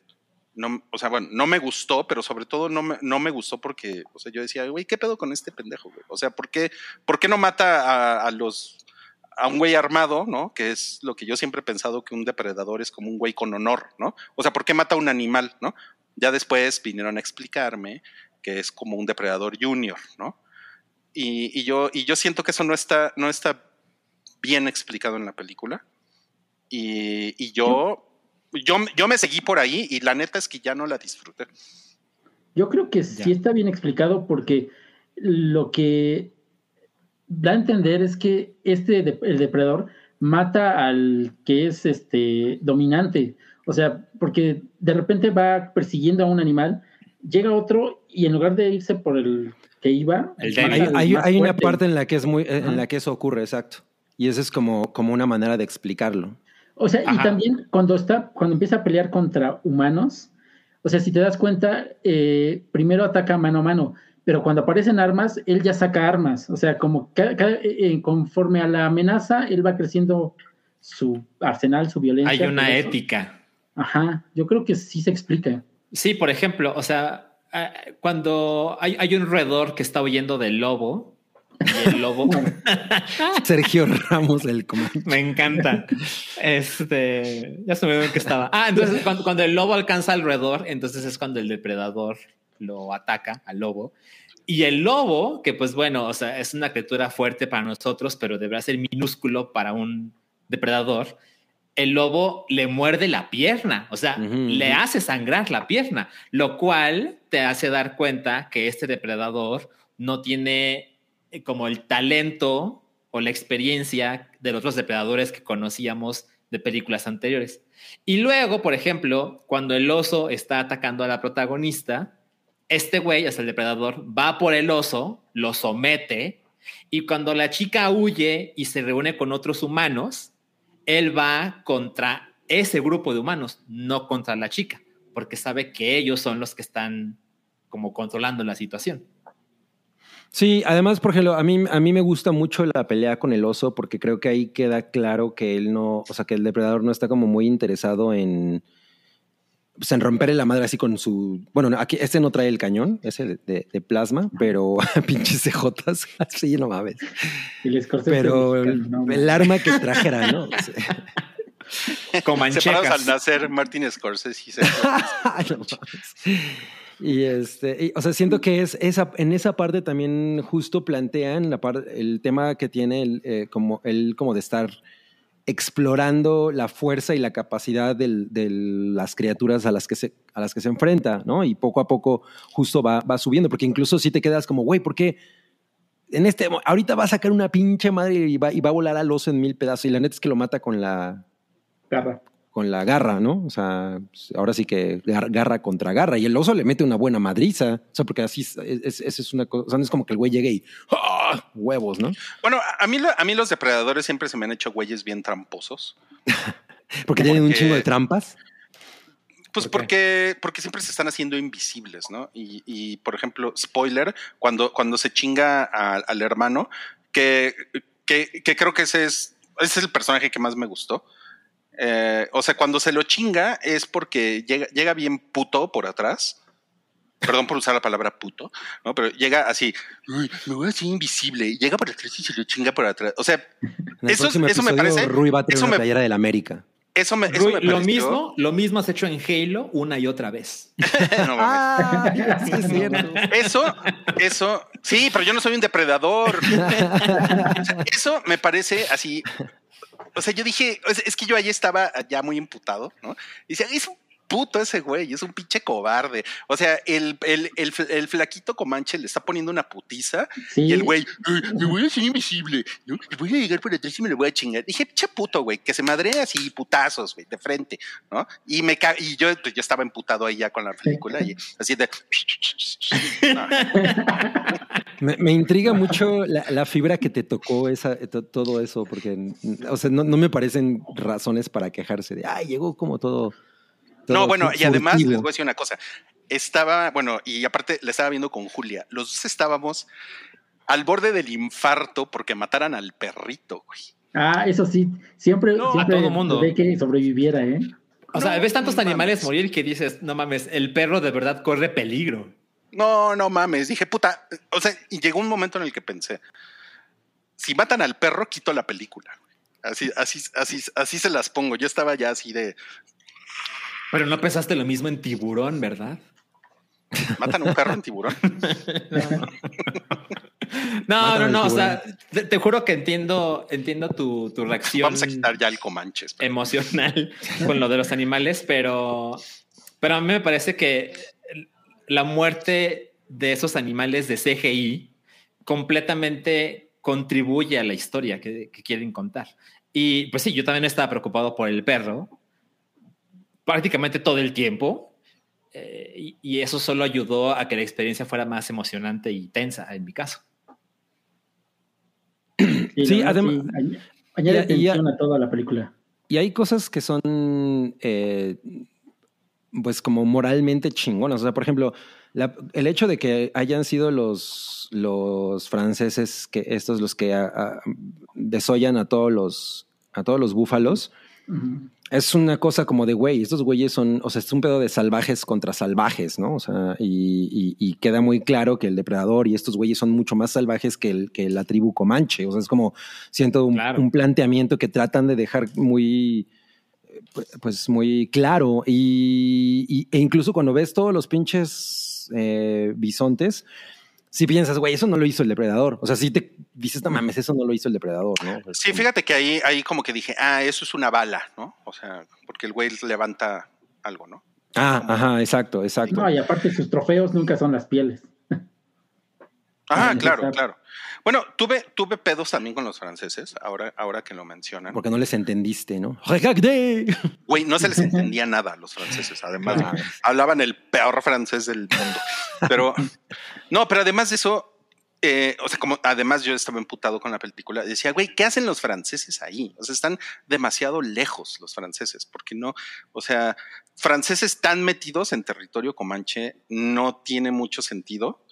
no, o sea, bueno, no me gustó, pero sobre todo no me, no me gustó porque, o sea, yo decía, güey, ¿qué pedo con este pendejo, güey? O sea, ¿por qué, por qué no mata a, a los a un güey armado, ¿no? Que es lo que yo siempre he pensado que un depredador es como un güey con honor, ¿no? O sea, ¿por qué mata a un animal, ¿no? Ya después vinieron a explicarme que es como un depredador junior, ¿no? Y, y yo, y yo siento que eso no está, no está bien explicado en la película. Y, y yo yo, yo me seguí por ahí y la neta es que ya no la disfruté. Yo creo que sí Ya. está bien explicado porque lo que da a entender es que este el depredador mata al que es este dominante. O sea, porque de repente va persiguiendo a un animal, llega otro y en lugar de irse por el que iba, El. Hay, una parte en la que es muy, en Ajá. la que eso ocurre, exacto. Y esa es como, como una manera de explicarlo. O sea, y también cuando está, cuando empieza a pelear contra humanos, o sea, si te das cuenta, eh, primero ataca mano a mano, pero cuando aparecen armas, él ya saca armas. O sea, como ca- ca- eh, conforme a la amenaza, él va creciendo su arsenal, su violencia. Hay una ética. Ajá, yo creo que sí se explica. Sí, por ejemplo, o sea, eh, cuando hay, hay un roedor que está huyendo del lobo, y el lobo Sergio Ramos, el comandante. me encanta. Este, ya se me olvidó en qué estaba. Ah, entonces cuando, cuando el lobo alcanza al roedor, entonces es cuando el depredador lo ataca al lobo. Y el lobo, que pues bueno, o sea, es una criatura fuerte para nosotros, pero deberá ser minúsculo para un depredador. El lobo le muerde la pierna, o sea, le hace sangrar la pierna, lo cual te hace dar cuenta que este depredador no tiene eh, como el talento o la experiencia de los otros depredadores que conocíamos de películas anteriores. Y luego, por ejemplo, cuando el oso está atacando a la protagonista, este güey, o sea, el depredador, va por el oso, lo somete, y cuando la chica huye y se reúne con otros humanos, él va contra ese grupo de humanos, no contra la chica, porque sabe que ellos son los que están como controlando la situación. Sí, además, por ejemplo, a mí, a mí me gusta mucho la pelea con el oso porque creo que ahí queda claro que él no, o sea, que el depredador no está como muy interesado en, pues, en romperle la madre así con su, bueno, no, aquí este no trae el cañón, ese de, de- de plasma, pero pinches cejotas, así no mames. Y les Pero el, el arma que trajera, ¿no? O sea, Separados Comanchecas. al nacer, Martin Scorsese y se- no mames. Y este, y, o sea, siento que es esa, en esa parte también justo plantean la par- el tema que tiene el, eh, como el como de estar explorando la fuerza y la capacidad de las criaturas a las que se enfrenta, ¿no? Y poco a poco justo va, subiendo, porque incluso si te quedas como, güey, ¿por qué? En este, ahorita va a sacar una pinche madre y va, y va a volar al oso en mil pedazos. Y la neta es que lo mata con la, Garra. Con la garra, ¿no? O sea, ahora sí que gar- garra contra garra. Y el oso le mete una buena madriza. O sea, porque así es, es, es- una cosa. O sea, no es como que el güey llegue y ¡ah! huevos, ¿no? Bueno, a mí, a mí los depredadores siempre se me han hecho güeyes bien tramposos. Porque tienen un chingo de trampas. Pues ¿Por porque, porque siempre se están haciendo invisibles, ¿no? Y, y, por ejemplo, spoiler, cuando, cuando se chinga a- al hermano, que, que, que creo que ese es, ese es el personaje que más me gustó. Eh, o sea, cuando se lo chinga es porque llega, llega bien puto por atrás. Perdón por usar la palabra puto, ¿no? Pero llega así, "Uy, me voy a hacer invisible. y Llega por atrás y se lo chinga por atrás. O sea, Eso- eso me parece- Rui va a tener eso una me- playera del América. eso me, eso Rui, me lo mismo, lo mismo has hecho en Halo una y otra vez. No. Ah, sí es cierto. Eso, eso, sí, pero yo no soy un depredador. O sea, eso me parece así. O sea, yo dije, es, es que yo ahí estaba ya muy imputado, ¿no? Y decía, es un puto ese güey, es un pinche cobarde. O sea, el, el, el, el flaquito Comanche le está poniendo una putiza Sí, y el güey, "Ay, me voy a hacer invisible, ¿no? Y voy a llegar por atrás y me lo voy a chingar. Dije, che puto, güey, que se madre así putazos, güey, de frente, ¿no? Y me ca- y yo, pues, yo estaba emputado ahí ya con la película y así de. No. Me, me intriga mucho la, la fibra que te tocó esa, to- todo eso, porque o sea, no, no me parecen razones para quejarse de, ay, llegó como todo. todo No, bueno, y además furtivo". les voy a decir una cosa. Estaba, bueno, y aparte le estaba viendo con Julia. Los dos estábamos al borde del infarto porque mataran al perrito, güey. Ah, eso sí, siempre, No, a siempre todo mundo. dudé que sobreviviera, ¿eh? O sea, ves tantos no animales morir que dices, no mames, el perro de verdad corre peligro. No, no mames. Dije, puta. O sea, y llegó un momento en el que pensé: si matan al perro, quito la película. Así, así, así, así se las pongo. Yo estaba ya así de Pero no pensaste lo mismo en tiburón, ¿verdad? matan a un perro en tiburón. No, no, no. O sea, te, te juro que entiendo, entiendo tu, tu reacción Vamos a quitar ya el Comanches. pero- emocional con lo de los animales, pero, pero a mí me parece que la muerte de esos animales de CGI completamente contribuye a la historia que, que quieren contar. Y pues sí, yo también estaba preocupado por el perro prácticamente todo el tiempo. eh, y, y eso solo ayudó a que la experiencia fuera más emocionante y tensa en mi caso. Sí, la verdad, adem- sí, añ- añade y- y- tensión a toda la película. Y hay cosas que son, eh, pues, como moralmente chingonas. O sea, por ejemplo, la- el hecho de que hayan sido los, los franceses, que estos los que a- a- desollan a todos los, a todos los búfalos, es una cosa como de, güey, estos güeyes son, o sea, es un pedo de salvajes contra salvajes, ¿no? O sea, y, y- y queda muy claro que el depredador y estos güeyes son mucho más salvajes que, el, que la tribu comanche. O sea, es como, siento un, Claro. un planteamiento que tratan de dejar muy, pues muy claro. Y, y- e incluso cuando ves todos los pinches eh, bisontes, si piensas, güey, eso no lo hizo el depredador. O sea, si te dices, no mames, eso no lo hizo el depredador, ¿no? Es Sí, fíjate que ahí, ahí como que dije, ah, eso es una bala, ¿no? O sea, porque el güey levanta algo, ¿no? Ah, ajá, exacto, exacto. No, y aparte sus trofeos nunca son las pieles. Ah, claro, claro. Bueno, tuve, tuve pedos también con los franceses, ahora, ahora que lo mencionan. Porque no les entendiste, ¿no? Güey, no se les entendía nada a los franceses, además. Ah, hablaban el peor francés del mundo. Pero, no, pero además de eso, eh, o sea, como además yo estaba emputado con la película, decía, güey, ¿qué hacen los franceses ahí? O sea, están demasiado lejos los franceses, porque no, o sea, franceses tan metidos en territorio comanche no tiene mucho sentido.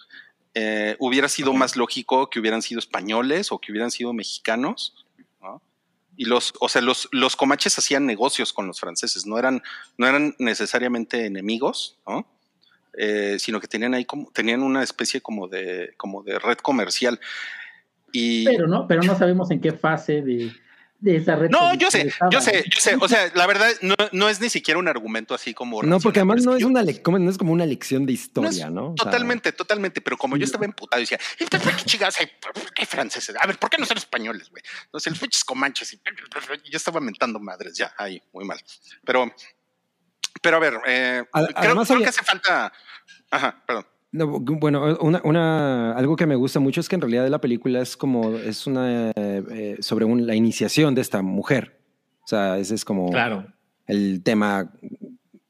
Eh, hubiera sido más lógico que hubieran sido españoles o que hubieran sido mexicanos, ¿no? Y los, o sea, los, los comanches hacían negocios con los franceses, no eran, no eran necesariamente enemigos, ¿no? Eh, sino que tenían ahí como, tenían una especie como de, como de red comercial. Y Pero no, pero no sabemos en qué fase de, de esa red. no, yo sé, yo sé, yo sé. O sea, la verdad no, no es ni siquiera un argumento así como. No, porque además no es, yo- una como, no es como una lección de no historia, ¿no? O sea, Totalmente, totalmente. Pero como yo estaba emputado, decía, "¿Y ¿por qué chingados hay, por qué hay franceses? A ver, ¿por qué no son españoles, güey? No sé, los pinches comanches. Y yo estaba mentando madres, ya, ahí, muy mal. Pero, pero a ver, eh, creo, además creo había- que hace falta. Ajá, perdón. No, bueno, una, una- algo que me gusta mucho es que en realidad la película es como, es una, eh, sobre un- la iniciación de esta mujer. O sea, ese es como Claro. el tema,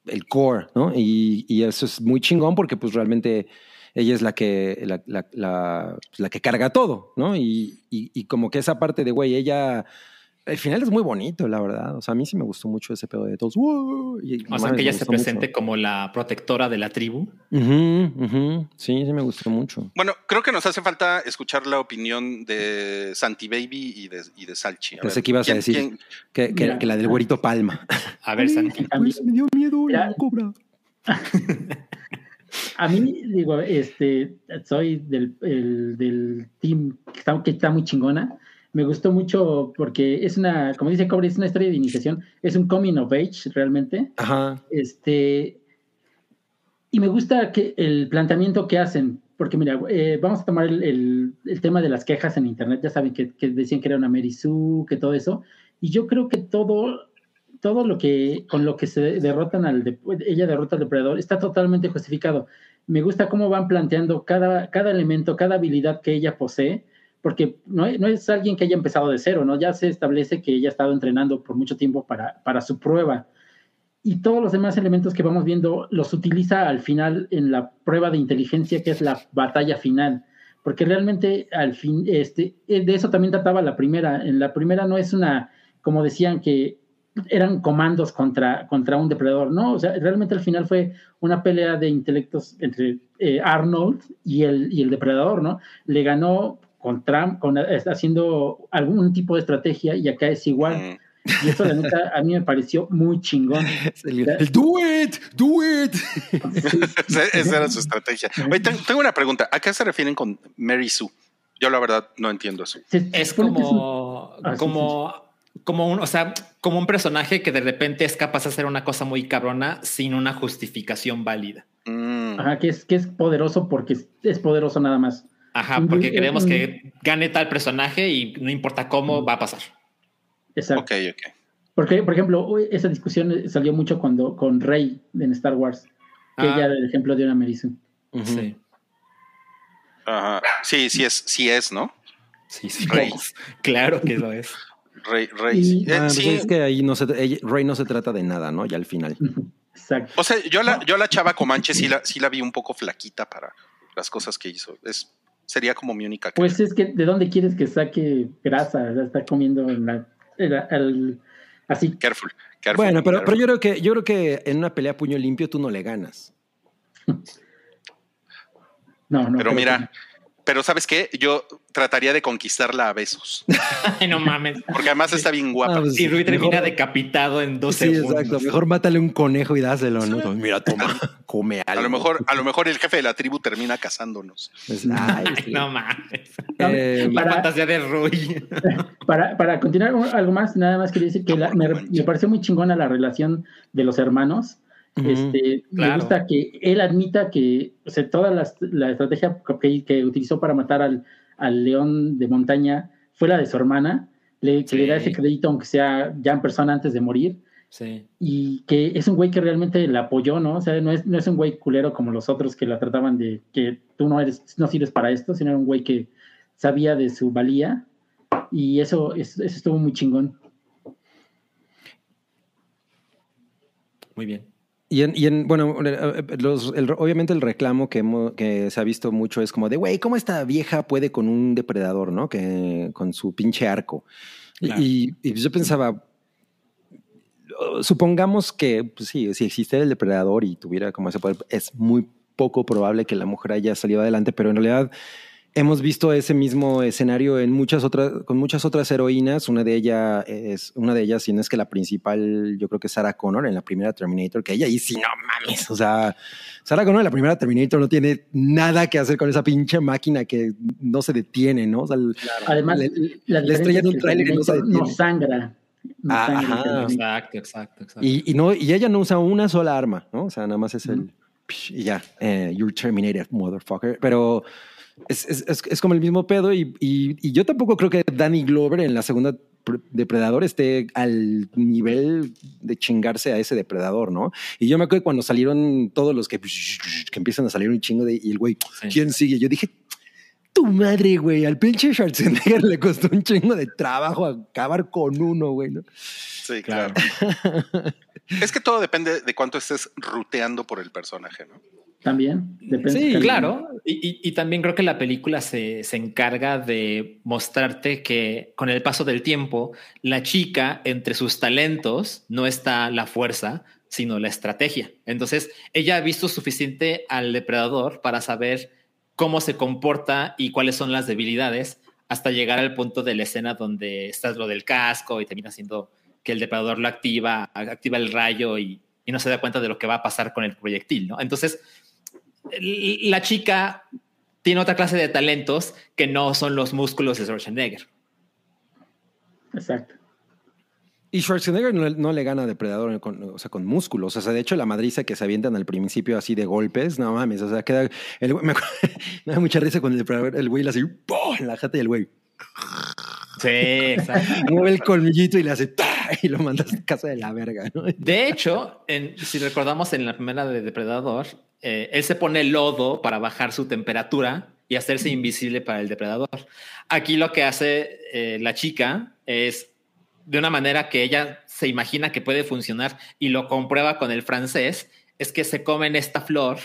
el core, ¿no? Y, y eso es muy chingón porque pues realmente ella es la que, la, la- la- la que carga todo, ¿no? Y, y- y como que esa parte de, güey, ella... El final es muy bonito, la verdad. O sea, a mí sí me gustó mucho ese pedo de todos. "Wow", y, O sea, que ella se mucho. presente como la protectora de la tribu. Sí, sí me gustó mucho. Bueno, creo que nos hace falta escuchar la opinión de Santi Baby y de, y de Salchi. A Pensé ver, que ibas a ¿quién- decir que, que- Mira. que la del güerito Palma. A ver, Santi. Pues me dio miedo Mira. la cobra. A mí, digo, este, soy del, el- del team que está, que está muy chingona. Me gustó mucho porque es una, como dice Cobra, es una historia de iniciación, es un coming of age realmente. Ajá. Este, y me gusta que el planteamiento que hacen, porque mira, eh, vamos a tomar el, el- el tema de las quejas en internet, ya saben que, que decían que era una Mary Sue, que todo eso, y yo creo que todo, todo lo que, con lo que se derrotan al, ella derrota al depredador, está totalmente justificado. Me gusta cómo van planteando cada, cada elemento, cada habilidad que ella posee, porque no, no es alguien que haya empezado de cero, ¿no? Ya se establece que ella ha estado entrenando por mucho tiempo para, para su prueba. Y todos los demás elementos que vamos viendo los utiliza al final en la prueba de inteligencia que es la batalla final. Porque realmente al fin este eh, de eso también trataba la primera. En la primera no es una como decían que eran comandos contra contra un depredador no o sea realmente al final fue una pelea de intelectos entre eh, Arnold y el y el depredador no le ganó con Trump con, haciendo algún tipo de estrategia y acá es igual Mm. y eso la neta a mí me pareció muy chingón El, el do it, do it. Esa esa era su estrategia. Oye, ten- tengo una pregunta. ¿A qué se refieren con Mary Sue? Yo la verdad no entiendo eso. Es como, Ah, sí, como, como un, o sea, como un personaje que de repente es capaz de hacer una cosa muy cabrona sin una justificación válida. Mm. Ajá, que es, que es poderoso porque es, es poderoso nada más. Ajá, porque queremos que gane tal personaje y no importa cómo va a pasar. Exacto. Ok, ok. Porque, por ejemplo, esa discusión salió mucho cuando con Rey en Star Wars, que Ah. ella era el ejemplo de una Merisu. Sí. Ajá. Sí, sí es, sí es, ¿no? Sí, sí. Rey. Claro que lo es. Rey, Rey. Y- sí. Eh, Ah, pues sí. es que ahí no se, Rey no se trata de nada, ¿no? Ya al final. Exacto. O sea, yo la, yo la chava Comanche sí la, sí la vi un poco flaquita para las cosas que hizo. Es, sería como mi única. Pues es que, ¿de dónde quieres que saque grasa? O sea, está comiendo en la, en la- al- así. Careful. careful, Bueno, pero, pero yo creo que yo creo que en una pelea a puño limpio tú no le ganas. No, no. Pero mira, pero ¿sabes qué? Yo trataría de conquistarla a besos. Ay, no mames. Porque además está bien guapa. Ah, pues, Y Rui termina mejor- decapitado en dos Sí, segundos. exacto. Mejor mátale un conejo y dáselo, ¿no? Mira, toma, come algo. a lo mejor, a lo mejor el jefe de la tribu termina cazándonos. Es- ay, Ay, sí. no mames. Eh, La Para- fantasía de Rui. Para, para continuar algo más, nada más quería decir que la- me, me pareció muy chingona la relación de los hermanos. Este, Me gusta que él admita que o sea, toda la, la estrategia que, que utilizó para matar al, al león de montaña fue la de su hermana, le, que Sí. le da ese crédito aunque sea ya en persona antes de morir, Sí. y que es un güey que realmente la apoyó, ¿no? O sea, no es, no es un güey culero como los otros que la trataban de que tú no eres, no sirves para esto, sino era un güey que sabía de su valía, y eso, eso, eso estuvo muy chingón. Muy bien. Y en, y en- bueno, los- el- obviamente el reclamo que, hemos- que se ha visto mucho es como de, güey, ¿cómo esta vieja puede con un depredador, no? Que con su pinche arco. Y- Claro. Y, y yo pensaba, supongamos que, pues sí, si existiera el depredador y tuviera como ese poder, es muy poco probable que la mujer haya salido adelante, pero en realidad hemos visto ese mismo escenario en muchas otras, con muchas otras heroínas. Una de ellas es, una de ellas, si no es que la principal, yo creo que es Sarah Connor en la primera Terminator, que ella y si no mames, o sea, Sarah Connor en la primera Terminator no tiene nada que hacer con esa pinche máquina que no se detiene, ¿no? O sea, el- Además, Le- la estrellan diferencia un que tráiler y no se Terminator no detiene. sangra. No Ah, sangra ajá. Terminator. Exacto, exacto, exacto. y, y no, y ella no usa una sola arma, ¿no? O sea, nada más es el psh, y ya, eh, you're terminated, motherfucker. Pero es, es, es, es como el mismo pedo y, y, y yo tampoco creo que Danny Glover en la segunda pre- depredador esté al nivel de chingarse a ese depredador, ¿no? Y yo me acuerdo cuando salieron todos los que, que empiezan a salir un chingo de y el güey, Sí. ¿quién sigue? Yo dije, tu madre, güey, al pinche Schwarzenegger le costó un chingo de trabajo acabar con uno, güey, ¿no? Sí, Claro. claro. es que todo depende de cuánto estés ruteando por el personaje, ¿no? También. Depende Sí, de- claro. Y, y- y también creo que la película se, se encarga de mostrarte que con el paso del tiempo, la chica, entre sus talentos, no está la fuerza, sino la estrategia. Entonces, ella ha visto suficiente al depredador para saber cómo se comporta y cuáles son las debilidades hasta llegar al punto de la escena donde está lo del casco y termina siendo que el depredador lo activa, activa el rayo y, y no se da cuenta de lo que va a pasar con el proyectil, ¿no? Entonces, la chica tiene otra clase de talentos que no son los músculos de Schwarzenegger. Exacto. Y Schwarzenegger no, no le gana a Depredador con, o sea, con músculos. O sea, de hecho, la madriza que se avientan al principio así de golpes, no mames. O sea, queda. El, me, da mucha risa con el Depredador, el güey le hace ¡pum! en la jata y el güey Sí, exacto. mueve el colmillito y le hace ¡ta! y lo manda a casa de la verga, ¿no? De hecho, en- si recordamos en la primera de Depredador, eh, él se pone lodo para bajar su temperatura y hacerse invisible para el depredador. Aquí lo que hace eh, la chica es de una manera que ella se imagina que puede funcionar y lo comprueba con el francés, es que se comen esta flor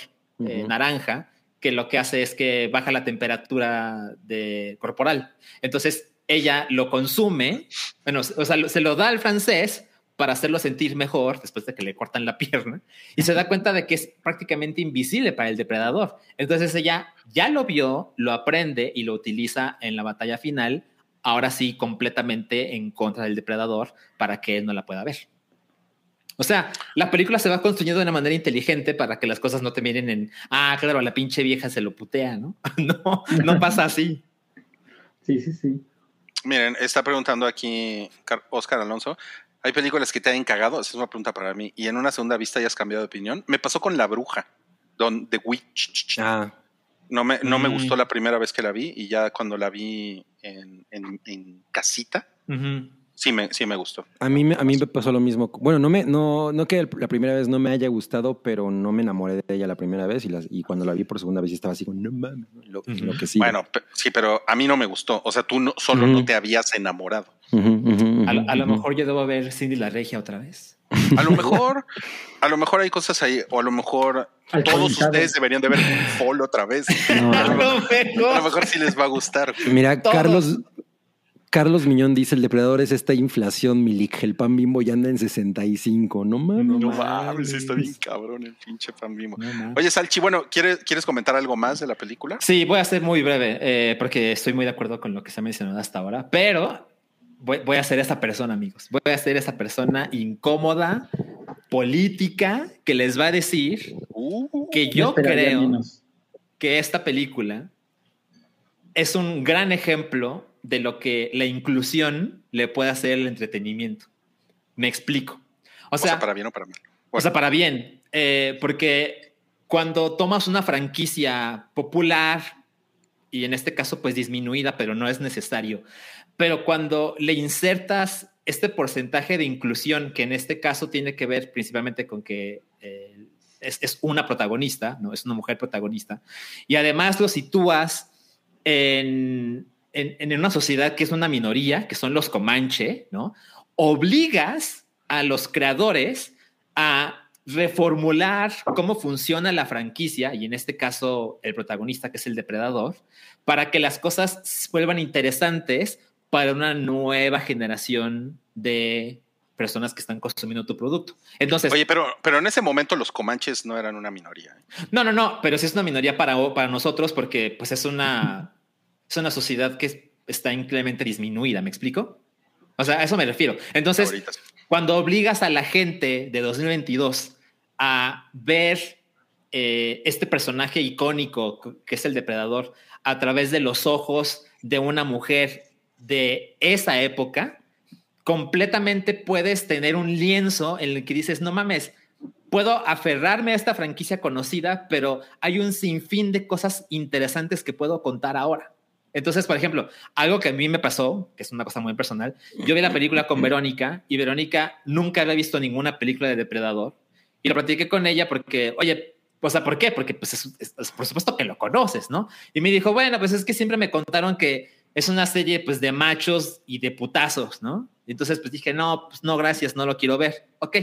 eh, naranja que lo que hace es que baja la temperatura de, corporal. Entonces ella lo consume, bueno, o sea, se lo da al francés para hacerlo sentir mejor después de que le cortan la pierna y se da cuenta de que es prácticamente invisible para el depredador. Entonces ella ya lo vio, lo aprende y lo utiliza en la batalla final, ahora sí completamente en contra del depredador para que él no la pueda ver. O sea, la película se va construyendo de una manera inteligente para que las cosas no te miren en, ah, claro, la pinche vieja se lo putea, ¿no? no, no pasa así. Sí, sí, sí. Miren, está preguntando aquí Car- Oscar Alonso. ¿Hay películas que te hayan cagado? Esa es una pregunta para mí. Y en una segunda vista hayas cambiado de opinión. Me pasó con La Bruja, don The Witch. Ah, No me, no me Mm. gustó la primera vez que la vi y ya cuando la vi en, en- en casita, sí me, sí me gustó. A mí, me- a mí me pasó lo mismo. Bueno, no me, no, no que la primera vez no me haya gustado, pero no me enamoré de ella la primera vez y, las, y cuando la vi por segunda vez estaba así como, no mames, lo, lo que sí. Bueno, sí, pero a mí no me gustó. O sea, tú no, solo no te habías enamorado. A, lo- a lo ujú. mejor yo debo ver Cindy la Regia otra vez. A lo mejor, a lo mejor hay cosas ahí, o a lo mejor todos ustedes deberían de ver Fall otra vez. No. A lo mejor- a lo mejor sí les va a gustar. Mira, Todos. Carlos, Carlos Miñón dice, el depredador es esta inflación, Milik, el pan bimbo ya anda en 65. No mames. No No mames. está bien cabrón el pinche pan bimbo. No. Oye, Salchi, bueno, ¿quieres, ¿quieres comentar algo más de la película? Sí, voy a ser muy breve, eh, porque estoy muy de acuerdo con lo que se ha mencionado hasta ahora, pero voy, voy a ser esa persona, amigos. Voy a ser esa persona incómoda, política, que les va a decir Uh, que yo creo menos. que esta película es un gran ejemplo de lo que la inclusión le puede hacer al entretenimiento. Me explico. O o sea, sea, para bien o para mal. o sea, para bien, eh, porque cuando tomas una franquicia popular y en este caso pues disminuida, pero no es necesario, pero cuando le insertas este porcentaje de inclusión, que en este caso tiene que ver principalmente con que eh, es, una protagonista, no es una mujer protagonista, y además lo sitúas en, en, en una sociedad que es una minoría, que son los Comanche, ¿no? Obligas a los creadores a reformular cómo funciona la franquicia, y en este caso el protagonista, que es el depredador, para que las cosas vuelvan interesantes para una nueva generación de personas que están consumiendo tu producto. Entonces, Oye, pero, pero en ese momento los comanches no eran una minoría. ¿eh? no, no, no, pero sí es una minoría para, para nosotros porque pues es una, es una sociedad que es- está increíblemente disminuida, ¿me explico? O sea, a eso me refiero. Entonces, Ahorita cuando obligas a la gente de 2022 a ver eh, este personaje icónico que es el depredador a través de los ojos de una mujer de esa época, completamente puedes tener un lienzo en el que dices, no mames, puedo aferrarme a esta franquicia conocida, pero hay un sinfín de cosas interesantes que puedo contar ahora. Entonces, por ejemplo, algo que a mí me pasó, que es una cosa muy personal, yo vi la película con Verónica y Verónica nunca había visto ninguna película de Depredador y lo platiqué con ella porque, oye, o sea, ¿por qué? Porque pues es, es- por supuesto que lo conoces, ¿no? Y me dijo, bueno, pues es que siempre me contaron que es una serie pues de machos y de putazos, ¿no? Entonces pues dije, no, pues no, gracias, no lo quiero ver. Ok,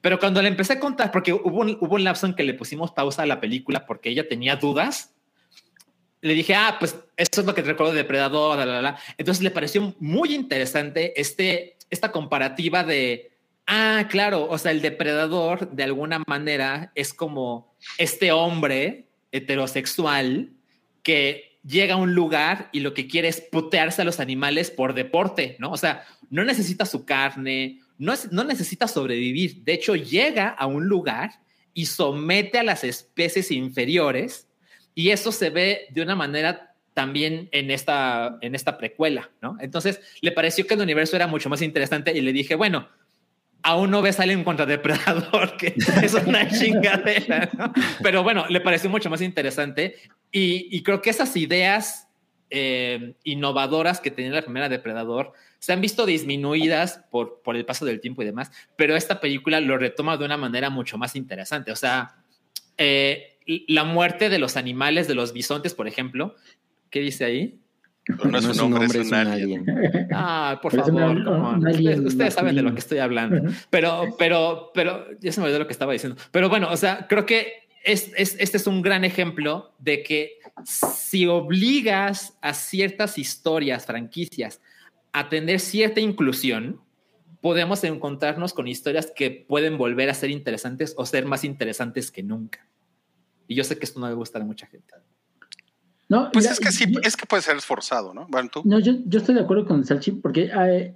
pero cuando le empecé a contar, porque hubo un, hubo un lapso en que le pusimos pausa a la película porque ella tenía dudas, le dije, ah, pues eso es lo que te recuerdo de Depredador, la, la, la. Entonces le pareció muy interesante este, esta comparativa de, ah, claro, o sea, el depredador de alguna manera es como este hombre heterosexual que llega a un lugar y lo que quiere es putearse a los animales por deporte, ¿no? O sea, no necesita su carne, no, es, no necesita sobrevivir. De hecho, llega a un lugar y somete a las especies inferiores y eso se ve de una manera también en esta, en esta precuela, ¿no? Entonces le pareció que el universo era mucho más interesante y le dije, bueno, aún no ves Alien contra Depredador, que es una chingadera, ¿no? Pero bueno, le pareció mucho más interesante y, y creo que esas ideas eh, innovadoras que tenía la primera Depredador se han visto disminuidas por, por el paso del tiempo y demás, pero esta película lo retoma de una manera mucho más interesante. O sea, eh, la muerte de los animales, de los bisontes, por ejemplo, ¿qué dice ahí? Pero no es un hombre, es un alien. Ah, por favor, ustedes, ustedes saben de lo que estoy hablando. Pero, pero, pero, ya se me olvidó lo que estaba diciendo. Pero bueno, o sea, creo que es, es- este es un gran ejemplo de que si obligas a ciertas historias, franquicias, a tener cierta inclusión, podemos encontrarnos con historias que pueden volver a ser interesantes o ser más interesantes que nunca. Y yo sé que esto no le gusta a mucha gente. No, Pues es que sí, yo- es que puede ser esforzado, ¿no? Bueno, tú. No, yo, yo estoy de acuerdo con Salchi, porque eh,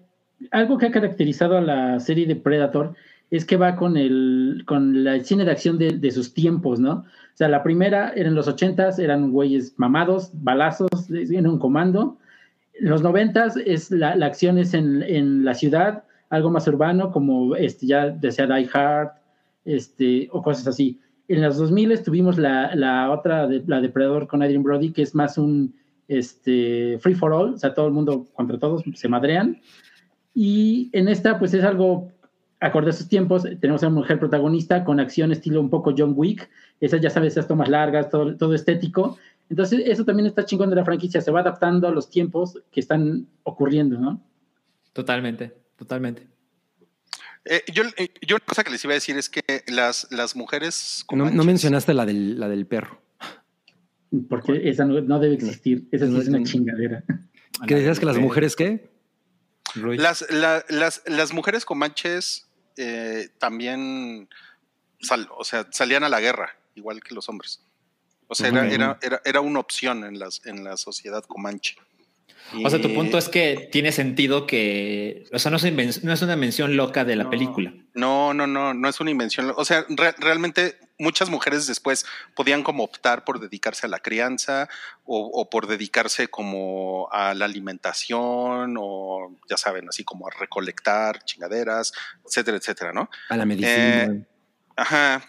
algo que ha caracterizado a la serie de Predator es que va con el, con la cine de acción de, de sus tiempos, ¿no? O sea, la primera era en los ochentas, eran güeyes mamados, balazos, en un comando. En los noventas es la, la acción es en, en la ciudad, algo más urbano, como este, ya decía Die Hard, este, o cosas así. En los 2000 tuvimos la, la otra, de, la Depredador con Adrian Brody, que es más un este, free for all, o sea, todo el mundo contra todos se madrean. Y en esta, pues es algo acorde a sus tiempos. Tenemos a una mujer protagonista con acción estilo un poco John Wick. Esas, ya sabes, esas tomas largas, todo, todo estético. Entonces, eso también está chingón de la franquicia. Se va adaptando a los tiempos que están ocurriendo, ¿no? Totalmente, totalmente. Eh, yo, eh, yo una cosa que les iba a decir es que las, las mujeres... No, no comanches- mencionaste la del, la del perro. Porque esa no, no debe existir. Esa sí es una chingadera. ¿Qué decías que las mujeres qué? Las, la- las, las mujeres comanches eh, también sal- o sea, salían a la guerra, igual que los hombres. O sea, era, era, era, era una opción en, las, en la sociedad comanche. O sea, tu punto es que tiene sentido que, o sea, no es, no es una mención loca de la No. película. No, no, no, no es una invención. O sea, re- realmente muchas mujeres después podían como optar por dedicarse a la crianza o, o por dedicarse como a la alimentación o ya saben, así como a recolectar chingaderas, etcétera, etcétera, ¿no? A la medicina. Ajá,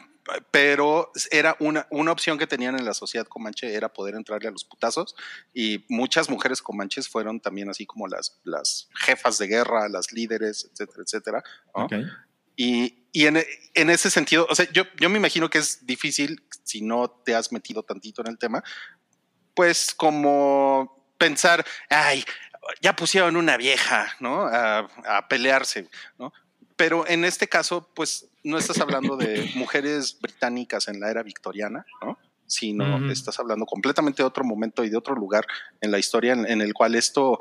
pero era una, una opción que tenían en la sociedad comanche era poder entrarle a los putazos y muchas mujeres comanches fueron también así como las, las jefas de guerra, las líderes, etcétera, etcétera. ¿no? Ok. Y, y en, en ese sentido, o sea, yo, yo me imagino que es difícil si no te has metido tantito en el tema, pues como pensar, ay, ya pusieron una vieja, ¿no? A, a pelearse, ¿no? Pero en este caso, pues no estás hablando de mujeres británicas en la era victoriana, ¿no? Sino estás hablando completamente de otro momento y de otro lugar en la historia en, en el cual esto,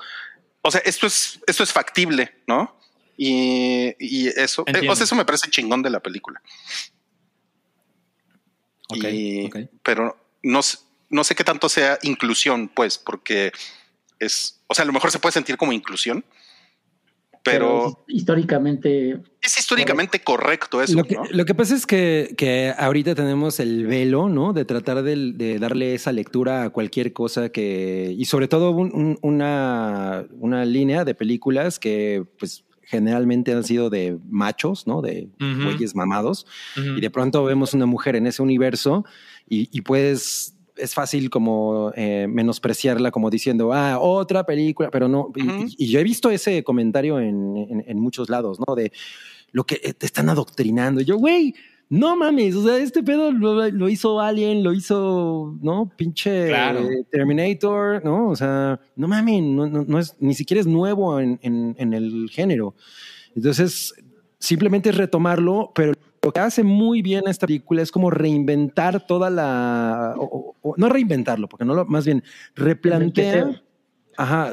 o sea, esto es, esto es factible, ¿no? Y, y eso, eh, o sea, eso me parece chingón de la película. Ok, Y- ok. Pero no, no sé qué tanto sea inclusión, pues, porque es, o sea, a lo mejor se puede sentir como inclusión, pero históricamente, es históricamente correcto eso, Lo que, ¿no? lo que pasa es que, que ahorita tenemos el velo, ¿no? De tratar de, de darle esa lectura a cualquier cosa que. Y sobre todo un- un- una, una línea de películas que, pues, generalmente han sido de machos, ¿no? De güeyes mamados. Y de pronto vemos una mujer en ese universo y, y puedes. Es fácil como eh, menospreciarla, como diciendo, ah, otra película, pero no. y- y, y yo he visto ese comentario en, en- en muchos lados, ¿no? De lo que te están adoctrinando. Y yo, güey, no mames, o sea, este pedo lo, lo hizo Alien, lo hizo, ¿no? Pinche Claro. eh, Terminator, ¿no? O sea, no mames, no, no- no es, ni siquiera es nuevo en, en- en el género. Entonces, simplemente es retomarlo, pero lo que hace muy bien esta película es como reinventar toda la, o- o- o- no reinventarlo, porque no lo, más bien replantea, ajá,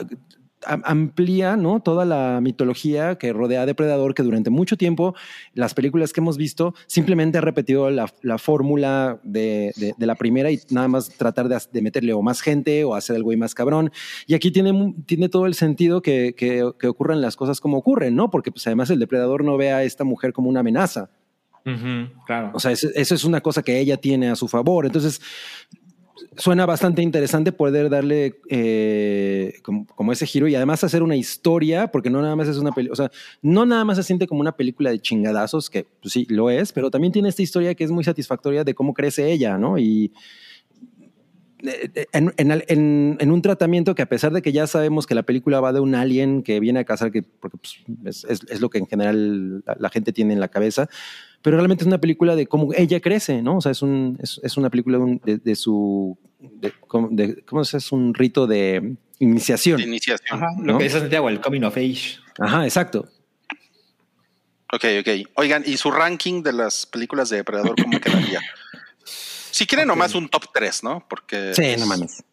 am- amplía, ¿no? Toda la mitología que rodea a Depredador, que durante mucho tiempo las películas que hemos visto simplemente ha repetido la, la fórmula de, de- de la primera y nada más tratar de, de meterle o más gente o hacer el güey más cabrón. Y aquí tiene, tiene todo el sentido que, que, que ocurran las cosas como ocurren, ¿no? Porque pues además el depredador no ve a esta mujer como una amenaza. Claro. O sea, eso, eso es una cosa que ella tiene a su favor. Entonces, suena bastante interesante poder darle eh, como, ese giro y además hacer una historia, porque no nada más es una película, o sea, no nada más se siente como una película de chingadazos, que pues, sí, lo es, pero también tiene esta historia que es muy satisfactoria de cómo crece ella, ¿no? Y eh, en, en- un tratamiento que a pesar de que ya sabemos que la película va de un alien que viene a cazar, que, porque pues, es, es- es lo que en general la, la gente tiene en la cabeza, pero realmente es una película de cómo ella crece, ¿no? O sea, es, un, es, es una película de, un- de- de su, de, ¿cómo, de- cómo es? Es un rito de iniciación. De iniciación. Ajá, lo ¿no? que dice Santiago, el coming of age. Ajá, exacto. Ok, ok. Oigan, ¿y su ranking de las películas de Depredador cómo quedaría? Si quieren nomás un top 3, ¿no? Porque... Sí, es- no mames.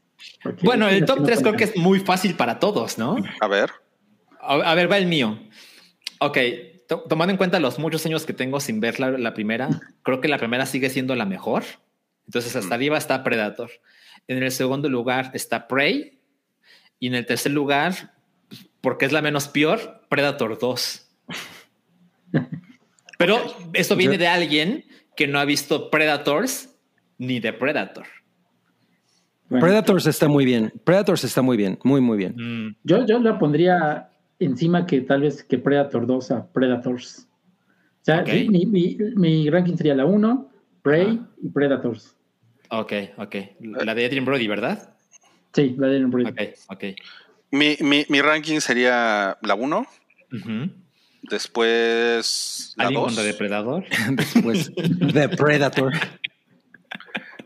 porque Bueno, el top no 3 creo que es muy fácil para todos, ¿no? A ver. A, a ver, va el mío. Ok, to- tomando en cuenta los muchos años que tengo sin ver la, la primera, creo que la primera sigue siendo la mejor. Entonces, hasta arriba está Predator. En el segundo lugar está Prey. Y en el tercer lugar, porque es la menos peor, Predator 2. Pero esto viene de alguien que no ha visto Predators ni de Predator. Bueno, Predators está muy bien. Predators está muy bien, muy, muy bien. Mm, Yo, yo la pondría encima que tal vez que Predator 2 a Predators. O sea, mi, mi- mi ranking sería la 1, Prey y Predators. Ok, ok. La de Adrian Brody, ¿verdad? Sí, la de Prey. Ok, ok. Mi, mi, mi ranking sería la 1, Ujú. después la ¿Alien 2. contra Depredador? Después, The Predator.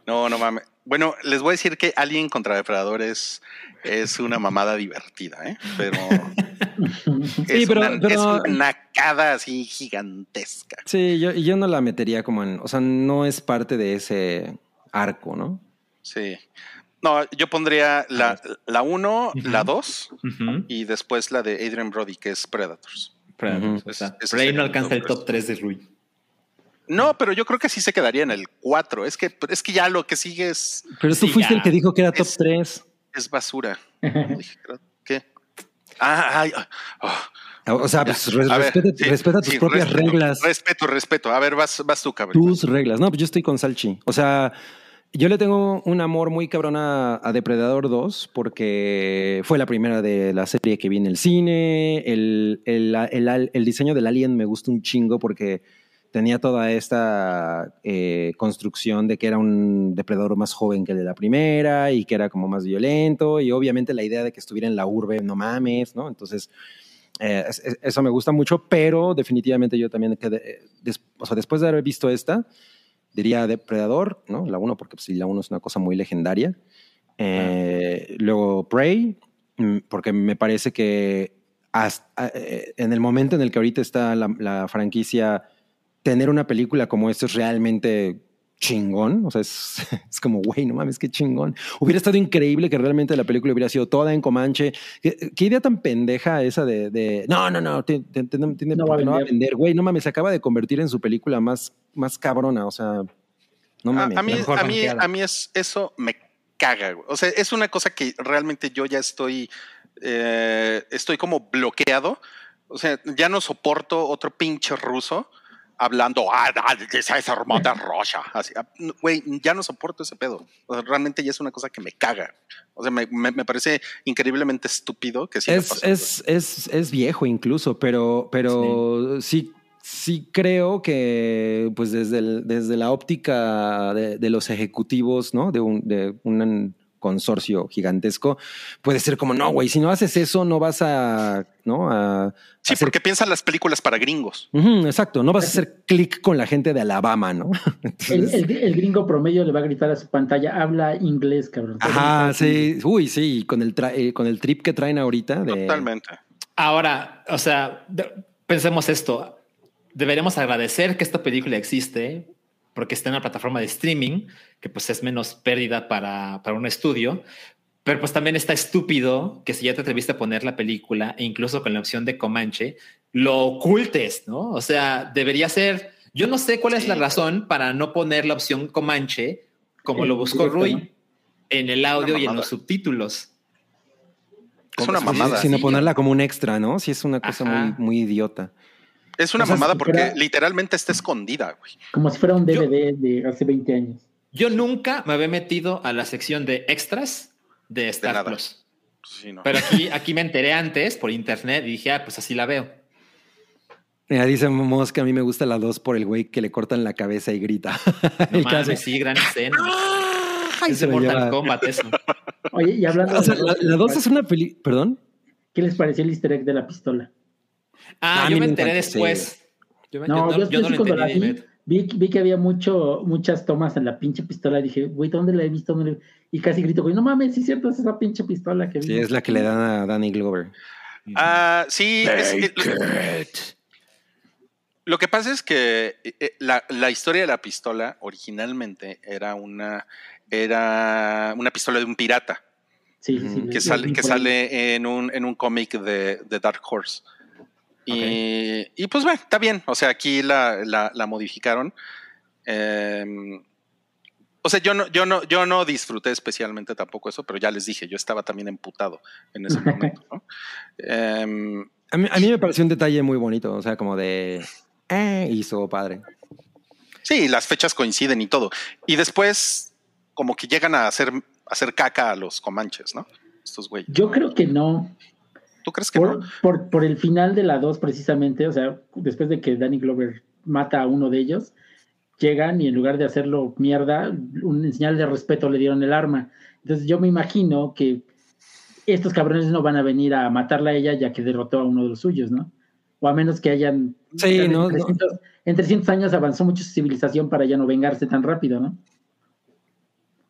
No, no mames. Bueno, les voy a decir que Alien contra Depredador es, es una mamada divertida, ¿eh? Pero, es, pero- una, pero- es una nacada así gigantesca. Sí, yo, y yo no la metería como en. O sea, no es parte de ese arco, ¿no? Sí. No, yo pondría la 1, la 2 Ujú. y después la de Adrian Brody, que es Predators. Predators, o sea, Prey sería no alcanza el top top 3 de Rui. No, pero yo creo que sí se quedaría en el 4. Es que, es que ya lo que sigue es, Pero tú Sí, fuiste ya. el que dijo que era top Es- 3. Es basura. ¿Qué? Ah, ay, ah, ah. O sea, pues ver, respeta, sí, respeta tus sí, propias respeto, reglas. Respeto, respeto. A ver, vas, vas tú, cabrón. tus reglas. No, pues yo estoy con Salchi. O sea, yo le tengo un amor muy cabrón a, a Depredador 2 porque fue la primera de la serie que vi en el cine. El, el, el- el diseño del alien me gusta un chingo porque tenía toda esta eh, construcción de que era un depredador más joven que el de la primera y que era como más violento y obviamente la idea de que estuviera en la urbe, no mames, ¿no? Entonces, eh, es- es- eso me gusta mucho, pero definitivamente yo también quedé, eh, des- o sea, después de haber visto esta, diría Depredador, ¿no? La 1, porque pues, sí, la 1 es una cosa muy legendaria. Eh, Luego Prey, mm, porque me parece que hasta, eh, en el momento en el que ahorita está la, la franquicia, tener una película como esta es realmente chingón. O sea, es, es como, güey, no mames, qué chingón. Hubiera estado increíble que realmente la película hubiera sido toda en Comanche. ¿Qué, qué idea tan pendeja esa de, de no, no, no, te- te- te- no, No va a no va a vender. Güey, no mames, se acaba de convertir en su película más, más cabrona. O sea, no A, mames. a mí, mejor a mí, a mí es, eso me caga. güey. O sea, es una cosa que realmente yo ya estoy, eh, estoy como bloqueado. O sea, ya no soporto otro pinche ruso hablando, ah, ah, esa es hermosa rocha. Así, ah, güey, ya no soporto ese pedo. O sea, realmente ya es una cosa que me caga. O sea, me, me- me parece increíblemente estúpido que siga es, pasando. es, es, es viejo incluso, pero, pero sí. sí, creo que pues desde, el- desde la óptica de, de los ejecutivos, ¿no? De un, de un consorcio gigantesco, puede ser como, no, güey, si no haces eso, no vas a, ¿no? A, Sí, hacer- porque piensan las películas para gringos. Exacto, no vas a hacer clic con la gente de Alabama, ¿no? El, Entonces- el- el gringo promedio le va a gritar a su pantalla, habla inglés, cabrón. Ajá, sí, uy, sí, con el, tra- eh, con el trip que traen ahorita. De, Totalmente. Ahora, o sea, pensemos esto. Deberíamos agradecer que esta película existe porque está en una plataforma de streaming, que pues es menos pérdida para, para un estudio. Pero pues también está estúpido que si ya te atreviste a poner la película, e incluso con la opción de Comanche, lo ocultes, ¿no? O sea, debería ser... Yo no sé cuál es la razón para no poner la opción Comanche, como lo buscó directo, Rui, ¿no? en el audio y en los subtítulos. Es una mamada. Sino Sí. ponerla como un extra, ¿no? Sí, es una cosa muy, muy idiota. Es una O sea, mamada si porque fuera- literalmente está escondida, güey. Como si fuera un Yo- DVD de hace 20 años. Yo nunca me había metido a la sección de extras de Star. Plus. Sí, no. Pero aquí, aquí me enteré antes por internet y dije, ah, pues así la veo. Mira, dice Mos que a mí me gusta la 2 por el güey que le cortan la cabeza y grita. No mames, sí, gran escena. Ay, es se de Mortal lleva. Kombat eso. Oye, y hablando O sea, de la, la 2 es una peli... ¿Perdón? ¿qué les pareció el easter egg de la pistola? Ah, A yo me enteré después. Yo, me- No, yo no, cuando la vi, vi, vi que había mucho, muchas tomas en la pinche pistola. Dije, güey, ¿dónde la he visto? ¿Dónde la he-?" Y casi grito, güey, no mames, sí es cierto, es esa pinche pistola que vi. Sí, es la que le dan a Danny Glover. Ah, sí, es- es- lo que pasa es que eh, eh, la, la historia de la pistola originalmente era una, era una pistola de un pirata Sí, sí, sí. Que sale, que en un, en un cómic de, de Dark Horse. Y, y pues bueno, está bien. O sea, aquí la, la, la modificaron. Em, o sea, yo no, yo no, yo no disfruté especialmente tampoco eso, pero ya les dije, yo estaba también emputado en ese momento, ¿no? Em, A mí, a mí me pareció un detalle muy bonito, o sea, como de... Eh, hizo padre. Sí, las fechas coinciden y todo. Y después, como que llegan a hacer, a hacer caca a los comanches, ¿no? Estos güeyes. Yo creo que no. ¿Tú crees que Por, no? por, por el final de la 2, precisamente, o sea, después de que Danny Glover mata a uno de ellos, llegan y en lugar de hacerlo mierda, un señal de respeto le dieron el arma. Entonces yo me imagino que estos cabrones no van a venir a matarla a ella ya que derrotó a uno de los suyos, ¿no? O a menos que hayan... Sí, en, no, 300, en 300 años avanzó mucho su civilización para ya no vengarse tan rápido, ¿no?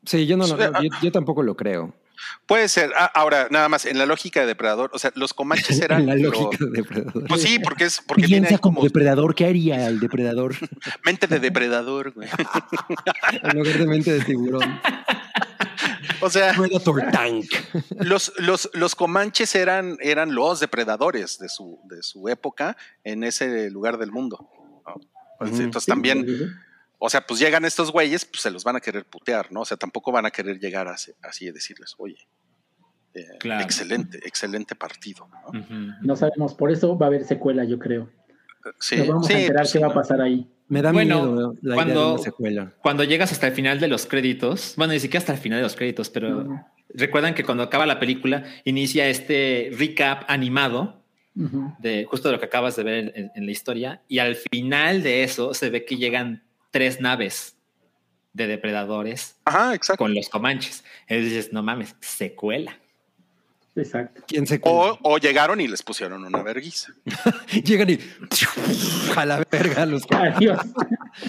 Sí, yo no, no, yo, yo tampoco lo creo. Puede ser. Ah, ahora, nada más, en la lógica de depredador, o sea, los comanches eran. En la lo- lógica de depredador. Pues sí, porque es porque viene Piensa ahí como como depredador, ¿qué haría el depredador? mente de depredador, güey. En lugar de mente de tiburón. O sea, Predator Tank. los, los, los comanches eran, eran los depredadores de su, de su época en ese lugar del mundo. ¿no? Ujú. Entonces también. O sea, pues llegan estos güeyes, pues se los van a querer putear, ¿no? O sea, tampoco van a querer llegar así, así y decirles, oye, eh, Claro. excelente, excelente partido. ¿no? Sabemos, por eso va a haber secuela, yo creo. Sí, Nos vamos sí, a enterar pues qué va a pasar ahí. Me da Bueno, miedo la idea cuando- de una secuela. Cuando llegas hasta el final de los créditos, bueno, ni siquiera hasta el final de los créditos, pero recuerdan que cuando acaba la película inicia este recap animado de justo de lo que acabas de ver en, en- en la historia y al final de eso se ve que llegan tres naves de depredadores Ajá, exacto. con los comanches. Entonces dices, no mames, secuela. Exacto. ¿Quién se O, o llegaron y les pusieron una verguiza. Llegan y a la verga los Adiós.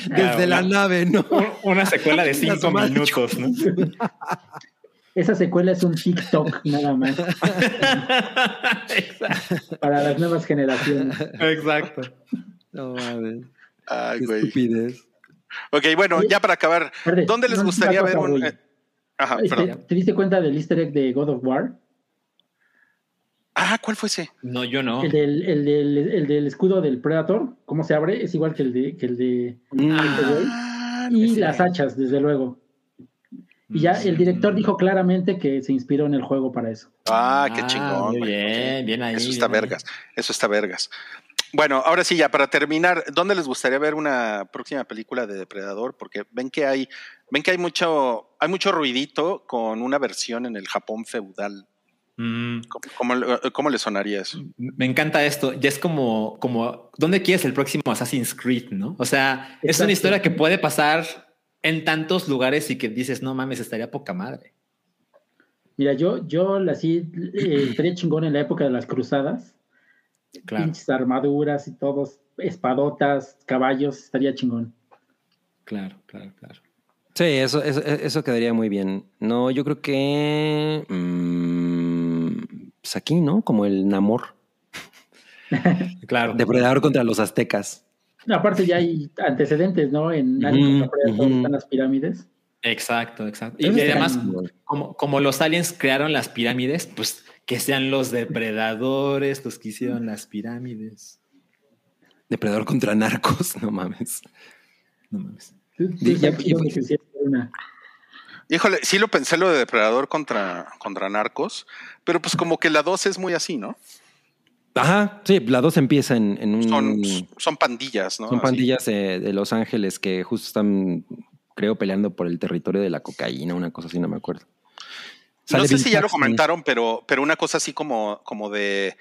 desde la una- nave, ¿no? Una secuela de cinco minutos, ¿no? Esa secuela es un TikTok nada más para las nuevas generaciones. Exacto. No mames. Ay, Qué güey. estupidez. Ok, bueno, ya para acabar, ¿dónde les no, gustaría ver un. eh, Ajá, Este, perdón. ¿Te diste cuenta del easter egg de God of War? Ah, ¿cuál fue ese? No, yo no. El, del, el, del, el del escudo del Predator, ¿cómo se abre? Es igual que el de, que el de Ah, no y las hachas, desde luego. Y ya el director dijo claramente que se inspiró en el juego para eso. Ah, qué Ah, chingón. muy bien, bien ahí, Eso está bien ahí. vergas. Eso está vergas. Bueno, ahora sí, ya para terminar, ¿dónde les gustaría ver una próxima película de Depredador? Porque ven que hay, ven que hay mucho, hay mucho ruidito con una versión en el Japón feudal. Mm, ¿Cómo, cómo- cómo le sonaría eso? me encanta esto. Ya es como, como, ¿dónde quieres el próximo Assassin's Creed, no? O sea, es una historia que puede pasar en tantos lugares y que dices, no mames, estaría poca madre. Mira, yo, yo la sí eh, estaría chingón en la época de las cruzadas. Claro, Pinches armaduras y todos, espadotas, caballos, estaría chingón. claro, claro, claro. Sí, eso, eso, eso quedaría muy bien. No, yo creo que. mm, pues aquí, ¿no? Como el Namor. Claro. Depredador contra los aztecas. Aparte ya hay antecedentes, ¿no? En Alien Ujú, contra Predator ujú. están las pirámides. Exacto, exacto. Y está además, como, como los aliens crearon las pirámides, pues que sean los depredadores los que hicieron las pirámides. Depredador contra narcos, no mames. No mames. Híjole, sí lo pensé lo de Depredador contra, contra Narcos, pero pues como que la 2 es muy así, ¿no? Ajá, sí, la dos empieza en, en un. Son, son pandillas, ¿no? Son Así. pandillas de, de Los Ángeles que justo están, creo, peleando por el territorio de la cocaína, una cosa así, no me acuerdo. No sé Bill si ya lo comentaron, pero, pero una cosa así como, como de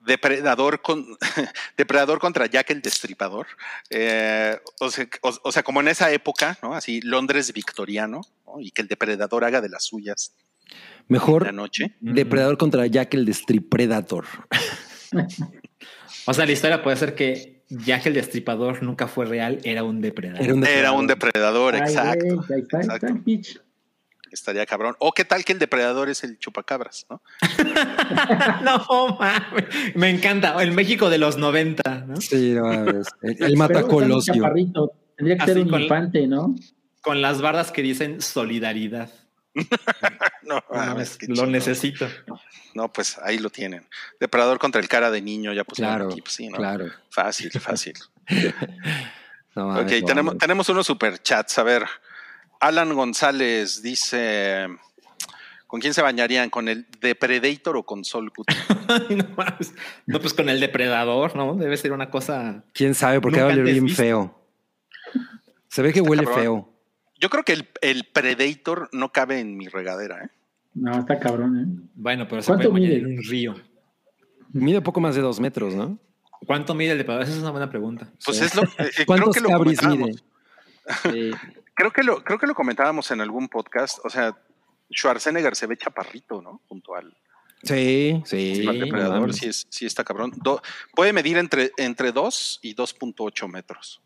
depredador con depredador contra Jack el Destripador. Eh, o, sea, o- o sea, como en esa época, ¿no? Así Londres victoriano, ¿no? y que el depredador haga de las suyas en la Mejor noche. Depredador contra Jack el Destripredator. O sea, la historia puede ser que Jack el Destripador nunca fue real, era un depredador. Era un Era un depredador. Ay, exacto. exacto. Estaría cabrón. O qué tal que el depredador es el chupacabras, ¿no? no mames. Me encanta. El México de los 90, ¿no? Sí, no mames. Él, él Pero mata está muy Colosio. chaparrito. Tendría que ser un con- infante, ¿no? Con las bardas que dicen solidaridad. No, mames, lo necesito. No, pues ahí lo tienen. Depredador contra el cara de niño, ya pusieron Claro, aquí, pues sí, ¿no? claro. Fácil, fácil. No ok, mames, no tenemos, tenemos unos superchats. A ver, Alan González dice: ¿Con quién se bañarían? ¿Con el Depredator o con Sol no, pues con el depredador, ¿no? Debe ser una cosa. ¿Quién sabe? Porque va a oler bien visto. feo. Se ve que Está huele cabrón. feo. Yo creo que el, el Predator no cabe en mi regadera, ¿eh? No, está cabrón, ¿eh? Bueno, pero se ¿Cuánto puede bañar mide? en un río. Mide poco más de dos metros, ¿no? ¿Cuánto mide el depredador? Esa es una buena pregunta. Pues Sí. es lo eh, eh, creo ¿Cuántos que lo mide? Sí. Creo que lo, creo que lo comentábamos en algún podcast. O sea, Schwarzenegger se ve chaparrito, ¿no? Junto al, Sí, sí. al depredador. Sí, es, sí está cabrón. Do- puede medir entre, entre 2 y 2.8 metros.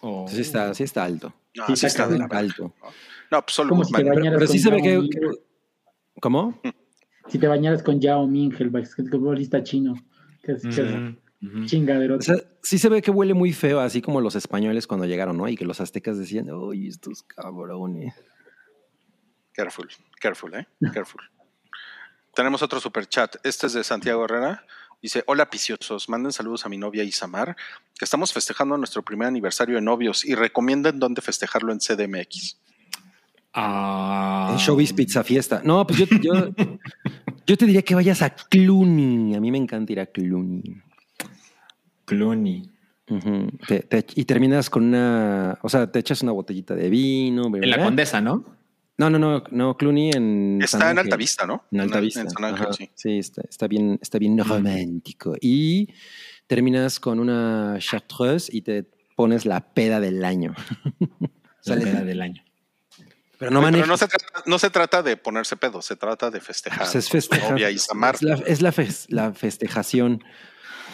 Oh. Sí está, sí está alto. No, Sí, sí está está de alto. No, pues solo Como si te Goodman. bañaras Pero con sí se ve que, que- ¿Cómo? Si te bañaras con Yao Ming, el basquetbolista chino. Que es, que es Chingadero. O sea, sí se ve que huele muy feo, así como los españoles cuando llegaron, ¿no? Y que los aztecas decían, uy, estos cabrones. Careful, careful, ¿eh? Careful. Tenemos otro super chat. Este es de Santiago Herrera. Dice, hola piciosos, manden saludos a mi novia Isamar, que estamos festejando nuestro primer aniversario de novios y recomienden dónde festejarlo en CDMX. Ah. En Showbiz Pizza Fiesta. No, pues yo, yo, yo te diría que vayas a Clooney. A mí me encanta ir a Clooney. Te- te- y terminas con una, o sea, te echas una botellita de vino. En la. Condesa, ¿no? No, no, no, no, Clooney en Está San en Ángel. Alta Vista, ¿no? En Alta Vista. En San Ángel, Ajá. sí. está, está bien, está bien romántico. Y terminas con una chartreuse y te pones la peda del año. La peda del año. pero no Pero no se, trata, no se trata de ponerse pedo, se trata de festejar. Pues es festejar. novia. Es la, es la festejación.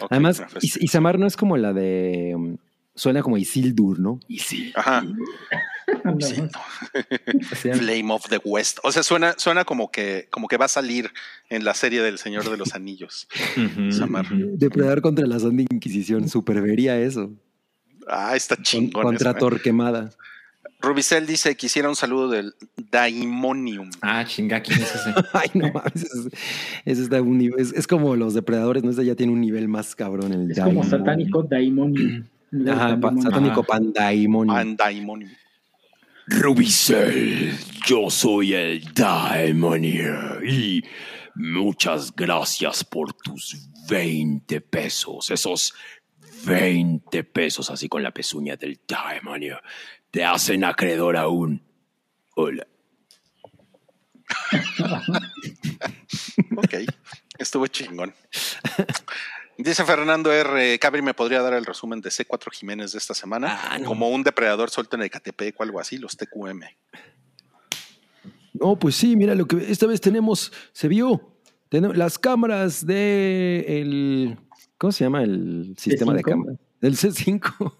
Además, Is- Isamar no es como la de. um, Suena como Isildur, ¿no? Isildur. Ajá, sí, no. Flame of the West. O sea, suena, suena como que, como que va a salir en la serie del Señor de los Anillos. Samar. Depredar contra la Santa Inquisición. Super vería eso. Ah, está chingón. contra eso, ¿eh? Torquemada. Rubicel dice, quisiera un saludo del Daimonium. Ah, chinga, ¿quién es ese? Ay, no mames. Ese, ese está un nivel. Es, es como los depredadores, ¿no? Ese ya tiene un nivel más cabrón. El Es como satánico Daimonium. Ajá, pa- satánico Ajá. Pandaimonium. And Daimonium. Rubicel, yo soy el Daemonia y muchas gracias por tus 20 pesos, esos 20 pesos así con la pezuña del Daemonia. Te hacen acreedor aún. Hola. Ok, estuvo chingón. Dice Fernando R. Cabri me podría dar el resumen de C4 Jiménez de esta semana. Ah, no. Como un depredador suelto en Ecatepec o algo así, los TQM. No, pues sí, mira lo que esta vez tenemos, se vio. Tenemos las cámaras de el ¿cómo se llama el sistema de C5? cámaras? Del C5.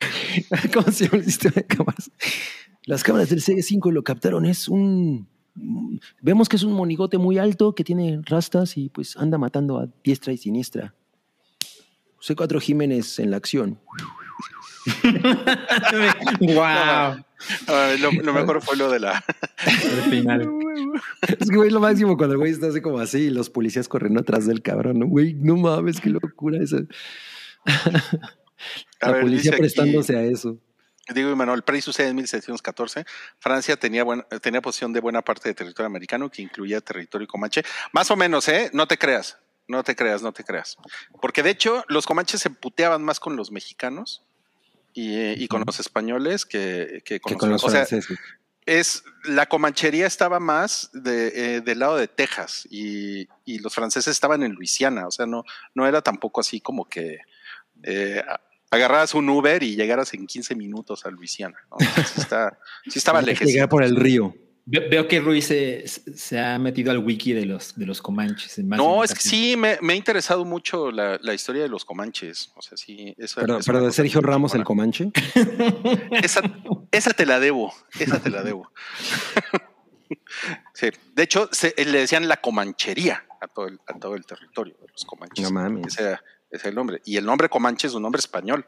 ¿Cómo se llama el sistema de cámaras? Las cámaras del C5 lo captaron, es un vemos que es un monigote muy alto que tiene rastas y pues anda matando a diestra y siniestra. C4 Jiménez en la acción. wow. Lo, lo mejor fue lo de la. El final. Es que, güey, lo máximo cuando el güey está así como así y los policías corriendo atrás del cabrón. Güey, no mames, qué locura esa. A La ver, policía aquí- prestándose a eso. Digo, Manuel, Prey sucede en 1714. Francia tenía, buena, tenía posesión de buena parte del territorio americano, que incluía territorio comanche. Más o menos, ¿eh? No te creas, no te creas, no te creas. Porque de hecho, los comanches se puteaban más con los mexicanos y, y con los españoles que, que con, Que los, con los o sea, franceses. es la comanchería estaba más de, eh, del lado de Texas y, y los franceses estaban en Luisiana, o sea, no, no era tampoco así como que eh, agarraras un Uber y llegaras en 15 minutos a Luisiana. ¿no? Sí, está, sí estaba lejos. llegar por el río. Ve- Veo que Ruiz se, se ha metido al wiki de los, de los Comanches. en más de No, es que sí, me, me ha interesado mucho la, la historia de los comanches. O sea, sí, eso Pero, es pero de Sergio Ramos, el. Comanche. Esa, esa te la debo, esa te la debo. Sí, de hecho, se- le decían la comanchería a todo el, a todo el territorio de los comanches. No mames. Ese, era- es el nombre. Y el nombre comanche es un nombre español.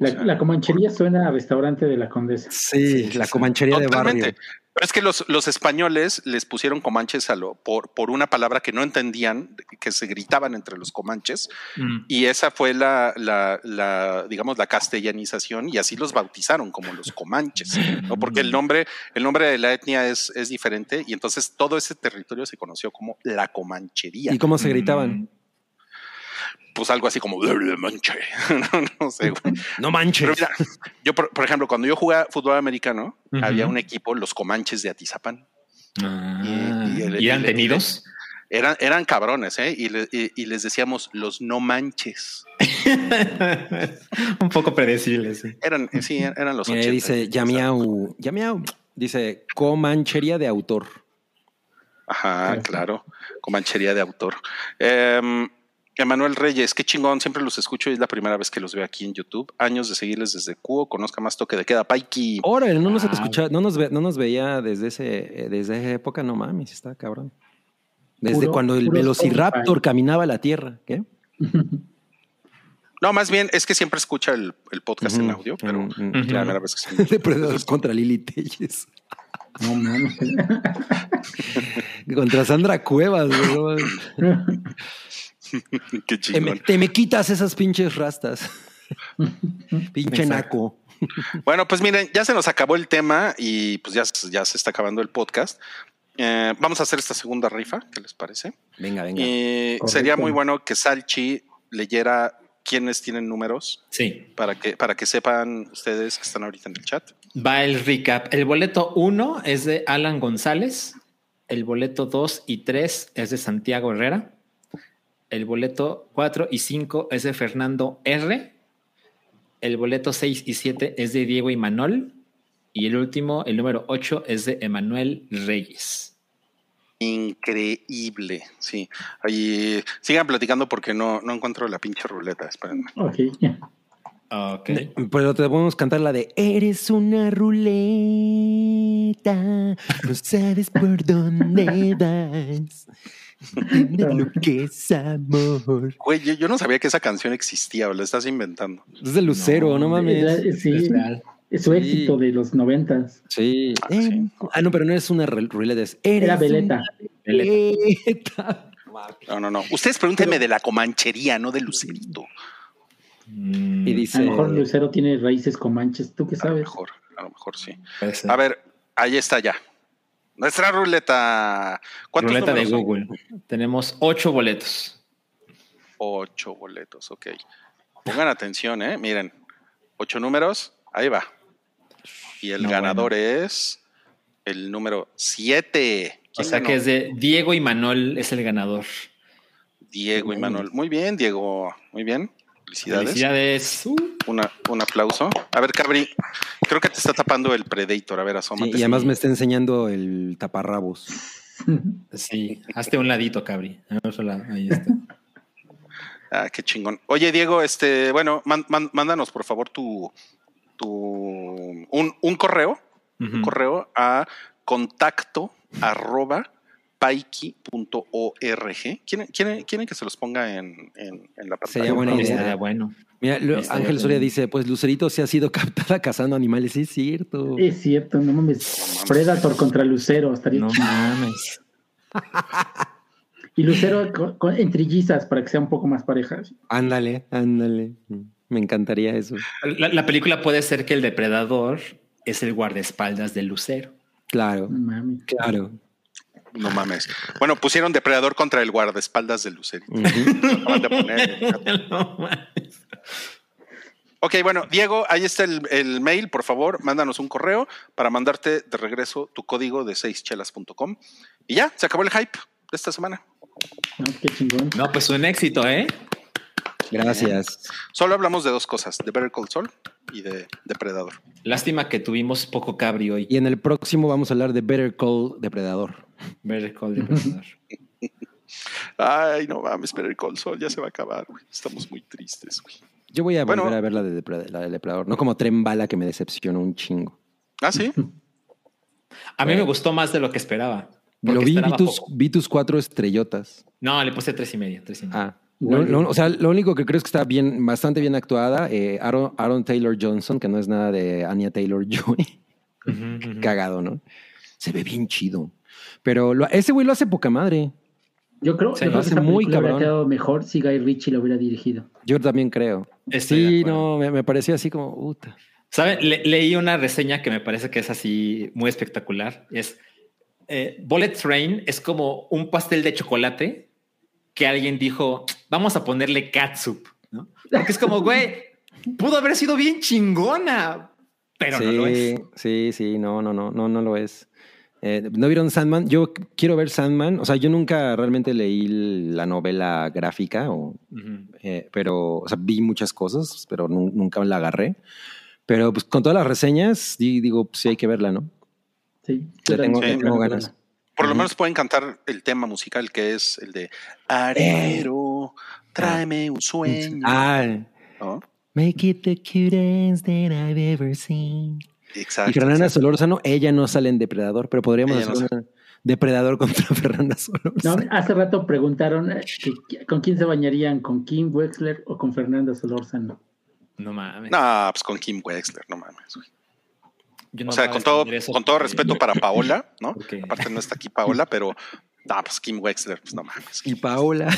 La, la comanchería suena a restaurante de la condesa. Sí, la Comanchería de Totalmente. barrio. Pero es que los, los españoles les pusieron comanches a lo, por, por una palabra que no entendían, que se gritaban entre los comanches, Mm. y esa fue la, la, la, digamos, la castellanización, y así los bautizaron como los comanches, ¿no? Porque el nombre, el nombre de la etnia es, es diferente, y entonces todo ese territorio se conoció como la comanchería. ¿Y cómo se Mm. gritaban? Pues algo así como manche. no, no sé, güey. No Pero manches. mira, yo, por, por ejemplo, cuando yo jugaba fútbol americano, había un equipo, los Comanches de Atizapán. Ah, Y- y el- ¿Y eran tenidos? Eran, eran cabrones, ¿eh? Y, le- y- y les decíamos los no manches. Un poco predecible, sí. Eran, eh, sí, eran los 80. dice Yamiau. Yamiau. Dice comanchería de autor. Ajá, claro, con manchería de autor. Em, Emanuel Reyes, qué chingón, siempre los escucho y es la primera vez que los veo aquí en YouTube. Años de seguirles desde Cuo, conozca más toque de queda. Paiki. Órale, no nos Ah. escucha, no nos ve- no nos veía desde ese, eh, desde esa época, no mames, está cabrón. Desde Puro- cuando el Velociraptor Spotify. caminaba la Tierra, ¿qué? No, más bien es que siempre escucha el, el podcast en audio, pero es la claro. primera vez que se Depredador contra Lili Telles. No mames. Contra Sandra Cuevas, güey. Qué Te me, chingón. te me quitas esas pinches rastas. Pinche naco. Bueno, pues miren, ya se nos acabó el tema y pues ya, ya se está acabando el podcast. Eh, vamos a hacer esta segunda rifa, ¿qué les parece? Venga, venga. Sería muy bueno que Salchi leyera quiénes tienen números Sí. para que, para que sepan ustedes que están ahorita en el chat. Va el recap. El boleto 1 es de Alan González. El boleto 2 y 3 es de Santiago Herrera. El boleto 4 y 5 es de Fernando R. El boleto 6 y 7 es de Diego Imanol. Y el último, el número 8, es de Emanuel Reyes. Increíble, sí. Ahí sigan platicando porque no, no encuentro la pinche ruleta. Espérenme. ok. Ok. Pero te podemos cantar la de Eres una ruleta, no sabes por dónde vas. Entiendes lo que es amor. Güey, yo, yo no sabía que esa canción existía o la estás inventando. Es de Lucero, no, No, mames. Sí, Es real. es su Sí. éxito de los noventas. Sí. Ah, sí. Ah, no, pero no es una rul- ruleta, es Eres Era Veleta. ruleta. No, no, no. Ustedes pregúntenme de la comanchería, no de Lucerito. Mm, A lo mejor Lucero tiene raíces comanches. ¿Tú qué A lo sabes? mejor, a lo mejor sí. A ver, ahí está ya. Nuestra ruleta. ¿Cuántos Ruleta de son? Google. Tenemos ocho boletos. Ocho boletos, ok. Pongan atención, ¿eh? Miren, ocho números, ahí va. Y el No, ganador es el número siete. O ¿Quién sea ganó? que es de Diego y Manuel es el ganador. Diego y Manuel. Muy bien, Diego. Muy bien. Felicidades. Felicidades. Uh, Una, un aplauso. A ver, Cabri, creo que te está tapando el Predator. A ver, asómate. y además me está enseñando el taparrabos. sí, hazte un ladito, Cabri. Ahí está. Ah, qué chingón. Oye, Diego, este, bueno, man- man- mándanos por favor tu, tu un, un correo, un correo a contacto arroba paiki.org. ¿Quieren, quieren, quieren que se los ponga en, en, en la pantalla? Sería buena idea. Estaría bueno. Mira, lo- Ángel bien. Soria dice, pues Lucerito se ha sido captada cazando animales. Sí, es cierto. Es cierto, no mames. Predator contra Lucero. Estaría No chido. mames. Y Lucero con, con- en trillizas para que sea un poco más pareja. Ándale, ándale. Me encantaría eso. La, la película puede ser que el depredador es el guardaespaldas del lucero. Claro, No mames. claro. No mames. Bueno, pusieron depredador contra el guardaespaldas de Lucerito. De poner. No mames. Ok, bueno, Diego, ahí está el, el mail, por favor, mándanos un correo para mandarte de regreso tu código de seischelas.com. Y ya, se acabó el hype de esta semana. No, qué chingón. No, pues un éxito, ¿eh? Gracias. Solo hablamos de dos cosas, de Better Call Saul y de Depredador. Lástima que tuvimos poco cabri hoy. Y en el próximo vamos a hablar de Better Call Depredador. Better Call Depredador. Ay, no mames, Better Call Saul ya se va a acabar, güey. Estamos muy tristes, güey. Yo voy a Bueno. volver a ver la de, Depre- la de Depredador. No como Tren Bala que me decepcionó un chingo. Ah, sí. A mí me gustó más de lo que esperaba. Lo vi, vi tus, vi tus cuatro estrellotas. No, le puse tres y media, tres y media. Ah. Lo- lo- o sea, lo único que creo es que está bien, bastante bien actuada. eh, Aaron, Aaron Taylor Johnson, que no es nada de Anya Taylor Joy. Cagado, ¿no? Se ve bien chido. Pero lo- ese güey lo hace poca madre. Yo creo, Sí, yo creo lo que hace muy hubiera cabrón. quedado mejor si Guy Ritchie lo hubiera dirigido. Yo también creo. Estoy sí, no, me, me parecía así como, puta. ¿Saben? Le- leí una reseña que me parece que es así muy espectacular. Es eh, Bullet Train es como un pastel de chocolate que alguien dijo, vamos a ponerle catsup, ¿no? Porque es como, güey, pudo haber sido bien chingona, pero sí, no lo es. sí, sí, no, no, no, no, no lo es. Eh, ¿No vieron Sandman? Yo quiero ver Sandman. O sea, yo nunca realmente leí la novela gráfica, o, eh, pero, o sea, vi muchas cosas, pero nu- nunca la agarré. Pero pues con todas las reseñas, di- digo, pues sí hay que verla, ¿no? Sí, Le tengo, ganas. Por lo menos pueden cantar el tema musical que es el de Arero, tráeme un sueño. Ah, ¿no? make it the cutest that I've ever seen. Exacto. y Fernanda exacto. Solórzano, ella no sale en Depredador, pero podríamos Ella no hacer una Depredador contra Fernanda No, Solórzano. hace rato preguntaron eh, que- con quién se bañarían, con Kim Wexler o con Fernanda Solórzano. No mames. No, pues con Kim Wexler, no mames. Güey. Yo no o sea, con todo, eso con todo respeto para Paola, ¿no? porque- Aparte no está aquí Paola, pero no, pues Kim Wexler, pues no mames. Y Paola.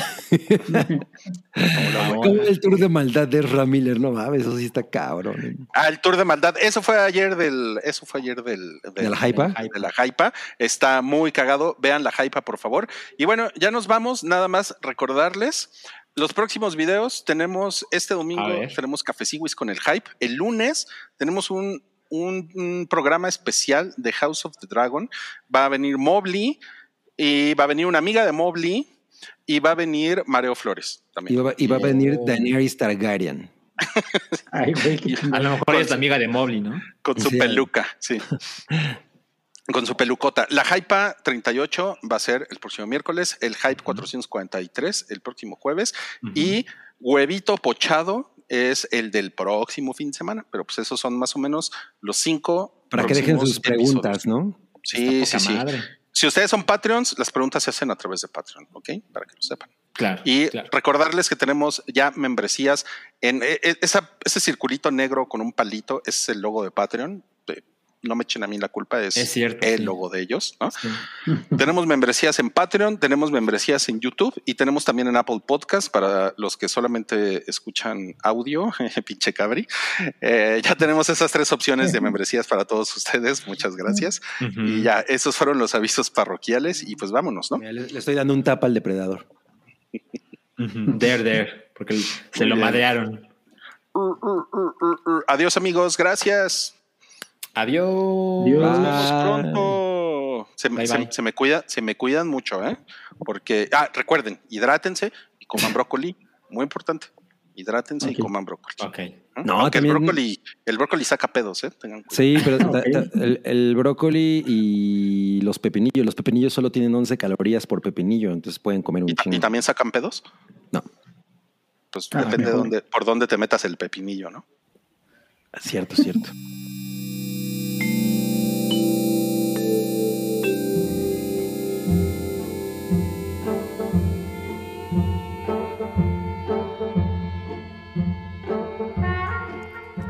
El tour de maldad de Ramiller, no mames, eso sí está cabrón. Ah, el tour de maldad, eso fue ayer del, eso fue ayer del, del- ¿De la hypa? de la hypa. Está muy cagado. Vean la hypa, por favor. Y bueno, ya nos vamos. Nada más recordarles. Los próximos videos tenemos este domingo, tenemos Cafeciwis con el hype. El lunes tenemos un, un- un programa especial de House of the Dragon. Va a venir Mobley y va a venir una amiga de Mobley y va a venir Mareo Flores Y también. va, y va a venir Oh. Daenerys Targaryen. Ay, güey, qué A lo mejor ella es amiga de Mobley, ¿no? Con su Sí. peluca, sí. Con su pelucota. La Hypa 38 va a ser el próximo miércoles, el Hype 443 el próximo jueves y Huevito Pochado es el del próximo fin de semana, pero pues esos son más o menos los cinco. Para que dejen sus preguntas, episodios. ¿no? Sí, sí, sí. madre. Si ustedes son Patreons, las preguntas se hacen a través de Patreon, ¿ok? Para que lo sepan. Claro. Y claro. recordarles que tenemos ya membresías en e- e- esa- ese circulito negro con un palito, es el logo de Patreon. No me echen a mí la culpa, es, Es cierto, el sí. logo de ellos. ¿no? Sí. tenemos membresías en Patreon, tenemos membresías en YouTube y tenemos también en Apple Podcast para los que solamente escuchan audio, pinche cabri. Eh, ya tenemos esas tres opciones de membresías para todos ustedes. Muchas gracias. Y ya, esos fueron los avisos parroquiales y pues vámonos, ¿no? Mira, Le, le estoy dando un tapa al depredador. There, there. Porque se lo bien. madrearon. Adiós amigos, gracias. Adiós. Adiós. Nos Bye. vemos pronto. Se, me- Bye, se- bye. se me cuida, se me cuidan mucho, ¿eh? Porque, ah, recuerden, hidrátense y coman brócoli, muy importante. Hidrátense y coman brócoli. Ok. ¿eh? No, Aunque también- el brócoli, el brócoli saca pedos, ¿eh? Tengan cuidado. Sí, pero Ok. ta- ta- el, el brócoli y los pepinillos. Los pepinillos solo tienen 11 calorías por pepinillo, entonces pueden comer un ¿Y, chingo. y también sacan pedos? No. Pues Ah, depende de dónde, por dónde te metas el pepinillo, ¿no? Cierto, cierto.